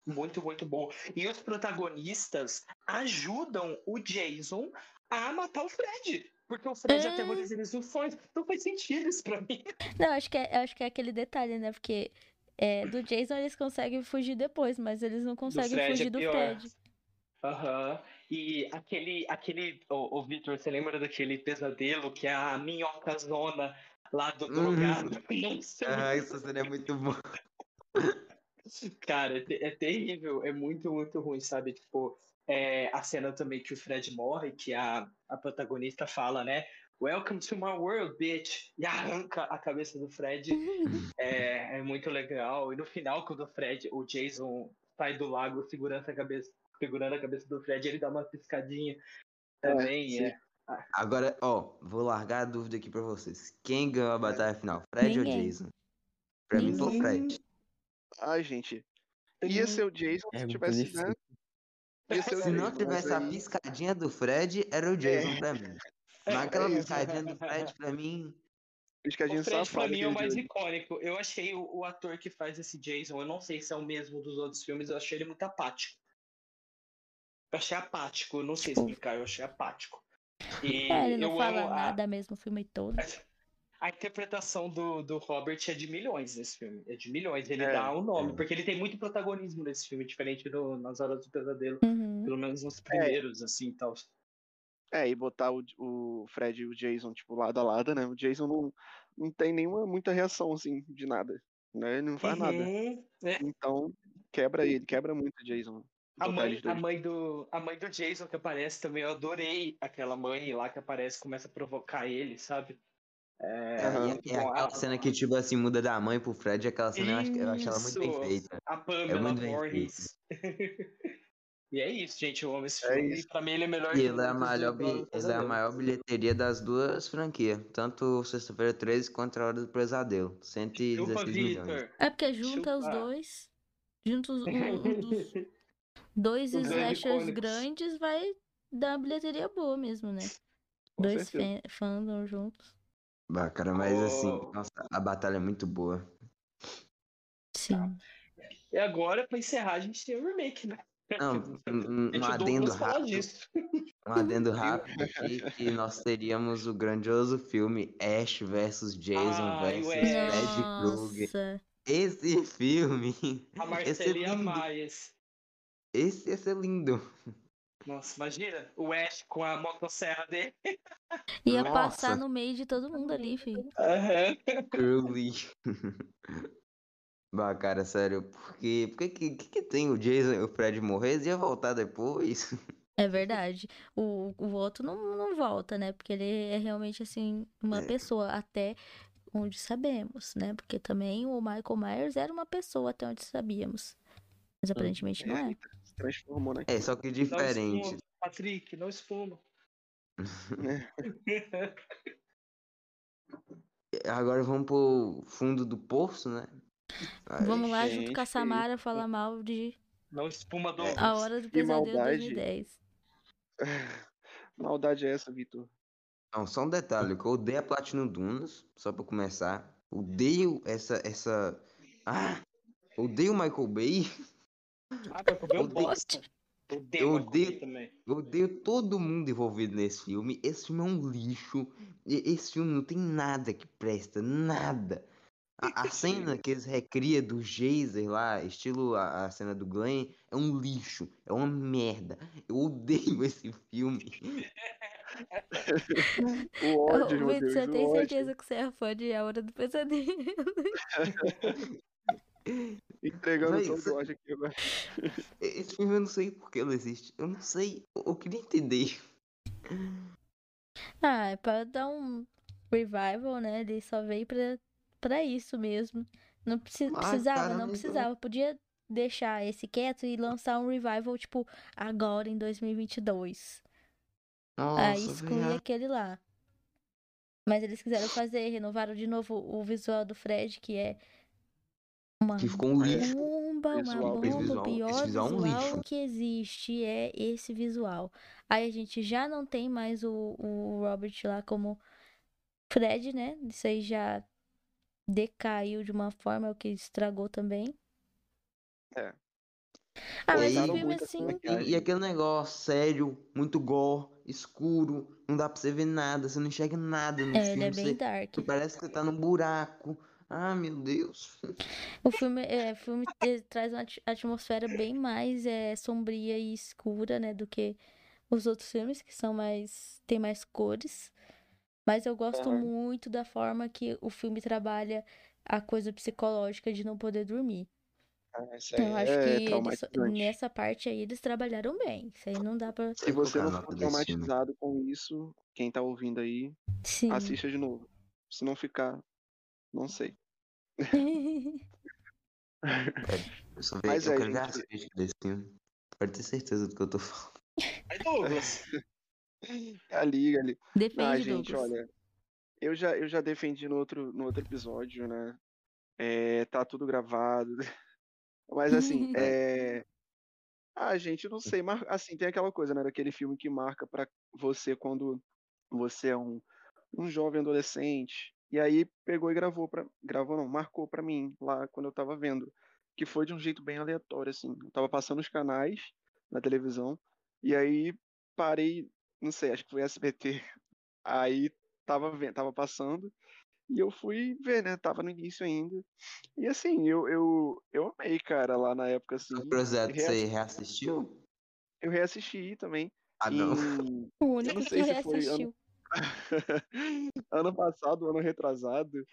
Uhum. Muito, muito bom. E os protagonistas ajudam o Jason a matar o Fred. Porque o Fred é... aterroriza eles no sonho. Não faz sentido isso pra mim. Não, acho que é, acho que é aquele detalhe, né? Porque é, do Jason eles conseguem fugir depois, mas eles não conseguem fugir é do Fred. Aham. Uhum. E aquele, aquele, ô, Victor, você lembra daquele pesadelo que é a minhoca zona lá do drogado? Hum. ah, isso seria muito bom. Cara, é, é, terrível, é muito, muito ruim, sabe? Tipo, é, a cena também que o Fred morre, que a, a protagonista fala, né? Welcome to my world, bitch! E arranca a cabeça do Fred. é, é, muito legal. E no final, quando o Fred, o Jason sai do lago segurando a cabeça, segurando a cabeça do Fred, ele dá uma piscadinha também. É, Agora, ó, vou largar a dúvida aqui pra vocês. Quem ganhou a batalha final? Fred Ninguém. ou Jason? Pra Ninguém. mim foi o Fred. Ai, gente. Ia ser o Jason é se tivesse, né? Se não tivesse a piscadinha do Fred, era o Jason é. pra mim. Mas aquela é piscadinha do Fred, pra mim. Piscadinha o Fred, pra mim, é o mais icônico. Eu achei o, o, ator que faz esse Jason, eu não sei se é o mesmo dos outros filmes, eu achei ele muito apático. Eu achei apático, não sei explicar, eu achei apático. E é, ele não fala nada a... mesmo o filme todo. A interpretação do, do Robert é de milhões nesse filme. É de milhões. Ele é, dá o um nome, é. porque ele tem muito protagonismo nesse filme, diferente do Nas Horas do Pesadelo. Uhum. Pelo menos nos primeiros, é. assim, tal. É, e botar o, o Fred e o Jason, tipo, lado a lado, né? O Jason não, não tem nenhuma muita reação, assim, de nada. Né? Ele não faz uhum. nada. É. Então, quebra ele, quebra muito o Jason. A mãe, a, mãe do, a mãe do Jason que aparece também, eu adorei aquela mãe lá que aparece, começa a provocar ele, sabe? É, uhum. e, e aquela cena que, tipo assim, muda da mãe pro Fred, aquela cena eu acho, eu acho ela muito bem feita. A Pamela é Voorhees. e é isso, gente, eu amo esse é filme. Isso. Pra mim ele é melhor e ele é, a maior, ele é a maior bilheteria das duas franquias. Tanto Sexta-feira 13 quanto A Hora do Pesadelo. 116 Chupa, milhões. É porque junta Chupa. os dois. Junta os, um, dois slashers grandes vai dar uma bilheteria boa mesmo, né? Com dois fandom juntos. Bacana, mas oh. assim, nossa, a batalha é muito boa. Sim. E agora, pra encerrar, a gente tem o remake, né? Não, um, um adendo rápido. Um adendo rápido aqui que nós teríamos o grandioso filme Ash vs Jason ah, vs Fred Krueger. Esse filme. A Marcela ia amar esse. Esse ia ser lindo. Nossa, imagina o Ash com a motosserra dele. Ia Nossa. passar no meio de todo mundo ali, filho. Uhum. Curly. Bah, cara, sério, porque, porque que, que, que tem o Jason e o Fred morrer e ia voltar depois? É verdade. O, o outro não, não volta, né? Porque ele é realmente, assim, uma é. pessoa, até onde sabemos, né? Porque também o Michael Myers era uma pessoa, até onde sabíamos. Mas aparentemente não é. Transformou, né? É, só que diferente. Não Patrick, não espuma. Agora vamos pro fundo do poço, né? Ai, Vamos lá, gente, junto com a Samara, falar mal de. Não espuma do. A Hora do Pesadelo 2010. Maldade é essa, Vitor? Não, só um detalhe, que eu odeio a Platinum Dunas, só pra começar. Odeio essa. essa... Ah! Odeio o Michael Bay. Ah. Odeio eu odeio, também. eu odeio todo mundo envolvido nesse filme. Esse filme é um lixo. Esse filme não tem nada que presta, nada. A, a cena que eles recria do Geyser lá, estilo a, a, cena do Glenn, é um lixo, é uma merda. Eu odeio esse filme. o ódio, meu Deus, Você tem certeza que você é fã de A Hora do Pesadelo? Entregando Mas, todo o ódio aqui agora. Esse filme eu não sei por que ele existe. Eu não sei. Eu queria entender. Ah, é pra dar um revival, né? Ele só veio pra para isso mesmo. Não precis, ah, precisava, não precisava. Podia deixar esse quieto e lançar um revival, tipo, agora em 2022. Nossa, Aí excluir aquele lá. Mas eles quiseram fazer, renovaram de novo o visual do Fred, que é uma que ficou um lixo. bomba, uma bomba, visual, pior visual, visual um que existe é esse visual. Aí a gente já não tem mais o, o Robert lá como Fred, né? Isso aí já decaiu de uma forma, é o que estragou também. É. Ah, mas o filme assim. E, e, aquele negócio sério, muito gore, escuro, não dá pra você ver nada, você não enxerga nada no é, filme. Ele é bem você, dark. Parece que você tá num buraco. Ah, meu Deus. O filme, é, o filme traz uma atmosfera bem mais é, sombria e escura, né, do que os outros filmes, que são mais. tem mais cores. Mas eu gosto uhum. muito da forma que o filme trabalha a coisa psicológica de não poder dormir. Ah, então, eu acho é que eles, nessa parte aí eles trabalharam bem. Isso aí não dá pra. Se você não for traumatizado com isso, quem tá ouvindo aí, Sim. assista de novo. Se não ficar, não sei. eu só vejo, Mas eu é, quero gente... desse filme. Pode ter certeza do que eu tô falando. Aí, Douglas. ali, ali. Defende, ah, gente, olha. Eu já, eu já defendi no outro, no outro episódio, né? É, tá tudo gravado. Mas assim, é. Ah, gente, não sei, mas assim, tem aquela coisa, né, daquele filme que marca para você quando você é um, um jovem adolescente. E aí pegou e gravou para gravou não, marcou para mim lá quando eu tava vendo, que foi de um jeito bem aleatório assim. Eu tava passando os canais na televisão e aí parei não sei, acho que foi SBT. Aí tava vendo, tava passando e eu fui ver, né? Tava no início ainda. E assim, eu eu, eu amei, cara, lá na época assim. O projeto você reassistiu? Eu reassisti também. Ah, não. O único que reassistiu. Ano... ano passado, ano retrasado,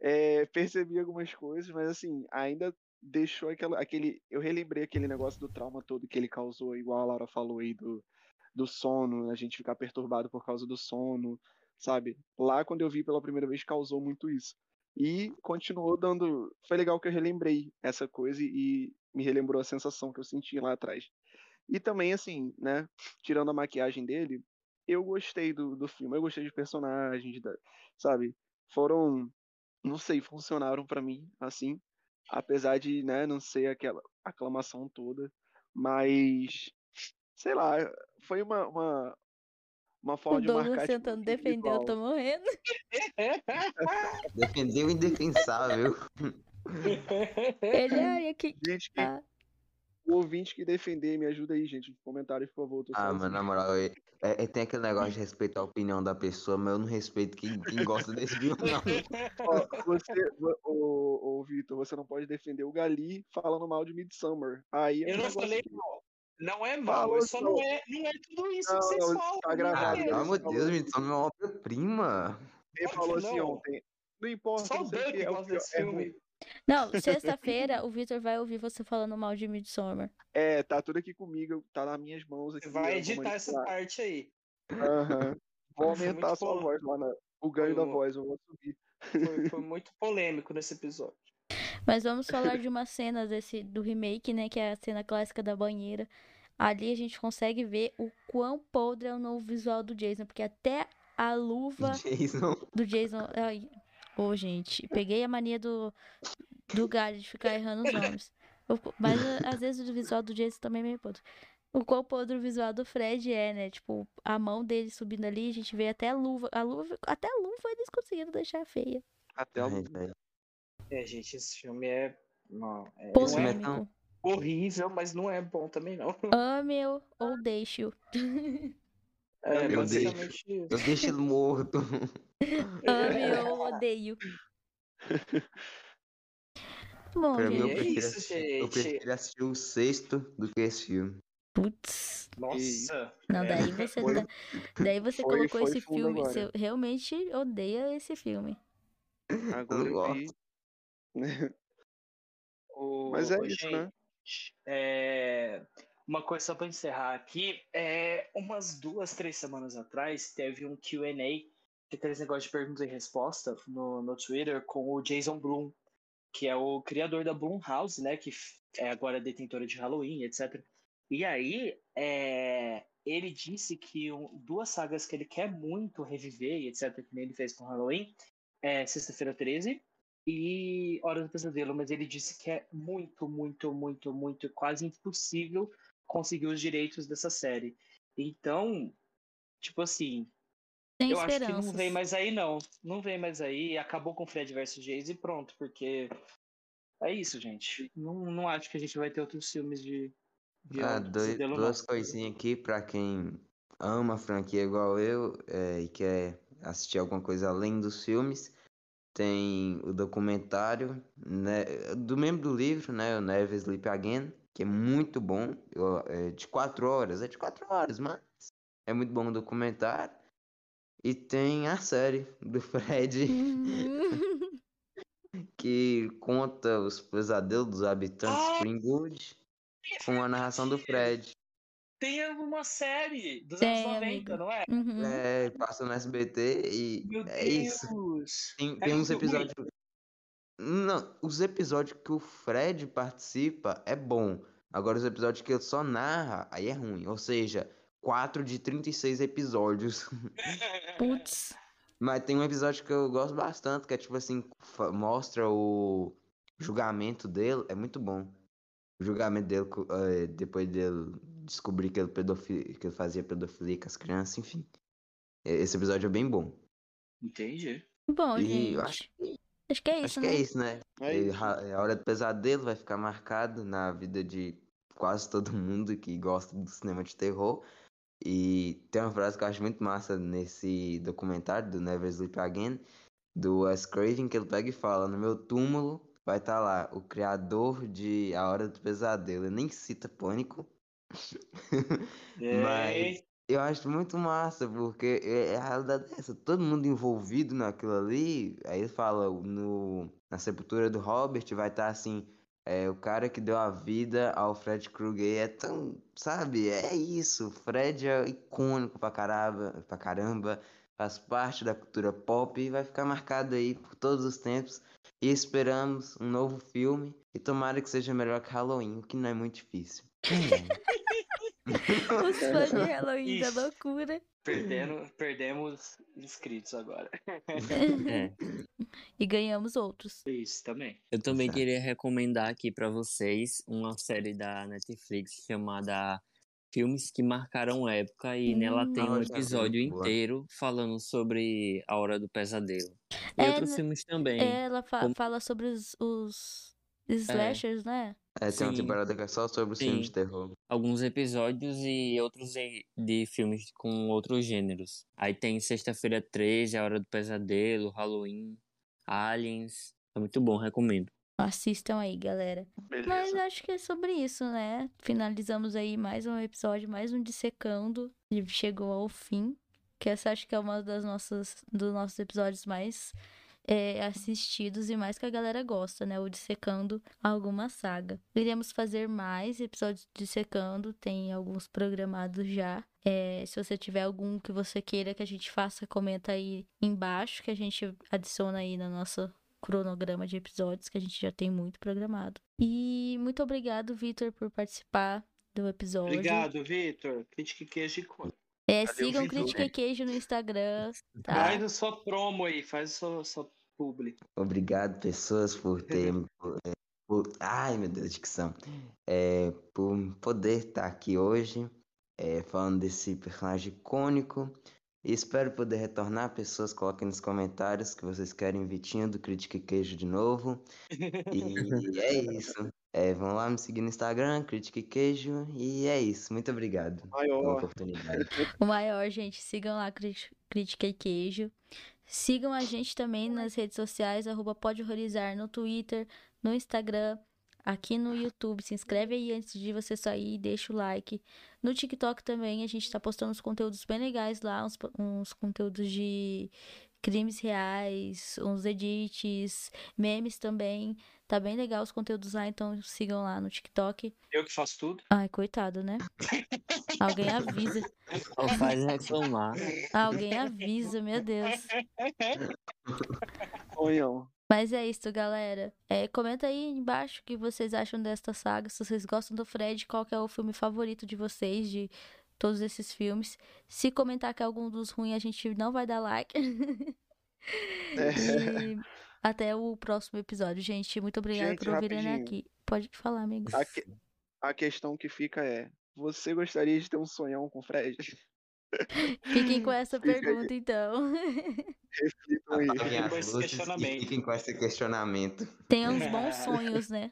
é, percebi algumas coisas, mas assim, ainda deixou aquela, aquele. Eu relembrei aquele negócio do trauma todo que ele causou, igual a Laura falou aí, do, do sono, a gente ficar perturbado por causa do sono, sabe? Lá quando eu vi pela primeira vez causou muito isso. E continuou dando. Foi legal que eu relembrei essa coisa e me relembrou a sensação que eu senti lá atrás. E também, assim, né? Tirando a maquiagem dele, eu gostei do, do filme, eu gostei dos personagens, da, sabe? Foram. Não sei, funcionaram para mim, assim. Apesar de, né, não ser aquela aclamação toda. Mas sei lá, foi uma, uma, uma forma o de Douglas marcar. tentando tipo, defender, eu tô morrendo. Defendeu o indefensável. Ele é que. Gente, quem, ah. O ouvinte que defender, me ajuda aí, gente, nos comentários, por favor. Ah, mano, na moral, é, é, tem aquele negócio de respeitar a opinião da pessoa, mas eu não respeito quem, quem gosta desse filme, não. Ó, você, ô, ô, Vitor, você não pode defender o Gali falando mal de Midsummer. Aí é eu não falei mal. Não é mal, Falou, só não é, não é tudo isso não, que vocês não, falam. Tá gravado. Ah, pelo amor de Deus, Midsummer é uma obra-prima. Ele falou assim ontem. Não importa. Só o Doug é gosta desse filme. Não, sexta-feira o Vitor vai ouvir você falando mal de Midsommar. É, tá tudo aqui comigo, tá nas minhas mãos aqui. Vai editar essa parte aí. Aham. Uhum. Vou aumentar a sua voz lá, na... o ganho foi, da voz, eu vou subir. Foi, foi, muito polêmico nesse episódio. Mas vamos falar de uma cena desse, do remake, né, que é a cena clássica da banheira. Ali a gente consegue ver o quão podre é o novo visual do Jason, porque até a luva Jason. do Jason... Ai, Ô, oh, gente, peguei a mania do, do galho de ficar errando os nomes. Mas às vezes o visual do Jason também é meio podre. O quão podre o visual do Fred é, né? Tipo, a mão dele subindo ali, a gente vê até a luva. A luva até a luva eles conseguiram deixar feia. Até a luva. É, gente, esse filme é. Não, é, não é horrível, mas não é bom também, não. Ame-o ou deixe-o. É, eu basicamente deixo. Eu deixo ele morto. Ame ou odeio. Bom, pra mim, eu prefiro, é isso, assistir, eu prefiro assistir o sexto do que esse filme. Putz. Nossa. Não, daí você, foi, tá, daí você foi, colocou foi esse filme. Agora. Você realmente odeia esse filme. Agora eu vi. Mas é isso, né? É... Uma coisa só para encerrar aqui, é umas duas, três semanas atrás teve um Q&A, que aqueles negócios de pergunta e resposta no, no Twitter com o Jason Blum, que é o criador da Blumhouse, né, que é agora detentora de Halloween, etc. E aí, é, ele disse que um, duas sagas que ele quer muito reviver, etc., que nem ele fez com Halloween, é Sexta-feira 13 e Hora do Pesadelo, mas ele disse que é muito, muito, muito, muito, quase impossível conseguir os direitos dessa série. Então, tipo assim, Tem eu acho que não vem mais aí, não. Não vem mais aí. Acabou com Fred versus Jason e pronto, porque é isso, gente. Não, não acho que a gente vai ter outros filmes de. de ah, dois, duas coisinhas aqui pra quem ama a franquia igual eu é, e quer assistir alguma coisa além dos filmes. Tem o documentário né, do mesmo do livro, né? O Never Sleep Again que é muito bom, eu, é de quatro horas, é de quatro horas, mas é muito bom o documentário. E tem a série do Fred, que conta os pesadelos dos habitantes de Springwood com a narração do Fred. Tem uma série dos tem, anos 90, amigo. não é? Uhum. É, passa no SBT e Meu é Deus. isso. Tem, é tem uns episódios. Ruim. Não, os episódios que o Fred participa é bom. Agora os episódios que ele só narra, aí é ruim. Ou seja, 4 de 36 episódios. Putz. Mas tem um episódio que eu gosto bastante, que é tipo assim, mostra o julgamento dele, é muito bom. O julgamento dele, é, depois dele descobrir que ele, pedofil... que ele fazia pedofilia com as crianças, enfim. Esse episódio é bem bom. Entendi. Bom, e gente. Eu acho que Acho que é isso, Acho né? que é isso, né? É isso. A hora do pesadelo vai ficar marcado na vida de quase todo mundo que gosta do cinema de terror. E tem uma frase que eu acho muito massa nesse documentário do Never Sleep Again, do Wes Craven, que ele pega e fala: No meu túmulo vai estar tá lá o criador de A Hora do Pesadelo. Ele nem cita Pânico. Mas eu acho muito massa, porque é, é a realidade dessa. Todo mundo envolvido naquilo ali. Aí ele fala no, na sepultura do Robert, vai estar tá assim. É, o cara que deu a vida ao Fred Krueger é tão. Sabe? É isso. Fred é icônico pra caramba, pra caramba. Faz parte da cultura pop e vai ficar marcado aí por todos os tempos. E esperamos um novo filme. E tomara que seja melhor que Halloween, que não é muito difícil. Os fãs de Halloween da loucura. Perdendo, perdemos inscritos agora. É. E ganhamos outros. Isso também. Eu também queria recomendar aqui para vocês uma série da Netflix chamada Filmes que Marcaram Época e hum, nela tem um episódio inteiro falando sobre a Hora do Pesadelo. E é, outros filmes também. Ela fa como... fala sobre os, os slashers, é. né? É, tem Sim. uma temporada que é só sobre os filmes de terror. Alguns episódios e outros de, de filmes com outros gêneros. Aí tem Sexta-feira 13, A Hora do Pesadelo, Halloween, Aliens. É muito bom, recomendo. Assistam aí, galera. Beleza. Mas acho que é sobre isso, né? Finalizamos aí mais um episódio, mais um Dissecando. Chegou ao fim. Que essa acho que é uma das nossas dos nossos episódios mais é, assistidos e mais que a galera gosta, né? O Dissecando alguma saga. Iremos fazer mais episódios de Dissecando, tem alguns programados já. É, se você tiver algum que você queira que a gente faça, comenta aí embaixo que a gente adiciona aí na nossa cronograma de episódios, que a gente já tem muito programado. E muito obrigado, Vitor, por participar do episódio. Obrigado, Vitor. Critique Queijo e É, Cadê sigam Critique Queijo no Instagram. Tá? Faz a sua promo aí, faz a sua, sua publi. Obrigado, pessoas, por ter. por, é, por, ai, meu Deus, dicção. É, por poder estar aqui hoje, é, falando desse personagem icônico. E espero poder retornar. Pessoas, coloquem nos comentários que vocês querem Vitinho do Critique Queijo de novo. E é isso. É, vão lá me seguir no Instagram, Critique Queijo. E é isso. Muito obrigado maior. pela oportunidade. O maior, gente. Sigam lá, Critique Queijo. Sigam a gente também nas redes sociais, arroba Pode Horrorizar, no Twitter, no Instagram aqui no YouTube. Se inscreve aí antes de você sair e deixa o like. No TikTok também a gente tá postando uns conteúdos bem legais lá, uns, uns conteúdos de crimes reais, uns edits, memes também. Tá bem legal os conteúdos lá, então sigam lá no TikTok. Eu que faço tudo. Ai, coitado, né? Alguém avisa. Ou faz reclamar. Alguém avisa, meu Deus. Sonhão. Mas é isso, galera. É, comenta aí embaixo o que vocês acham desta saga. Se vocês gostam do Fred, qual é o filme favorito de vocês de todos esses filmes. Se comentar que é algum dos ruins, a gente não vai dar like. É. e até o próximo episódio, gente. Muito obrigada gente, por ouvirem aqui. Pode falar, amigo. A, que... a questão que fica é: você gostaria de ter um sonhão com o Fred? Fiquem com essa pergunta, então. Fiquem com esse questionamento. Fiquem com esse questionamento. Tenham uns bons sonhos, né?